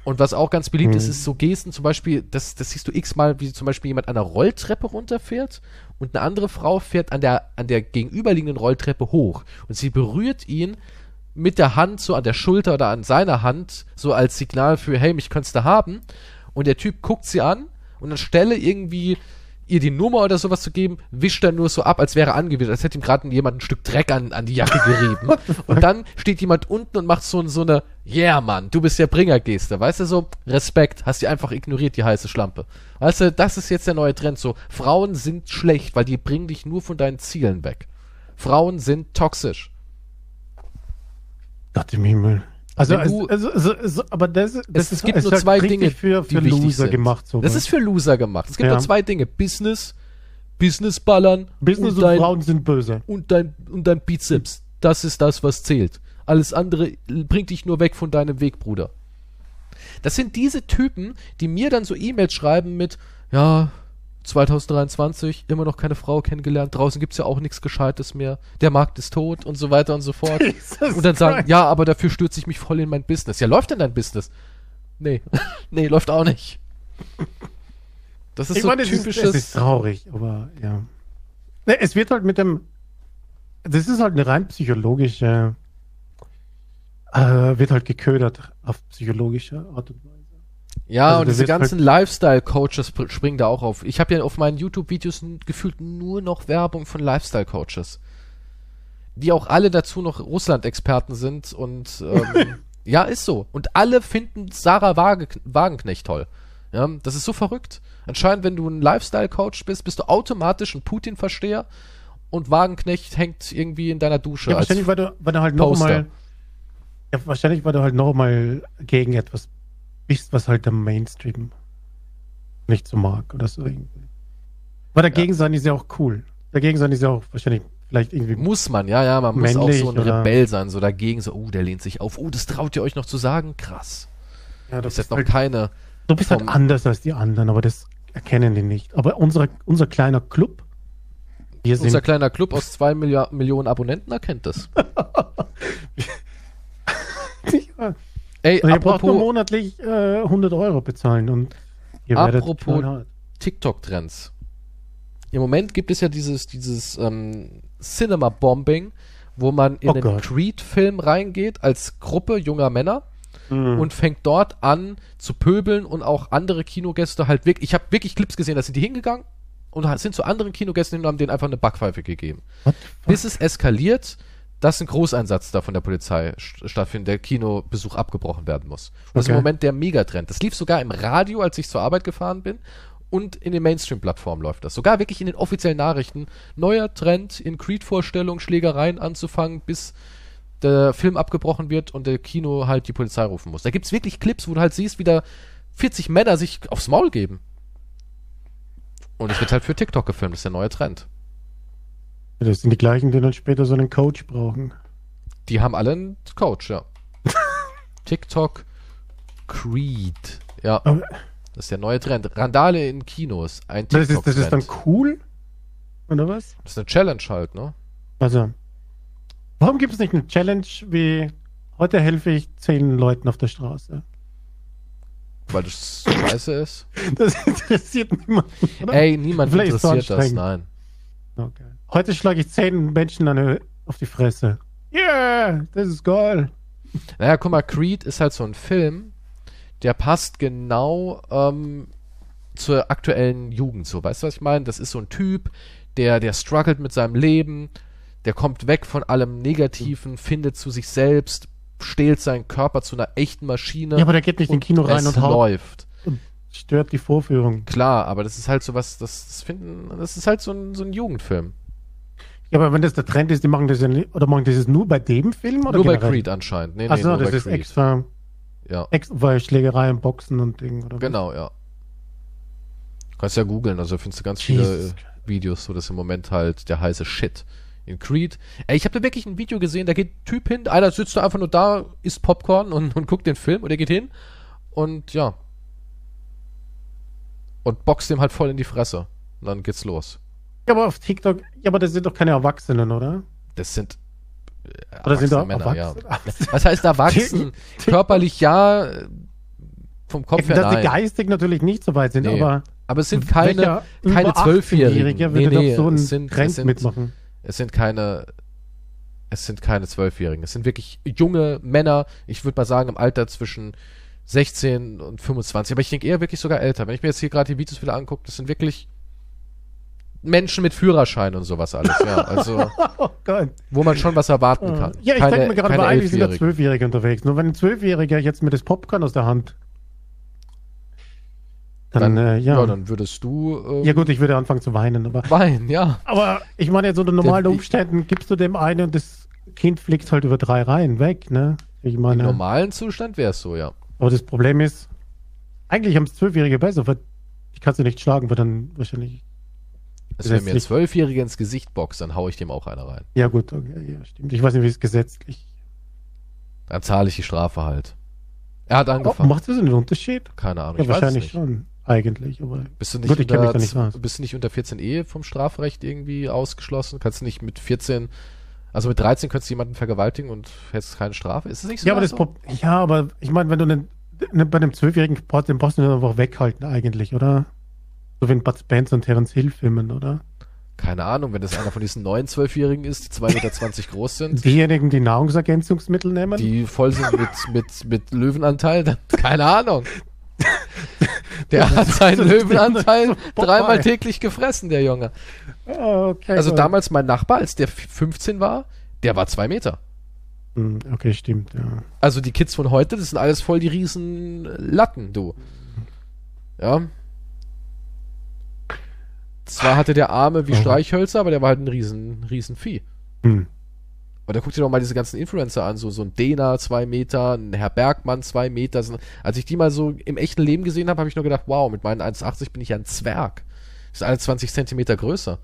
A: Und was auch ganz beliebt ist,
B: Hm.
A: ist so Gesten, zum Beispiel, das, das siehst du x-mal, wie zum Beispiel jemand an der Rolltreppe runterfährt und eine andere Frau fährt an der, an der gegenüberliegenden Rolltreppe hoch und sie berührt ihn mit der Hand so an der Schulter oder an seiner Hand, so als Signal für, hey, mich könntest du haben. Und der Typ guckt sie an und anstelle irgendwie ihr die Nummer oder sowas zu geben, wischt er nur so ab, als wäre angewiesen, als hätte ihm gerade jemand ein Stück Dreck an, an die Jacke <laughs> gerieben. und dann steht jemand unten und macht so, so eine, yeah, Mann, du bist der Bringer-Geste. Weißt du, so, Respekt, hast die einfach ignoriert, die heiße Schlampe. Weißt du, das ist jetzt der neue Trend, so, Frauen sind schlecht, weil die bringen dich nur von deinen Zielen weg. Frauen sind toxisch.
B: Gott im Himmel. Also,
A: Wenn du-
B: also, also, also, aber das, das
A: Es
B: ist
A: gibt
B: es
A: nur zwei Dinge,
B: für,
A: die
B: für
A: wichtig
B: Loser
A: sind.
B: gemacht. Sowas.
A: Das ist für Loser gemacht. Es gibt
B: Ja.
A: nur zwei Dinge. Business, Business ballern
B: Business
A: und
B: und
A: dein,
B: Frauen sind böse.
A: und dein, und dein Bizeps. Das ist das, was zählt. Alles andere bringt dich nur weg von deinem Weg, Bruder. Das sind diese Typen, die mir dann so E-Mails schreiben mit, ja, 2023, immer noch keine Frau kennengelernt, draußen gibt's ja auch nichts Gescheites mehr, der Markt ist tot und so weiter und so fort. <laughs>
B: Jesus
A: und dann sagen,
B: Christ.
A: ja, aber dafür stürze ich mich voll in mein Business. Ja, läuft denn dein Business? Nee. <laughs> nee, läuft auch nicht. Das ist
B: Ich
A: so
B: meine, es ist,
A: typisches.
B: es ist traurig, aber ja. Ne, es wird halt mit dem. Das ist halt eine rein psychologische. Äh, wird halt geködert auf psychologische Art und Weise.
A: Ja,
B: Also
A: und diese
B: wird
A: ganzen Lifestyle-Coaches pr- springen da auch auf. Ich habe ja auf meinen YouTube-Videos gefühlt nur noch Werbung von Lifestyle-Coaches. Die auch alle dazu noch Russland-Experten sind und ähm, <laughs> ja, ist so. Und alle finden Sarah Waage, Wagenknecht toll. Ja, das ist so verrückt. Anscheinend, wenn du ein Lifestyle-Coach bist, bist du automatisch ein Putin-Versteher und Wagenknecht hängt irgendwie in deiner Dusche.
B: Ja, wahrscheinlich, weil du, weil du halt noch
A: Poster.
B: mal. Ja, wahrscheinlich, weil du halt noch mal gegen etwas bist, was halt der Mainstream nicht so mag oder so irgendwie. Weil dagegen sein ist ja auch cool. Dagegen sein ist ja auch wahrscheinlich vielleicht irgendwie.
A: Muss man, ja, ja, man muss auch so ein
B: oder-
A: Rebell sein, so dagegen, so, oh, der lehnt sich auf, oh, das traut ihr euch noch zu sagen, krass.
B: Ja, du
A: Ist
B: bist,
A: jetzt noch
B: halt,
A: keine,
B: du bist halt anders als die anderen, aber das erkennen die nicht. Aber unser, unser kleiner Club, wir sind
A: unser kleiner Club aus zwei Millia Millionen Abonnenten erkennt das. <laughs> <laughs>
B: ja,
A: Ey,
B: Also ihr braucht nur
A: apropos
B: monatlich äh, 100 Euro bezahlen und ihr werdet
A: Apropos-
B: knallhart.
A: TikTok-Trends. Im Moment gibt es ja dieses, dieses ähm, Cinema-Bombing, wo man in
B: Oh
A: den. Creed-Film reingeht als Gruppe junger Männer
B: Mhm.
A: und fängt dort an zu pöbeln und auch andere Kinogäste halt wirklich. Ich habe wirklich Clips gesehen, da sind die hingegangen und sind zu anderen Kinogästen hin und haben denen einfach eine Backpfeife gegeben. Bis es eskaliert, dass ein Großeinsatz da von der Polizei st- stattfindet, der Kinobesuch abgebrochen werden muss. Und Das ist im
B: Okay.
A: Moment der Megatrend. Das lief sogar im Radio, als ich zur Arbeit gefahren bin. Und in den Mainstream-Plattformen läuft das. Sogar wirklich in den offiziellen Nachrichten. Neuer Trend in Creed-Vorstellungen, Schlägereien anzufangen, bis der Film abgebrochen wird und der Kino halt die Polizei rufen muss. Da gibt's wirklich Clips, wo du halt siehst, wie da 40 Männer sich aufs Maul geben. Und es wird halt für TikTok gefilmt. Das ist der neue Trend.
B: Das sind die gleichen, die dann später so einen Coach brauchen.
A: Die haben alle einen Coach, ja. <laughs> TikTok Creed. Ja,
B: Aber
A: das ist der neue Trend. Randale in Kinos. Ein
B: das, ist,
A: TikTok
B: das ist dann cool? Oder was?
A: Das ist eine Challenge halt, ne?
B: Also, warum gibt es nicht eine Challenge wie heute helfe ich zehn Leuten auf der Straße?
A: Weil das scheiße ist. <laughs>
B: Das interessiert niemanden. Oder?
A: Ey, niemand
B: Vielleicht
A: interessiert das, nein.
B: Okay. Heute schlage ich zehn Menschen eine, auf die Fresse. Yeah, das ist geil.
A: Naja, guck mal, Creed ist halt so ein Film, der passt genau ähm, zur aktuellen Jugend so. Weißt du, was ich meine? Das ist so ein Typ, der, der struggelt mit seinem Leben, der kommt weg von allem Negativen, findet zu sich selbst, stählt seinen Körper zu einer echten Maschine.
B: Ja, aber der geht nicht in
A: und
B: Kino rein und haut,
A: läuft.
B: stört die Vorführung.
A: Klar, aber das ist halt so was, das, das finden, das ist halt so ein, so ein Jugendfilm.
B: Ja, aber wenn das der Trend ist, die machen das ja nicht, oder machen das jetzt nur bei dem Film oder
A: nur bei
B: generell?
A: Creed anscheinend. Nee, nee,
B: Achso, das
A: bei
B: ist
A: Creed.
B: extra,
A: Ja,
B: extra, weil Schlägerei und Boxen und Ding, oder was?
A: genau, ja. Kannst ja googeln, also findest du ganz
B: Jesus
A: viele äh, Videos, so das im Moment halt der heiße Shit in Creed. Ey, ich habe da wirklich ein Video gesehen, da geht ein Typ hin, einer sitzt da einfach nur da, isst Popcorn und, und guckt den Film und er geht hin und ja. Und boxt dem halt voll in die Fresse. Und dann geht's los.
B: Ja, aber auf TikTok, ja, aber das sind doch keine Erwachsenen, oder?
A: Das sind äh,
B: Oder sind da
A: erwachsene Männer,
B: erwachsen?
A: ja. <laughs> Was heißt erwachsen? <laughs> Körperlich ja, äh, vom Kopf her
B: Dass
A: nein.
B: geistig natürlich nicht so weit sind,
A: Nee.
B: aber
A: Aber es sind keine, keine Zwölfjährigen.
B: 18-Jährige würde doch so
A: es sind, es sind,
B: mitmachen.
A: Es sind keine, es sind keine Zwölfjährigen. Es sind wirklich junge Männer. Ich würde mal sagen im Alter zwischen 16 und 25. Aber ich denke eher wirklich sogar älter. Wenn ich mir jetzt hier gerade die Videos wieder angucke, das sind wirklich Menschen mit Führerschein und sowas alles. Ja, also <laughs>
B: Oh
A: wo man schon was erwarten kann.
B: Ja, ich
A: Keine-
B: denke mir gerade, weil eigentlich sind da. Zwölfjährige unterwegs. Nur wenn ein Zwölfjähriger jetzt mit das Popcorn aus der Hand, dann,
A: Dann,
B: äh, ja.
A: ja.
B: ja.
A: dann würdest du ähm,
B: gut, ich würde anfangen zu weinen, aber,
A: weinen, ja.
B: aber ich meine, jetzt unter normalen
A: Der-
B: Umständen gibst du dem einen und das Kind fliegt halt über drei Reihen weg, ne? Ich
A: Im
B: meine,
A: normalen Zustand wäre es so, ja.
B: aber das Problem ist, eigentlich haben es Zwölfjährige besser, weil ich kann sie nicht schlagen, weil dann wahrscheinlich,
A: Also wenn mir ein Zwölfjähriger ins Gesicht boxt, dann hau ich dem auch einer rein.
B: ja gut, okay, ja, stimmt. Ich weiß nicht, wie es gesetzlich.
A: Dann zahle ich die Strafe halt. Er hat
B: Oh,
A: angefangen.
B: macht das einen Unterschied?
A: Keine Ahnung.
B: Ja, wahrscheinlich
A: nicht.
B: schon, eigentlich, aber
A: Bist du nicht,
B: Gut,
A: unter,
B: nicht
A: bist du nicht unter 14e vom Strafrecht irgendwie ausgeschlossen? Kannst du nicht mit 14, also mit 13 könntest du jemanden vergewaltigen und hättest keine Strafe? Ist es nicht so?
B: Ja, aber das
A: so?
B: Ja, aber ich meine, wenn du einen, ne, bei einem Zwölfjährigen den brauchst du einfach weghalten eigentlich, oder? So wie in Bud Spencer und Terence Hill Filmen, oder?
A: Keine Ahnung, wenn das einer von diesen neuen Zwölfjährigen ist, die 2,20 Meter groß sind,
B: Diejenigen, die Nahrungsergänzungsmittel nehmen.
A: die voll sind mit, mit, mit Löwenanteil, dann <laughs> keine Ahnung. <laughs> Der hat seinen Löwenanteil dreimal täglich gefressen, der Junge.
B: Ah, okay,
A: Also damals mein Nachbar, als der 15 war, der war zwei Meter.
B: Hm, Okay, stimmt, ja.
A: Also die Kids von heute, das sind alles voll die riesen Latten, du. Ja. Zwar hatte der Arme wie. Streichhölzer, aber der war halt ein riesen, riesen Vieh.
B: Hm.
A: Und da guck dir doch mal diese ganzen Influencer an, so, so ein Dena zwei Meter, ein Herr Bergmann zwei Meter. Als ich die mal so im echten Leben gesehen habe, habe ich nur gedacht, wow, mit meinen 1,80 bin ich ja ein Zwerg. Das ist alle 20 Zentimeter größer.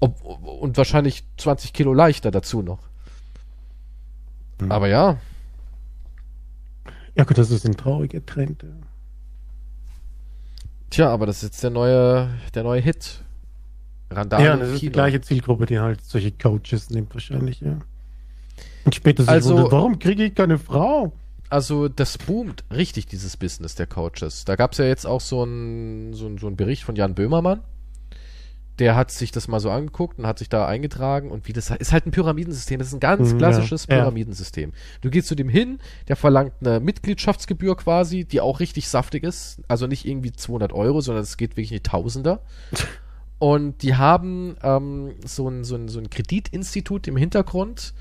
A: Ob, und wahrscheinlich 20 Kilo leichter dazu noch.
B: Mhm.
A: Aber ja,
B: Ja gut, das ist ein trauriger Trend. Ja.
A: Tja, aber das ist jetzt der neue, der neue Hit. Randale
B: Ja, das ist die gleiche Zielgruppe, die halt solche Coaches nimmt wahrscheinlich, ja. Und später
A: Also-
B: wundert, warum kriege ich keine Frau?
A: Also das boomt richtig, dieses Business der Coaches. Da gab es ja jetzt auch so einen so ein, so ein Bericht von Jan Böhmermann. Der hat sich das mal so angeguckt und hat sich da eingetragen und wie das ist halt ein Pyramidensystem. Das ist ein ganz
B: Mhm,
A: klassisches
B: ja, ja.
A: Pyramidensystem. Du gehst zu dem hin, der verlangt eine Mitgliedschaftsgebühr quasi, die auch richtig saftig ist. Also nicht irgendwie 200 Euro, sondern es geht wirklich in die Tausender. <laughs> Und die haben ähm, so, ein, so, ein, so ein Kreditinstitut im Hintergrund,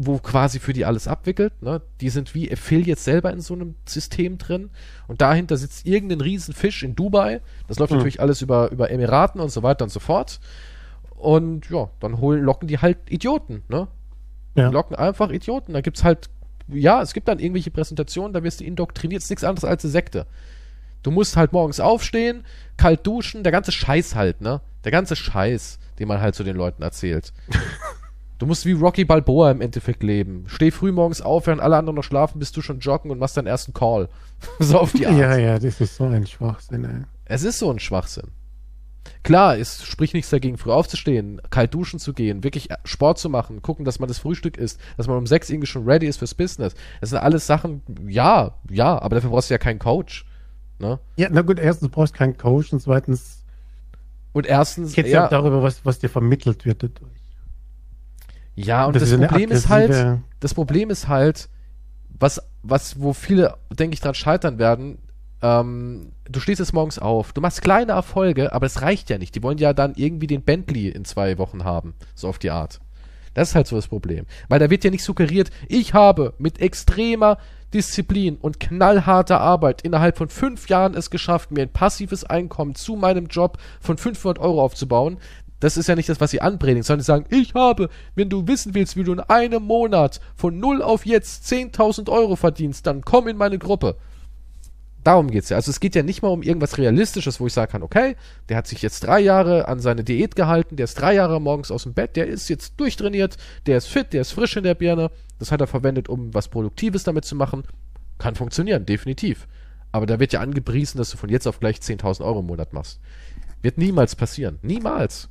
A: wo quasi für die alles abwickelt. Ne? Die sind wie Affiliates selber in so einem System drin. Und dahinter sitzt irgendein Riesenfisch in Dubai. Das läuft
B: Hm.
A: natürlich alles über, über Emiraten und so weiter und so fort. Und ja, dann holen, locken die halt Idioten. Ne?
B: Ja.
A: Die locken einfach Idioten. Da gibt's halt, ja, es gibt dann irgendwelche Präsentationen, da wirst du indoktriniert. Es ist nichts anderes als eine Sekte. Du musst halt morgens aufstehen, kalt duschen, der ganze Scheiß halt, ne? Der ganze Scheiß, den man halt zu den Leuten erzählt. <laughs> Du musst wie Rocky Balboa im Endeffekt leben. Steh früh morgens auf, während alle anderen noch schlafen, bist du schon joggen und machst deinen ersten Call. <laughs> so auf die Art.
B: Ja, ja, das ist so ein Schwachsinn, ey.
A: Es ist so ein Schwachsinn. Klar, es spricht nichts dagegen, früh aufzustehen, kalt duschen zu gehen, wirklich Sport zu machen, gucken, dass man das Frühstück isst, dass man um sechs irgendwie schon ready ist fürs Business. Das sind alles Sachen, ja, ja, aber dafür brauchst du ja keinen Coach. Ne?
B: Ja, na gut, erstens brauchst du keinen Coach und zweitens
A: Und erstens,
B: geht es ja
A: ja,
B: auch darüber, was, was dir vermittelt wird.
A: Ja, und
B: Das
A: das,
B: ist
A: Problem ist halt, das Problem ist halt, was, was, wo viele, denke ich, dran scheitern werden, ähm, du stehst jetzt morgens auf, du machst kleine Erfolge, aber es reicht ja nicht. Die wollen ja dann irgendwie den Bentley in zwei Wochen haben, so auf die Art. Das ist halt so das Problem. Weil da wird ja nicht suggeriert, ich habe mit extremer Disziplin und knallharter Arbeit innerhalb von fünf Jahren es geschafft, mir ein passives Einkommen zu meinem Job von 500 Euro aufzubauen. Das ist ja nicht das, was sie anpredigen, sondern sie sagen, ich habe, wenn du wissen willst, wie du in einem Monat von null auf jetzt 10.000 Euro verdienst, dann komm in meine Gruppe. Darum geht's ja. Also es geht ja nicht mal um irgendwas Realistisches, wo ich sagen kann, okay, der hat sich jetzt drei Jahre an seine Diät gehalten, der ist drei Jahre morgens aus dem Bett, der ist jetzt durchtrainiert, der ist fit, der ist frisch in der Birne. Das hat er verwendet, um was Produktives damit zu machen. Kann funktionieren, definitiv. Aber da wird ja angepriesen, dass du von jetzt auf gleich 10.000 Euro im Monat machst. Wird niemals passieren. Niemals.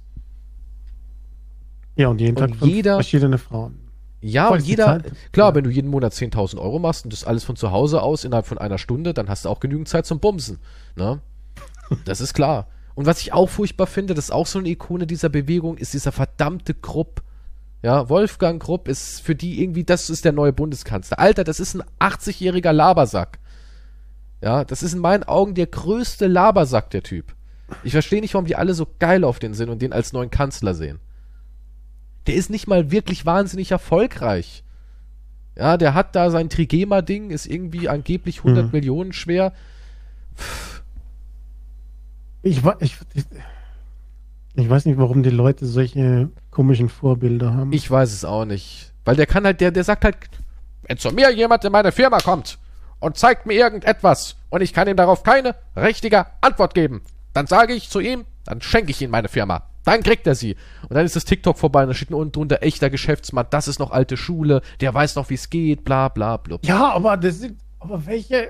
B: Ja, und jeden
A: Und
B: Tag fünf
A: jeder-
B: verschiedene Frauen.
A: Ja, und jeder, klar,
B: Ja.
A: wenn du jeden Monat 10.000 Euro machst und das alles von zu Hause aus innerhalb von einer Stunde, dann hast du auch genügend Zeit zum Bumsen. Ne? Das ist klar. Und was ich auch furchtbar finde, das ist auch so eine Ikone dieser Bewegung, ist dieser verdammte Krupp. Ja, Wolfgang Krupp ist für die irgendwie, das ist der neue Bundeskanzler. Alter, das ist ein 80-jähriger Labersack. Ja, das ist in meinen Augen der größte Labersack, der Typ. Ich verstehe nicht, warum die alle so geil auf den sind und den als neuen Kanzler sehen. Der ist nicht mal wirklich wahnsinnig erfolgreich. Ja, der hat da sein Trigema-Ding, ist irgendwie angeblich 100
B: Hm.
A: Millionen schwer.
B: Ich, ich, ich, ich weiß nicht, warum die Leute solche komischen Vorbilder haben.
A: Ich weiß es auch nicht. Weil der kann halt, der, der sagt halt, wenn zu mir jemand in meine Firma kommt und zeigt mir irgendetwas und ich kann ihm darauf keine richtige Antwort geben, dann sage ich zu ihm, dann schenke ich ihm meine Firma. Dann kriegt er sie. Und dann ist das TikTok vorbei und da steht unten drunter echter Geschäftsmann, das ist noch alte Schule, der weiß noch, wie es geht, bla bla blub.
B: ja, aber das sind, aber welche,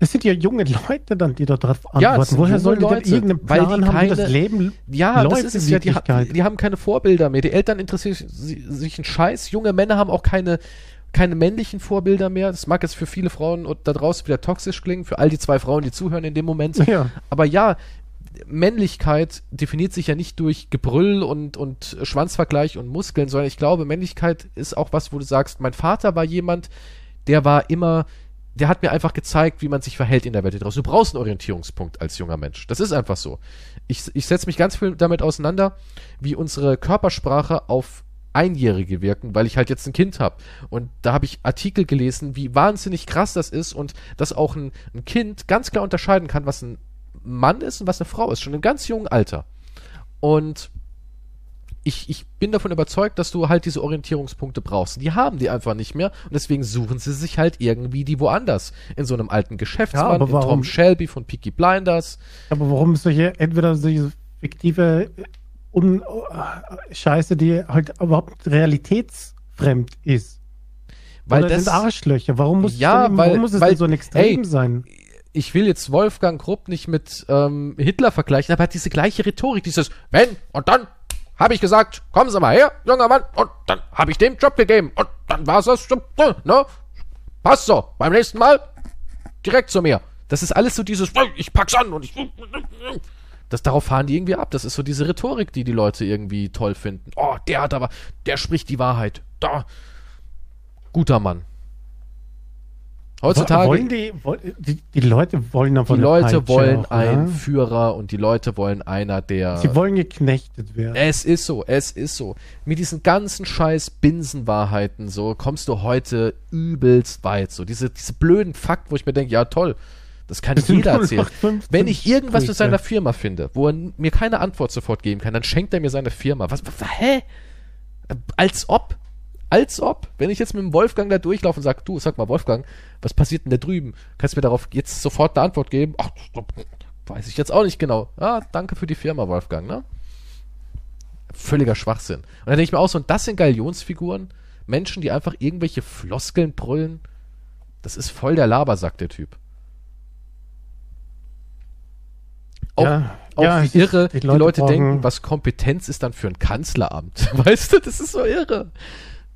B: das sind ja junge Leute dann, die da drauf
A: Ja,
B: antworten.
A: sind
B: Woher sollen die
A: Leute,
B: denn irgendeinen
A: weil die
B: Plan haben, wie das
A: keine-
B: Leben
A: Ja, das ist es ja. Die, die haben keine Vorbilder mehr. Die Eltern interessieren si- sich einen Scheiß. Junge Männer haben auch keine, keine männlichen Vorbilder mehr. Das mag jetzt für viele Frauen da draußen wieder toxisch klingen, für all die zwei Frauen, die zuhören in dem Moment.
B: Ja.
A: Aber ja, Männlichkeit definiert sich ja nicht durch Gebrüll und, und Schwanzvergleich und Muskeln, sondern ich glaube, Männlichkeit ist auch was, wo du sagst, mein Vater war jemand, der war immer, der hat mir einfach gezeigt, wie man sich verhält in der Welt draußen. Du brauchst einen Orientierungspunkt als junger Mensch. Das ist einfach so. Ich, ich setze mich ganz viel damit auseinander, wie unsere Körpersprache auf Einjährige wirken, weil ich halt jetzt ein Kind habe. Und da habe ich Artikel gelesen, wie wahnsinnig krass das ist und dass auch ein, ein Kind ganz klar unterscheiden kann, was ein Mann ist und was eine Frau ist, schon im ganz jungen Alter. Und ich, ich bin davon überzeugt, dass du halt diese Orientierungspunkte brauchst. Die haben die einfach nicht mehr und deswegen suchen sie sich halt irgendwie die woanders. In so einem alten Geschäftsmann, in
B: warum?
A: Tom Shelby von Peaky Blinders.
B: Aber warum solche, entweder solche fiktive Un Scheiße, die halt überhaupt realitätsfremd ist.
A: Weil
B: Oder
A: das,
B: sind Arschlöcher. Warum muss,
A: Ja,
B: es, denn,
A: weil-
B: warum muss es
A: weil-
B: denn so ein Extrem
A: ey,
B: sein?
A: Ich will jetzt Wolfgang Krupp nicht mit ähm, Hitler vergleichen, aber er hat diese gleiche Rhetorik, dieses wenn und dann habe ich gesagt, kommen Sie mal her, junger Mann, und dann habe ich dem Job gegeben und dann war es das, ne? Passt so, beim nächsten Mal direkt zu mir. Das ist alles so dieses, ich pack's an und ich. Das, darauf fahren die irgendwie ab. Das ist so diese Rhetorik, die die Leute irgendwie toll finden. Oh, der hat aber, der spricht die Wahrheit. Da. Guter Mann. Heutzutage.
B: wollen die, die, die Leute wollen aber
A: Die Leute
B: Peitsche
A: wollen
B: auch,
A: einen
B: ja?
A: Führer und die Leute wollen einer, der.
B: Sie wollen geknechtet werden.
A: es ist so, es ist so. Mit diesen ganzen scheiß Binsenwahrheiten so kommst du heute übelst weit. So diese, diese blöden Fakten, wo ich mir denke, ja toll, das kann
B: Das
A: jeder erzählen.
B: noch 15
A: Wenn ich irgendwas
B: Sprüche.
A: seiner Firma finde, wo er mir keine Antwort sofort geben kann, dann schenkt er mir seine Firma. Was, was hä? Als ob? Als ob? Wenn ich jetzt mit dem Wolfgang da durchlaufe und sage, du, sag mal, Wolfgang, was passiert denn da drüben? Kannst du mir darauf jetzt sofort eine Antwort geben? Ach, weiß ich jetzt auch nicht genau. Ah, danke für die Firma, Wolfgang, ne? Völliger Schwachsinn. Und dann denke ich mir auch so, und das sind Galionsfiguren? Menschen, die einfach irgendwelche Floskeln brüllen? Das ist voll der Labersack, der Typ. Auch,
B: Ja,
A: auch
B: ja,
A: wie irre, die
B: die
A: Leute,
B: Leute brauchen-
A: denken, was Kompetenz ist dann für ein Kanzleramt. <laughs> Weißt du, das ist so irre.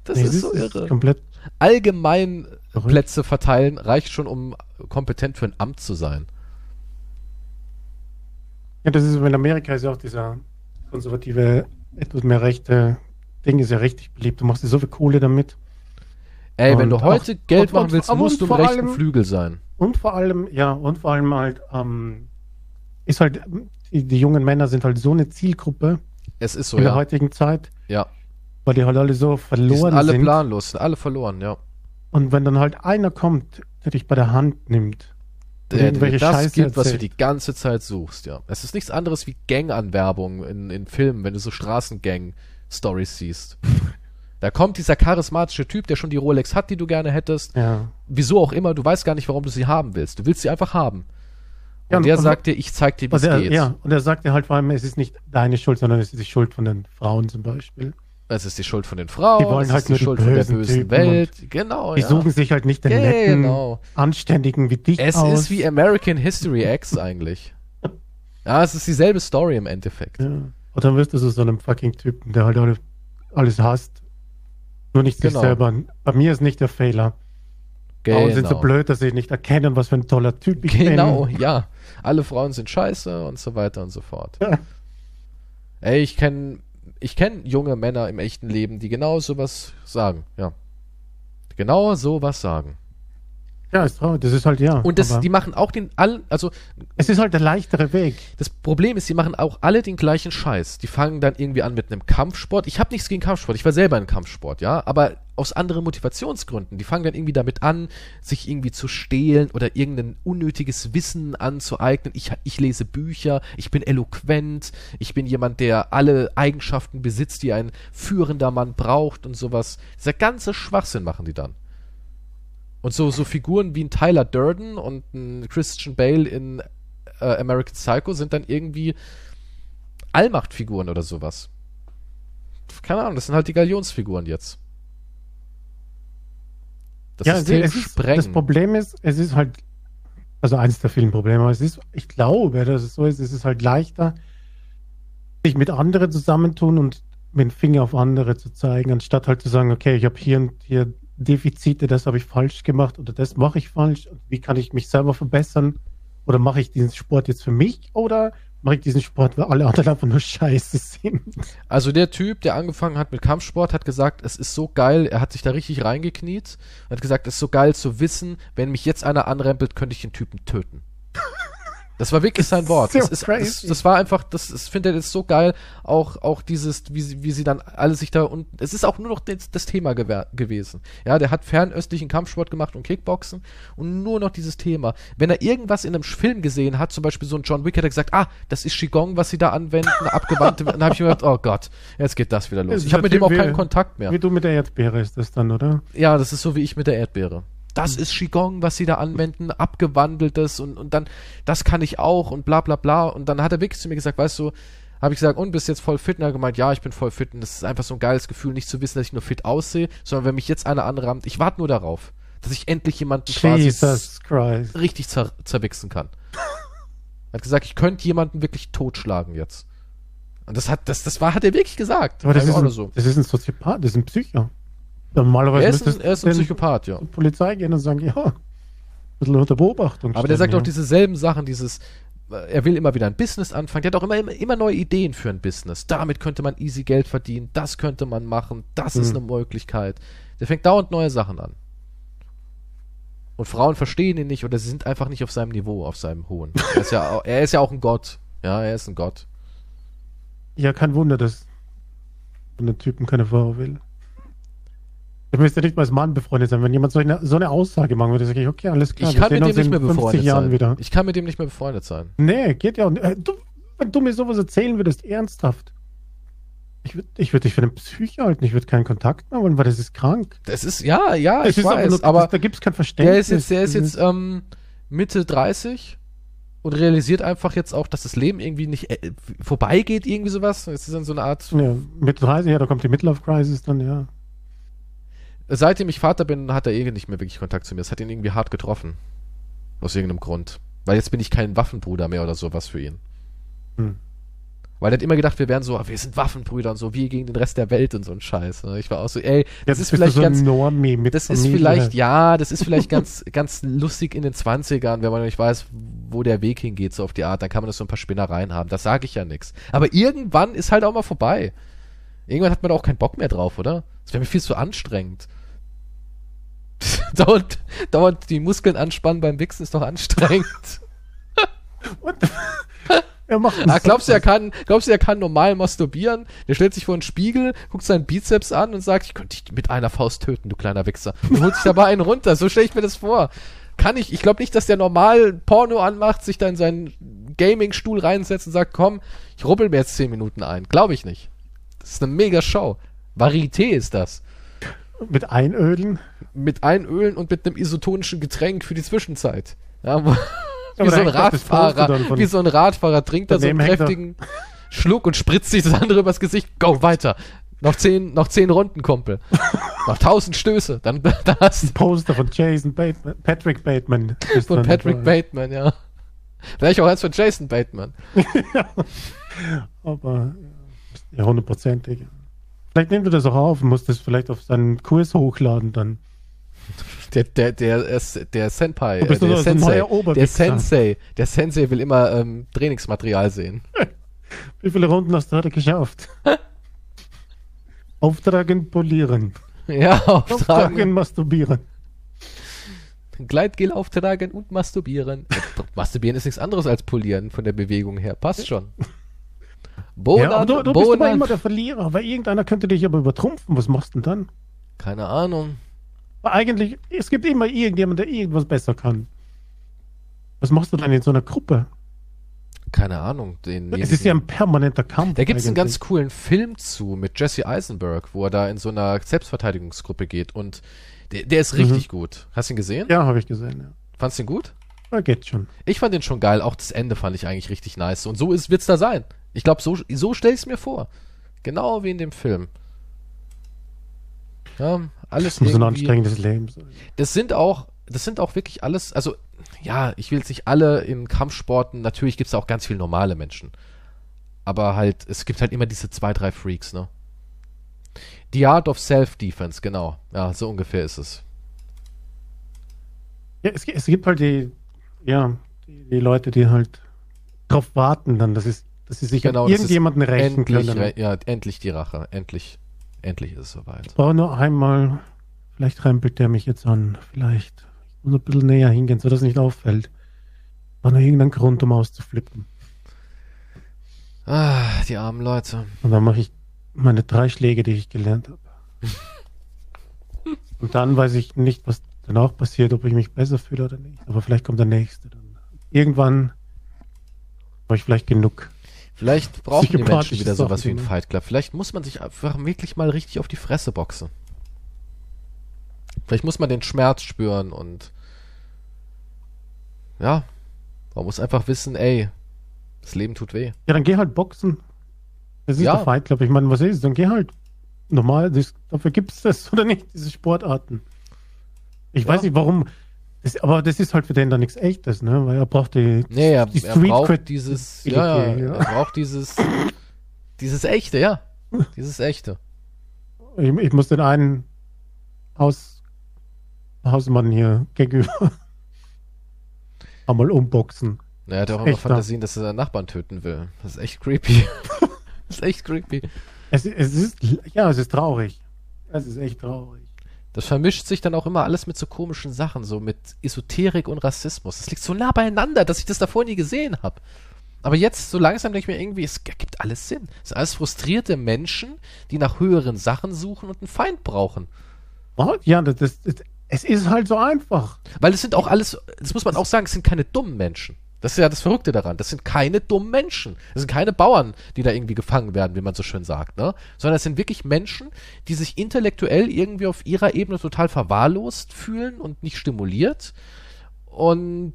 A: Das
B: Nee,
A: ist so irre.
B: komplett
A: Allgemein
B: Verrückt.
A: Plätze verteilen reicht schon, um kompetent für ein Amt zu sein.
B: Ja, das ist in Amerika ist ja auch dieser konservative, etwas mehr rechte Ding ist ja richtig beliebt. Du machst dir so viel Kohle damit.
A: Ey, wenn
B: Und
A: du heute
B: auch-
A: Geld machen willst, musst du im rechten
B: allem-
A: Flügel sein.
B: Und vor allem, ja, und vor allem halt, ähm, ist halt, die, die jungen Männer sind halt so eine Zielgruppe
A: Es ist so,
B: in der
A: ja.
B: heutigen Zeit,
A: Ja.
B: Weil die halt alle so
A: Die
B: verloren
A: sind alle
B: sind.
A: planlos, sind alle verloren, ja.
B: Und wenn dann halt einer kommt, der dich bei der Hand nimmt,
A: Der,
B: irgendwelche
A: das
B: Scheiße
A: gibt, was du
B: erzählt.
A: die ganze Zeit suchst, ja. Es ist nichts anderes wie Gang-Anwerbung in, in Filmen, wenn du so Straßengang-Stories siehst. <laughs> Da kommt dieser charismatische Typ, der schon die Rolex hat, die du gerne hättest.
B: Ja.
A: Wieso auch immer, du weißt gar nicht, warum du sie haben willst. Du willst sie einfach haben. Und
B: Ja, und-
A: der
B: und-
A: sagt dir, ich zeig dir, wie es geht.
B: ja, und er sagt dir halt vor allem, es ist nicht deine Schuld, sondern es ist die Schuld von den Frauen zum Beispiel.
A: Es ist die Schuld von den Frauen,
B: Die wollen
A: es
B: halt
A: ist die Schuld von der
B: bösen Typen
A: Welt. Genau,
B: Die
A: ja.
B: suchen sich halt nicht den
A: Ja,
B: netten,
A: genau.
B: anständigen wie dich
A: Es
B: aus.
A: ist wie American History X eigentlich. <laughs> Ja, es ist dieselbe Story im Endeffekt.
B: ja. Und dann wirst du so, so einem fucking Typen, der halt alle, alles hasst. Nur nicht sich
A: Genau.
B: selber. Bei mir ist nicht der Fehler. Frauen sind so
A: Genau.
B: blöd, dass sie nicht erkennen, was für ein toller Typ ich
A: Genau,
B: bin.
A: ja. Alle Frauen sind scheiße und so weiter und so fort.
B: Ja.
A: Ey, ich kenne ich kenn junge Männer im echten Leben, die genau sowas sagen, ja. Genau sowas sagen.
B: Ja, ist traurig. Das ist halt ja.
A: Und das, die machen auch den all, also
B: es ist halt der leichtere Weg.
A: das Problem ist, die machen auch alle den gleichen Scheiß. Die fangen dann irgendwie an mit einem Kampfsport. Ich habe nichts gegen Kampfsport. Ich war selber in Kampfsport, ja, aber aus anderen Motivationsgründen. Die fangen dann irgendwie damit an, sich irgendwie zu stehlen oder irgendein unnötiges Wissen anzueignen. Ich, ich lese Bücher, ich bin eloquent, ich bin jemand, der alle Eigenschaften besitzt, die ein führender Mann braucht und sowas. Dieser ganze Schwachsinn machen die dann. Und so, so Figuren wie ein Tyler Durden und ein Christian Bale in äh, American Psycho sind dann irgendwie Allmachtfiguren oder sowas. Keine Ahnung, das sind halt die Galionsfiguren jetzt. Das
B: ja,
A: System
B: es ist, das Problem ist, es ist halt, also eins der vielen Probleme, aber es ist, ich glaube, dass es so ist, es ist halt leichter, sich mit anderen zusammentun und mit dem Finger auf andere zu zeigen, anstatt halt zu sagen, okay, ich habe hier und hier Defizite, das habe ich falsch gemacht oder das mache ich falsch. Wie kann ich mich selber verbessern? Oder mache ich diesen Sport jetzt für mich oder mache ich diesen Sport, weil alle anderen einfach nur scheiße sind?
A: Also der Typ, der angefangen hat mit Kampfsport, hat gesagt, es ist so geil, er hat sich da richtig reingekniet und hat gesagt, es ist so geil zu wissen, wenn mich jetzt einer anrempelt, könnte ich den Typen töten. Das war wirklich sein Wort.
B: so
A: Das, ist, das, das war einfach, das, das findet er jetzt so geil, auch, auch dieses, wie sie, wie sie dann alle sich da und es ist auch nur noch das, das Thema gewesen. Ja, der hat fernöstlichen Kampfsport gemacht und Kickboxen und nur noch dieses Thema. Wenn er irgendwas in einem Film gesehen hat, zum Beispiel so ein John Wick, hat er gesagt, ah, das ist Qigong, was sie da anwenden, <laughs> abgewandte, dann habe ich mir gedacht, oh Gott, jetzt geht das wieder los.
B: Das
A: Ich habe mit dem auch keinen Kontakt mehr.
B: Wie du mit der Erdbeere ist das dann, oder?
A: Ja, das ist so wie ich mit der Erdbeere. Das ist Qigong, was sie da anwenden, abgewandeltes und, und dann, das kann ich auch und bla bla bla. Und dann hat er wirklich zu mir gesagt, weißt du, habe ich gesagt, und bist jetzt voll fit? Und er hat gemeint, ja, ich bin voll fit. Und das ist einfach so ein geiles Gefühl, nicht zu wissen, dass ich nur fit aussehe, sondern wenn mich jetzt einer anrammt, ich warte nur darauf, dass ich endlich jemanden quasi
B: Jesus Christ.
A: richtig zer zerwichsen kann. Er hat gesagt, ich könnte jemanden wirklich totschlagen jetzt. Und das hat, das, das war, hat er wirklich gesagt.
B: Aber das ist, ein,
A: nur so.
B: das ist ein Soziopath, das ist ein Psycho. Normalerweise
A: Er ist, ein, er ist ein Psychopath, ja.
B: zur Polizei gehen und sagen, ja, ein bisschen unter Beobachtung.
A: Aber der
B: stellen,
A: sagt auch
B: ja.
A: dieselben Sachen, dieses, er will immer wieder ein Business anfangen. Der hat auch immer, immer, neue Ideen für ein Business. Damit könnte man easy Geld verdienen, das könnte man machen, das ist
B: Mhm.
A: eine Möglichkeit. Der fängt dauernd neue Sachen an. Und Frauen verstehen ihn nicht oder sie sind einfach nicht auf seinem Niveau, auf seinem hohen. Er ist ja, er ist ja auch ein Gott. Ja, er ist ein Gott.
B: Ja, kein Wunder, dass von den Typen keine Frau will. Ich müsste nicht mal als Mann befreundet sein. Wenn jemand so eine, so eine Aussage machen würde, sage ich, okay, alles klar.
A: Ich kann mit dem nicht mehr
B: 50
A: befreundet sein.
B: wieder.
A: Ich kann mit dem nicht mehr befreundet sein.
B: Nee, geht ja. Und, äh, du, wenn du mir sowas erzählen würdest, ernsthaft. Ich würde ich würd dich für einen Psycho halten. Ich würde keinen Kontakt mehr wollen, weil das ist krank.
A: Das ist, ja, ja,
B: Es
A: ich
B: ist
A: weiß,
B: nur,
A: aber
B: das, da gibt es kein Verständnis.
A: Der ist jetzt, der ist
B: Das
A: jetzt ähm, Mitte 30 und realisiert einfach jetzt auch, dass das Leben irgendwie nicht äh, vorbeigeht, irgendwie sowas. Es ist dann so eine Art.
B: Ja, mit 30, ja, da kommt die Midlife Crisis dann, ja.
A: Seitdem ich Vater bin, hat er irgendwie nicht mehr wirklich Kontakt zu mir. Es hat ihn irgendwie hart getroffen. Aus irgendeinem Grund. Weil jetzt bin ich kein Waffenbruder mehr oder sowas für ihn.
B: Hm.
A: Weil er hat immer gedacht, wir wären so, wir sind Waffenbrüder und so, wir gegen den Rest der Welt und so ein Scheiß. ne? Ich war auch so, ey, das
B: Jetzt
A: ist vielleicht
B: so
A: ganz, das ist vielleicht, ja, das ist vielleicht ganz, <laughs> ganz lustig in den 20ern, wenn man nicht weiß, wo der Weg hingeht, so auf die Art, dann kann man das so ein paar Spinnereien haben. Das sage ich ja nix. Aber irgendwann ist halt auch mal vorbei. Irgendwann hat man da auch keinen Bock mehr drauf, oder? Das wäre mir viel zu anstrengend. <laughs> dauernd, dauernd die Muskeln anspannen beim Wichsen ist doch anstrengend. <laughs>
B: Er macht
A: Ah, glaubst du, er kann, glaubst du, er kann normal masturbieren? Der stellt sich vor einen Spiegel, guckt seinen Bizeps an und sagt, ich könnte dich mit einer Faust töten, du kleiner Wichser. Und holt sich dabei einen runter. So stelle ich mir das vor. Kann ich, ich glaube nicht, dass der normal Porno anmacht, sich da in seinen Gaming-Stuhl reinsetzt und sagt, komm, ich rubbel mir jetzt zehn Minuten ein. Glaube ich nicht. Das ist eine mega Show. Varieté ist das.
B: Mit Einölen.
A: Mit Einölen und mit einem isotonischen Getränk für die Zwischenzeit. Ja, wie, so ein Radfahrer, wie so ein Radfahrer trinkt da so einen kräftigen Schluck und spritzt sich das andere übers Gesicht. Go, weiter. Noch zehn, noch zehn Runden, Kumpel. noch tausend Stöße. Dann, <laughs> dann hast du
B: Poster von Jason Bateman, Patrick Bateman.
A: von Patrick. Bateman, ja. Vielleicht auch eins von Jason Bateman. <laughs>
B: Aber ja, hundertprozentig. Vielleicht nimmt er das auch auf und muss das vielleicht auf seinen Kurs hochladen dann.
A: Der, der, der, der, Senpai, äh, der Sensei, der. Sensei, der Sensei will immer ähm, Trainingsmaterial sehen. <laughs>
B: Wie viele Runden hast du heute geschafft? Auftragen, polieren. <laughs>
A: Ja,
B: Auftragen,
A: auftragen,
B: masturbieren.
A: Gleitgel auftragen und masturbieren. masturbieren ist nichts anderes als polieren von der Bewegung her. Passt schon.
B: Ja, aber
A: Bonat,
B: du, du bist aber immer der Verlierer, weil irgendeiner könnte dich aber übertrumpfen. Was machst du denn dann?
A: Keine Ahnung.
B: Weil eigentlich, es gibt immer irgendjemand, der irgendwas besser kann. Was machst du dann in so einer Gruppe?
A: Keine Ahnung. Den,
B: Es ist ja ein permanenter Kampf.
A: Da gibt es einen ganz coolen Film zu mit Jesse Eisenberg, wo er da in so einer Selbstverteidigungsgruppe geht und der, der ist richtig gut. Hast du ihn gesehen?
B: Ja, habe ich gesehen, ja.
A: Fandst du ihn gut?
B: Ja, geht schon.
A: Ich fand den schon geil. Auch das Ende fand ich eigentlich richtig nice. Und so ist, wird's da sein. Ich glaube, so, so stelle ich es mir vor. Genau wie in dem Film. Ja, alles
B: Das muss ein anstrengendes Leben sein.
A: das sind auch, das sind auch wirklich alles, also ja, ich will jetzt nicht alle in Kampfsporten, natürlich gibt es auch ganz viele normale Menschen. Aber halt, es gibt halt immer diese zwei, drei Freaks, ne? The Art of Self-Defense, genau. Ja, so ungefähr ist es.
B: Ja, es, es gibt halt die, ja, die, die Leute, die halt drauf warten dann, dass, es, dass sie sich
A: Genau,
B: irgendjemanden rächen
A: Endlich,
B: können.
A: re ja, endlich die Rache. Endlich, endlich ist es soweit.
B: Ich brauche nur einmal, vielleicht rempelt der mich jetzt an, vielleicht. Ich muss ein bisschen näher hingehen, sodass es nicht auffällt. War nur irgendein Grund, um auszuflippen.
A: Ah, die armen Leute.
B: Und dann mache ich meine drei Schläge, die ich gelernt habe. <laughs> Und dann weiß ich nicht, was danach passiert, ob ich mich besser fühle oder nicht. Aber vielleicht kommt der nächste dann. Irgendwann habe ich vielleicht genug.
A: Vielleicht brauchen die Menschen wieder sowas
B: Sachen,
A: wie ein
B: ne?
A: Fight Club. Vielleicht muss man sich einfach wirklich mal richtig auf die Fresse boxen. Vielleicht muss man den Schmerz spüren und ja, man muss einfach wissen, ey, das Leben tut weh.
B: Ja, dann geh halt boxen. Das ist
A: Ja.
B: der Fight Club. Ich meine, was ist? Dann geh halt normal. Das, dafür gibt es das <laughs> oder nicht, diese Sportarten. Ich
A: Ja.
B: weiß nicht, warum. Das, aber das ist halt für den dann nichts Echtes, ne? Weil er braucht die.
A: Nee, er,
B: die
A: er
B: Street
A: braucht
B: Cred-
A: dieses, ja, ja,
B: ja.
A: er braucht dieses, dieses echte, ja, dieses echte.
B: Ich, ich muss den einen Haus, Hausmann hier gegenüber einmal umboxen.
A: Ja, Er hat auch immer. Fantasien, dass er seinen Nachbarn töten will. Das ist echt creepy. <laughs> das ist echt creepy.
B: Es, es ist, ja, es ist traurig. Es ist echt traurig.
A: Das vermischt sich dann auch immer alles mit so komischen Sachen, so mit Esoterik und Rassismus. Das liegt so nah beieinander, dass ich das davor nie gesehen habe. Aber jetzt, so langsam denke ich mir irgendwie, es ergibt alles Sinn. Es sind alles frustrierte Menschen, die nach höheren Sachen suchen und einen Feind brauchen.
B: Ja, das, das, das, es ist halt so einfach.
A: Weil es sind auch alles, das muss man auch sagen, es sind keine dummen Menschen. Das ist ja das Verrückte daran. Das sind keine dummen Menschen. Das sind keine Bauern, die da irgendwie gefangen werden, wie man so schön sagt, ne? Sondern es sind wirklich Menschen, die sich intellektuell irgendwie auf ihrer Ebene total verwahrlost fühlen und nicht stimuliert. Und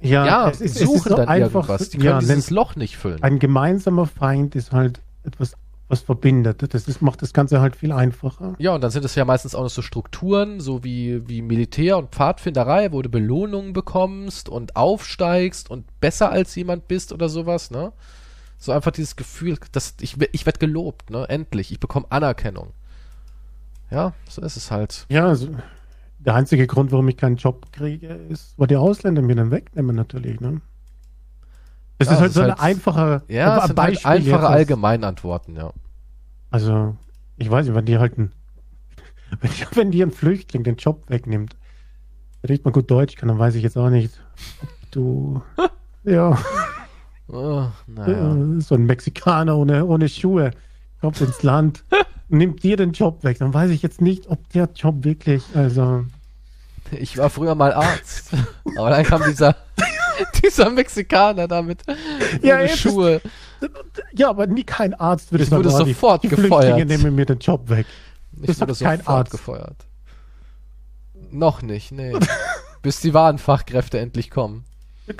B: ja,
A: ja,
B: es ist, es
A: suchen
B: ist so
A: dann
B: einfach,
A: irgendwas. Die können
B: ja,
A: dieses Loch nicht füllen.
B: ein gemeinsamer Feind ist halt etwas, was verbindet. Das ist, macht das Ganze halt viel einfacher.
A: Ja, und dann sind es ja meistens auch noch so Strukturen, so wie, wie Militär und Pfadfinderei, wo du Belohnungen bekommst und aufsteigst und besser als jemand bist oder sowas, ne? So einfach dieses Gefühl, dass ich, ich werde gelobt, ne? Endlich, ich bekomme Anerkennung. Ja, so ist es halt.
B: Ja, also der einzige Grund, warum ich keinen Job kriege, ist, weil die Ausländer mir dann wegnehmen natürlich. Ne? Das
A: Ja,
B: ist halt
A: es
B: so
A: ist
B: eine
A: halt-
B: einfache
A: Ja, es sind halt
B: Beispiel
A: einfache
B: jetzt, was-
A: Allgemeinantworten, ja.
B: Also, ich weiß nicht, wenn die halt ein, <laughs> wenn, die, wenn die ein Flüchtling den Job wegnimmt, der nicht mal gut Deutsch kann, dann weiß ich jetzt auch nicht, ob du, <laughs> ja,
A: Oh, naja.
B: so ein Mexikaner ohne, ohne Schuhe kommt ins Land, <laughs> nimmt dir den Job weg, dann weiß ich jetzt nicht, ob der Job wirklich, also,
A: Ich war früher mal Arzt. Aber dann kam dieser, <laughs> dieser Mexikaner damit.
B: Ja, jetzt ist-
A: Schuhe.
B: ja, aber nie kein Arzt würde
A: Ich
B: sagen,
A: wurde
B: oh, die-
A: sofort
B: die
A: gefeuert.
B: Flüchtlinge nehmen mir den Job weg.
A: Ich
B: Das
A: wurde
B: sagt kein
A: sofort
B: Arzt.
A: gefeuert. Noch nicht, nee. <laughs> Bis die wahren Fachkräfte endlich kommen. <laughs>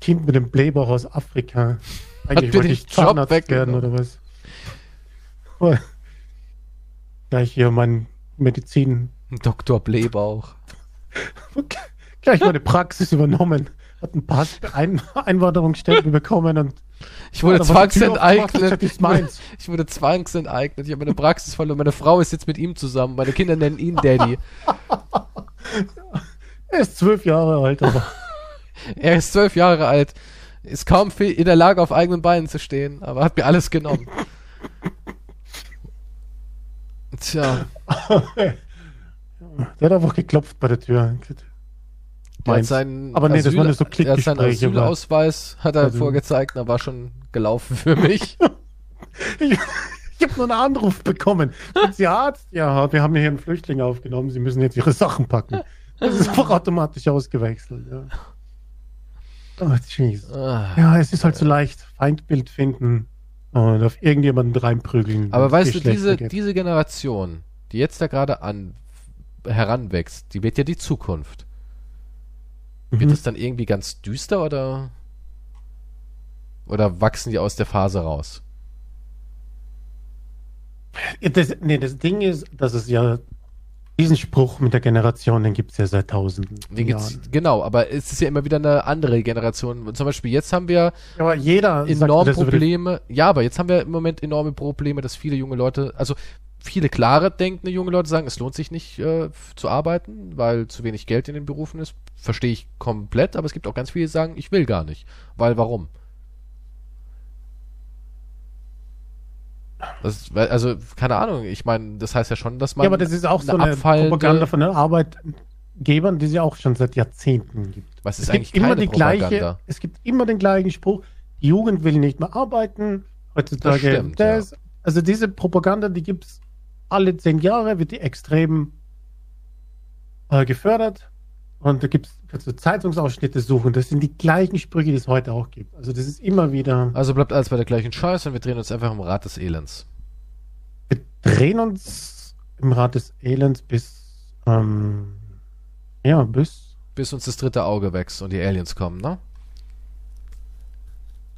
B: Kind mit dem Blähbauch aus Afrika. Eigentlich wollte ich
A: Job
B: Zahnarzt werden
A: weggenommen.
B: oder was? Oh. Gleich hier mein Medizin,
A: Dr. Blähbauch.
B: Gleich meine Praxis übernommen. Hat ein paar ein Einwanderungsstempel bekommen und
A: Ich wurde zwangsenteignet.
B: meins.
A: Ich wurde zwangsenteignet. Ich habe meine Praxis verloren. Meine Frau ist jetzt mit ihm zusammen. Meine Kinder nennen ihn Daddy. <laughs>
B: er ist zwölf Jahre alt, aber <laughs>
A: Er ist zwölf Jahre alt. Ist kaum in der Lage, auf eigenen Beinen zu stehen. Aber hat mir alles genommen. <laughs> Tja.
B: der hat einfach geklopft bei der Tür.
A: Der hat seinen
B: Aber nee, das waren so
A: er hat seinen
B: Klickgespräche,
A: Asylausweis hat er
B: Also-
A: vorgezeigt, er war schon gelaufen für mich. <laughs>
B: Ich, ich habe nur einen Anruf bekommen. Sind Sie Arzt? Ja, wir haben hier einen Flüchtling aufgenommen. Sie müssen jetzt Ihre Sachen packen. Das ist einfach automatisch ausgewechselt. Ja. Oh, jeez.
A: Ah.
B: Ja, es ist halt so leicht. Feindbild finden und auf irgendjemanden reinprügeln.
A: Aber weißt du, diese,
B: geht.
A: diese Generation, die jetzt da gerade an heranwächst, die wird ja die Zukunft. Wird
B: Mhm.
A: es dann irgendwie ganz düster oder oder wachsen die aus der Phase raus?
B: Das, nee, das Ding ist, dass es ja diesen Spruch mit der Generation, den gibt es ja seit tausenden
A: Den
B: Jahren.
A: genau, aber es ist ja immer wieder eine andere Generation. Zum Beispiel jetzt haben wir
B: aber jeder sagt
A: enorme
B: das über die-
A: Probleme. Ja, aber jetzt haben wir im Moment enorme Probleme, dass viele junge Leute, also viele klare denkende junge Leute sagen, es lohnt sich nicht äh, zu arbeiten, weil zu wenig Geld in den Berufen ist. Verstehe ich komplett, aber es gibt auch ganz viele, die sagen, ich will gar nicht. Weil warum? Das, also, keine Ahnung, ich meine, das heißt ja schon, dass man
B: Ja, aber das ist auch so eine Propaganda von den Arbeitgebern, die es ja auch schon seit Jahrzehnten gibt.
A: Was ist
B: es
A: eigentlich
B: gibt immer die gleiche,
A: Propaganda?
B: es gibt immer den gleichen Spruch, die Jugend will nicht mehr arbeiten, heutzutage
A: Das stimmt,
B: das. Also diese Propaganda, die gibt es alle zehn Jahre, wird die extrem äh, gefördert. Und da gibt's, kannst du Zeitungsausschnitte suchen, das sind die gleichen Sprüche, die es heute auch gibt. Also das ist immer wieder,
A: Also bleibt alles bei der gleichen Scheiße und wir drehen uns einfach im Rad des Elends.
B: wir drehen uns im Rad des Elends bis, ähm, ja, bis,
A: Bis uns das dritte Auge wächst und die Aliens kommen, ne?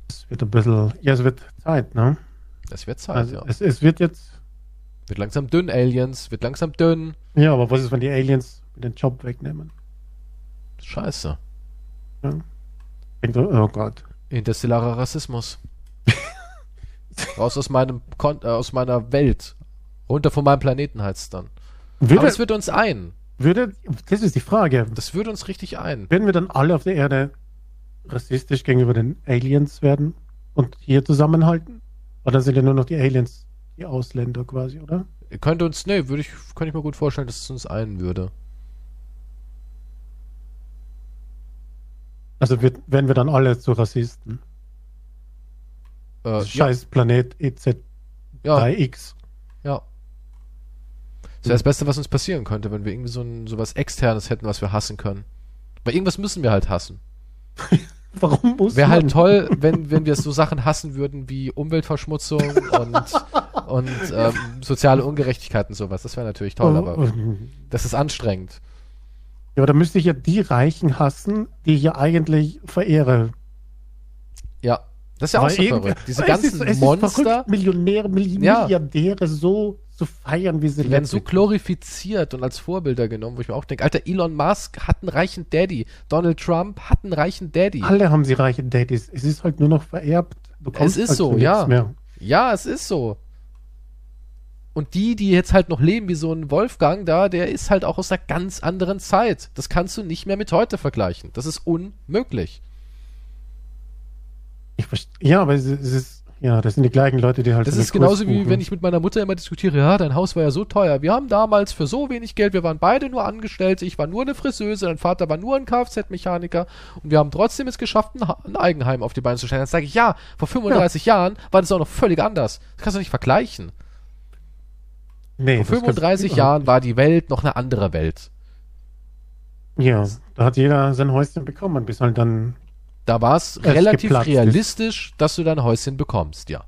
B: es wird ein bisschen, ja, es wird Zeit, ne?
A: Es wird Zeit,
B: Also
A: ja.
B: es, es wird jetzt,
A: Wird langsam dünn, Aliens. Wird langsam dünn.
B: ja, aber was ist, wenn die Aliens den Job wegnehmen?
A: Scheiße.
B: Ja? Oh Gott.
A: Interstellarer Rassismus. <laughs> Raus aus meinem Kon äh, aus meiner Welt. Runter von meinem Planeten heißt es dann. Aber
B: Würde,
A: es wird uns ein.
B: würde, das ist die Frage.
A: Das würde uns richtig ein.
B: Werden wir dann alle auf der Erde rassistisch gegenüber den Aliens werden und hier zusammenhalten? Oder sind ja nur noch die Aliens die Ausländer quasi, oder?
A: Könnte uns, nee, würde ich, könnte ich mir gut vorstellen, dass es uns ein würde.
B: Also wird, werden wir dann alle zu Rassisten?
A: Äh, ja,
B: Scheiß Planet E
A: ja,
B: EZ3X.
A: ja. Das wäre das Beste, was uns passieren könnte, wenn wir irgendwie so ein, so was Externes hätten, was wir hassen können. Weil irgendwas müssen wir halt hassen. <laughs> <laughs>
B: Warum muss
A: Wäre halt toll, <laughs> wenn, wenn wir so Sachen hassen würden wie Umweltverschmutzung und, <laughs> und ähm, soziale Ungerechtigkeit und sowas. Das wäre natürlich toll, aber
B: Oh,
A: das ist anstrengend.
B: Ja, aber da müsste ich ja die Reichen hassen, die ich ja eigentlich verehre.
A: Ja, das ist ja auch so verrückt. Diese
B: es
A: ganzen
B: ist, es
A: Monster,
B: Ist verrückt, Millionäre, Milli
A: Ja.
B: Milliardäre so zu feiern, wie sie
A: die werden so glorifiziert und als Vorbilder genommen, wo ich mir auch denke, alter, Elon Musk hat einen reichen Daddy, Donald Trump hat einen reichen Daddy.
B: Alle haben sie reiche Daddies. Es ist halt nur noch vererbt. Kommst
A: ist
B: halt
A: so, ja.
B: Mehr.
A: Ja, es ist so. Und die, die jetzt halt noch leben, wie so ein Wolfgang da, der ist halt auch aus einer ganz anderen Zeit. Das kannst du nicht mehr mit heute vergleichen. Das ist unmöglich.
B: Ich ja, aber es es ist, ja, das sind die gleichen Leute, die halt.
A: Das ist genauso wie wenn ich mit meiner Mutter immer diskutiere, ja, dein Haus war ja so teuer. Wir haben damals für so wenig Geld, wir waren beide nur Angestellte, ich war nur eine Friseuse, dein Vater war nur ein Kfz-Mechaniker und wir haben trotzdem es geschafft, ein, Ha- ein Eigenheim auf die Beine zu stellen. Dann sage ich, ja, vor 35 Jahren war das auch noch völlig anders. Das kannst du nicht vergleichen.
B: nee,
A: Vor
B: das kannst du
A: 35
B: überhaupt
A: Jahren war die Welt noch eine andere Welt.
B: Ja, da hat jeder sein Häuschen bekommen, bis halt dann.
A: Da war es
B: Es
A: relativ
B: geplatzt ist.
A: realistisch, dass du dein Häuschen bekommst, ja.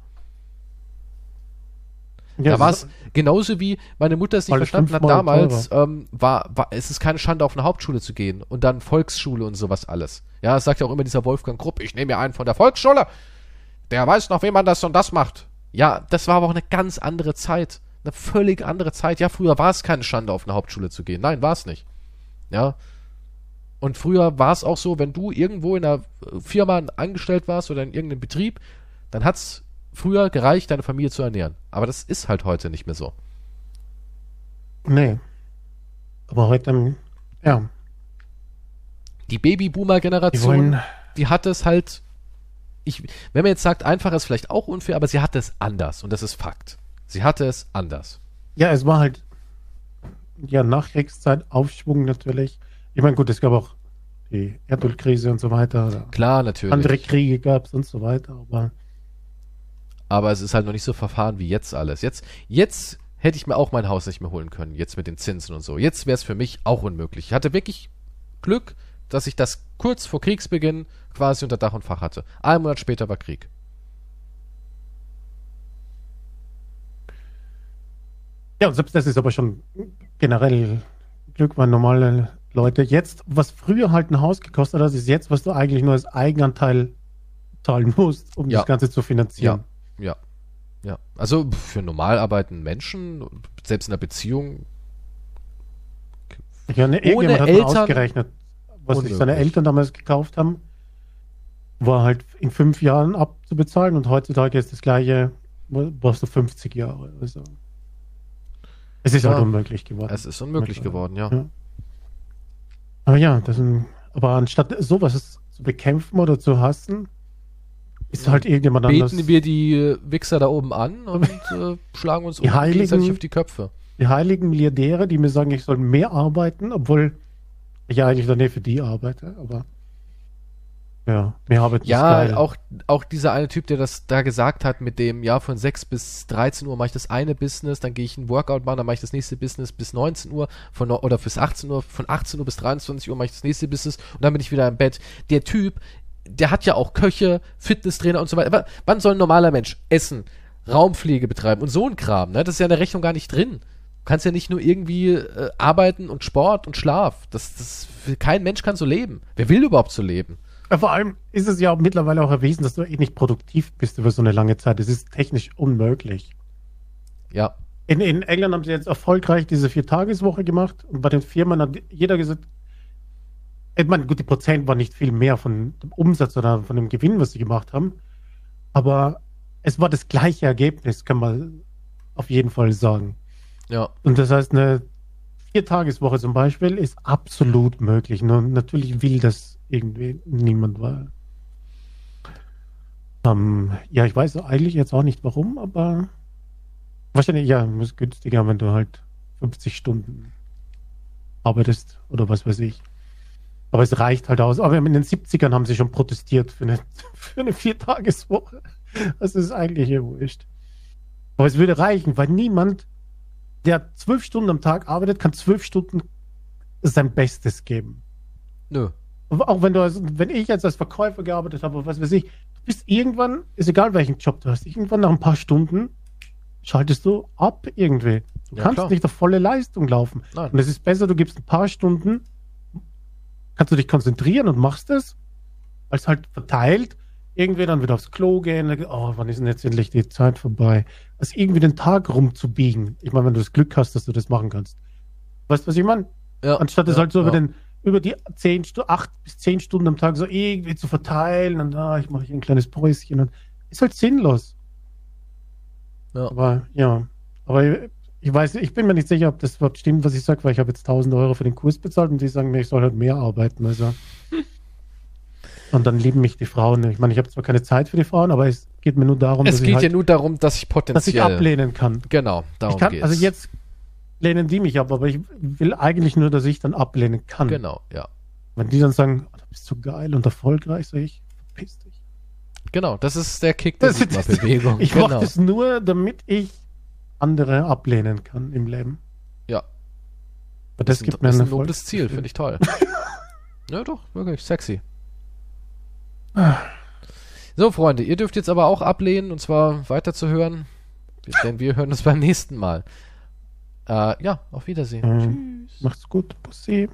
B: Ja,
A: da war
B: es
A: es genauso wie meine Mutter es nicht verstanden hat damals, ähm, war, war, es ist keine Schande, auf eine Hauptschule zu gehen und dann Volksschule und sowas alles. Ja, das sagt ja auch immer dieser Wolfgang Grupp, ich nehme mir einen von der Volksschule, der weiß noch, wie man das und das macht. Ja, das war aber auch eine ganz andere Zeit. Eine völlig andere Zeit. Ja, früher war es keine Schande, auf eine Hauptschule zu gehen. Nein, war es nicht. Ja. Und früher war es auch so, wenn du irgendwo in einer äh, Firma angestellt warst oder in irgendeinem Betrieb, dann hat's früher gereicht, deine Familie zu ernähren. Aber das ist halt heute nicht mehr so.
B: Nee. Aber heute, ähm, ja,
A: Die
B: die
A: Babyboomer-Generation,
B: wollen,
A: die hat es halt. Ich, wenn man jetzt sagt, einfach ist vielleicht auch unfair, aber sie hatte es anders und das ist Fakt. Sie hatte es anders.
B: ja, es war halt, ja, Nachkriegszeit, Aufschwung natürlich. Ich meine, gut, es gab auch die Erdölkrise und so weiter.
A: Klar, natürlich.
B: andere Kriege gab es und so weiter, aber
A: aber es ist halt noch nicht so verfahren wie jetzt alles. Jetzt, jetzt hätte ich mir auch mein Haus nicht mehr holen können, jetzt mit den Zinsen und so. Jetzt wäre es für mich auch unmöglich. Ich hatte wirklich Glück, dass ich das kurz vor Kriegsbeginn quasi unter Dach und Fach hatte. Ein Monat später war Krieg.
B: Ja, und selbst das ist aber schon generell Glück, weil normale Leute jetzt, was früher halt ein Haus gekostet hat, ist jetzt, was du eigentlich nur als Eigenanteil zahlen musst, um
A: Ja.
B: das Ganze zu finanzieren.
A: Ja. Ja. Also pf, für normal arbeitenden Menschen, selbst in einer Beziehung,
B: Ja, ne, irgendjemand hat
A: Eltern
B: ausgerechnet, was sich seine. Eltern damals gekauft haben, war halt in fünf Jahren abzubezahlen und heutzutage ist das gleiche, brauchst du 50 Jahre. Also, es ist
A: Ja.
B: halt unmöglich geworden.
A: es ist unmöglich geworden, ja.
B: Ja. Aber ja, das sind, aber anstatt sowas zu bekämpfen oder zu hassen, ist halt irgendjemand anders.
A: Beten wir die äh, Wichser da oben an und <laughs> äh, schlagen uns
B: Die Heiligen-
A: gegenseitig auf die Köpfe.
B: Die heiligen Milliardäre, die mir sagen, ich soll mehr arbeiten, obwohl ich ja eigentlich dann nicht für die arbeite, aber ja, mehr arbeiten
A: Ja,
B: geil.
A: auch, auch dieser eine Typ, der das da gesagt hat, mit dem, ja, von 6 bis 13 Uhr mache ich das eine Business, dann gehe ich ein Workout machen, dann mache ich das nächste Business bis 19 Uhr, von, oder bis 18 Uhr, von 18 Uhr bis 23 Uhr mache ich das nächste Business und dann bin ich wieder im Bett. Der Typ, der hat ja auch Köche, Fitnesstrainer und so weiter. Aber wann soll ein normaler Mensch essen, Raumpflege betreiben und so ein Kram, ne? Das ist ja in der Rechnung gar nicht drin. Du kannst ja nicht nur irgendwie äh, arbeiten und Sport und Schlaf. Das, das, kein Mensch kann so leben. Wer will überhaupt so leben?
B: Ja, Vor allem ist es ja mittlerweile auch erwiesen, dass du eh nicht produktiv bist über so eine lange Zeit. Das ist technisch unmöglich.
A: Ja.
B: In, in England haben sie jetzt erfolgreich diese Viertageswoche gemacht und bei den Firmen hat jeder gesagt, ich meine, gut, die Prozent waren nicht viel mehr von dem Umsatz oder von dem Gewinn, was sie gemacht haben, aber es war das gleiche Ergebnis, kann man auf jeden Fall sagen.
A: Ja.
B: Und das heißt, eine Viertageswoche zum Beispiel ist absolut möglich. Nur natürlich will das irgendwie niemand, weil. Ähm, ja, ich weiß eigentlich jetzt auch nicht warum, aber wahrscheinlich, ja, ist günstiger, wenn du halt 50 Stunden arbeitest oder was weiß ich. Aber es reicht halt aus. Aber in den 70ern haben sie schon protestiert für eine, <laughs> für eine Viertageswoche. Das ist eigentlich ja wurscht. Aber es würde reichen, weil niemand, der zwölf Stunden am Tag arbeitet, kann zwölf Stunden sein Bestes geben.
A: Nö.
B: Auch wenn du, als, wenn ich jetzt als Verkäufer gearbeitet habe, was weiß ich, du bist irgendwann, ist egal welchen Job du hast, irgendwann nach ein paar Stunden schaltest du ab irgendwie. Du
A: Ja,
B: kannst
A: klar.
B: nicht auf volle Leistung laufen.
A: Nein.
B: Und es ist besser, du gibst ein paar Stunden, kannst du dich konzentrieren und machst es, als halt verteilt, irgendwie dann wieder aufs Klo gehen, oh, wann ist denn jetzt endlich die Zeit vorbei? Als irgendwie den Tag rumzubiegen. Ich meine, wenn du das Glück hast, dass du das machen kannst. Weißt du, was ich meine?
A: Ja.
B: Anstatt es
A: ja,
B: halt so
A: ja.
B: über den über die zehn acht bis zehn Stunden am Tag so irgendwie zu verteilen und ah, ich mache hier ein kleines Päuschen und ist halt sinnlos.
A: Ja.
B: Aber ja, aber ich weiß, ich bin mir nicht sicher, ob das überhaupt stimmt, was ich sage, weil ich habe jetzt 1000 Euro für den Kurs bezahlt und die sagen mir, ich soll halt mehr arbeiten. Also. <laughs> Und dann lieben mich die Frauen. Ich meine, ich habe zwar keine Zeit für die Frauen, aber es geht mir nur darum,
A: Es
B: dass,
A: geht
B: ich
A: ja
B: halt,
A: nur darum, dass ich potenziell.
B: dass ich ablehnen kann.
A: Genau, darum
B: kann,
A: geht's.
B: also jetzt lehnen die mich ab, aber ich will eigentlich nur, dass ich dann ablehnen kann.
A: Genau, ja.
B: Wenn die dann sagen, oh, du bist so geil und erfolgreich, sage ich, verpiss dich.
A: Genau, das ist der Kick der
B: Das ist-
A: Sigma-Bewegung. <laughs>
B: Ich
A: genau.
B: mache das nur, damit ich andere ablehnen kann im Leben.
A: Ja.
B: Aber das,
A: ist
B: gibt
A: ein,
B: mir
A: ein nobles Ziel, finde ich toll. <laughs> ja, doch, wirklich, sexy. <sighs> So, Freunde, ihr dürft jetzt aber auch ablehnen, und zwar weiterzuhören. Denn wir hören uns beim nächsten Mal. Äh, ja, auf Wiedersehen.
B: Mhm. Macht's gut. Pussy.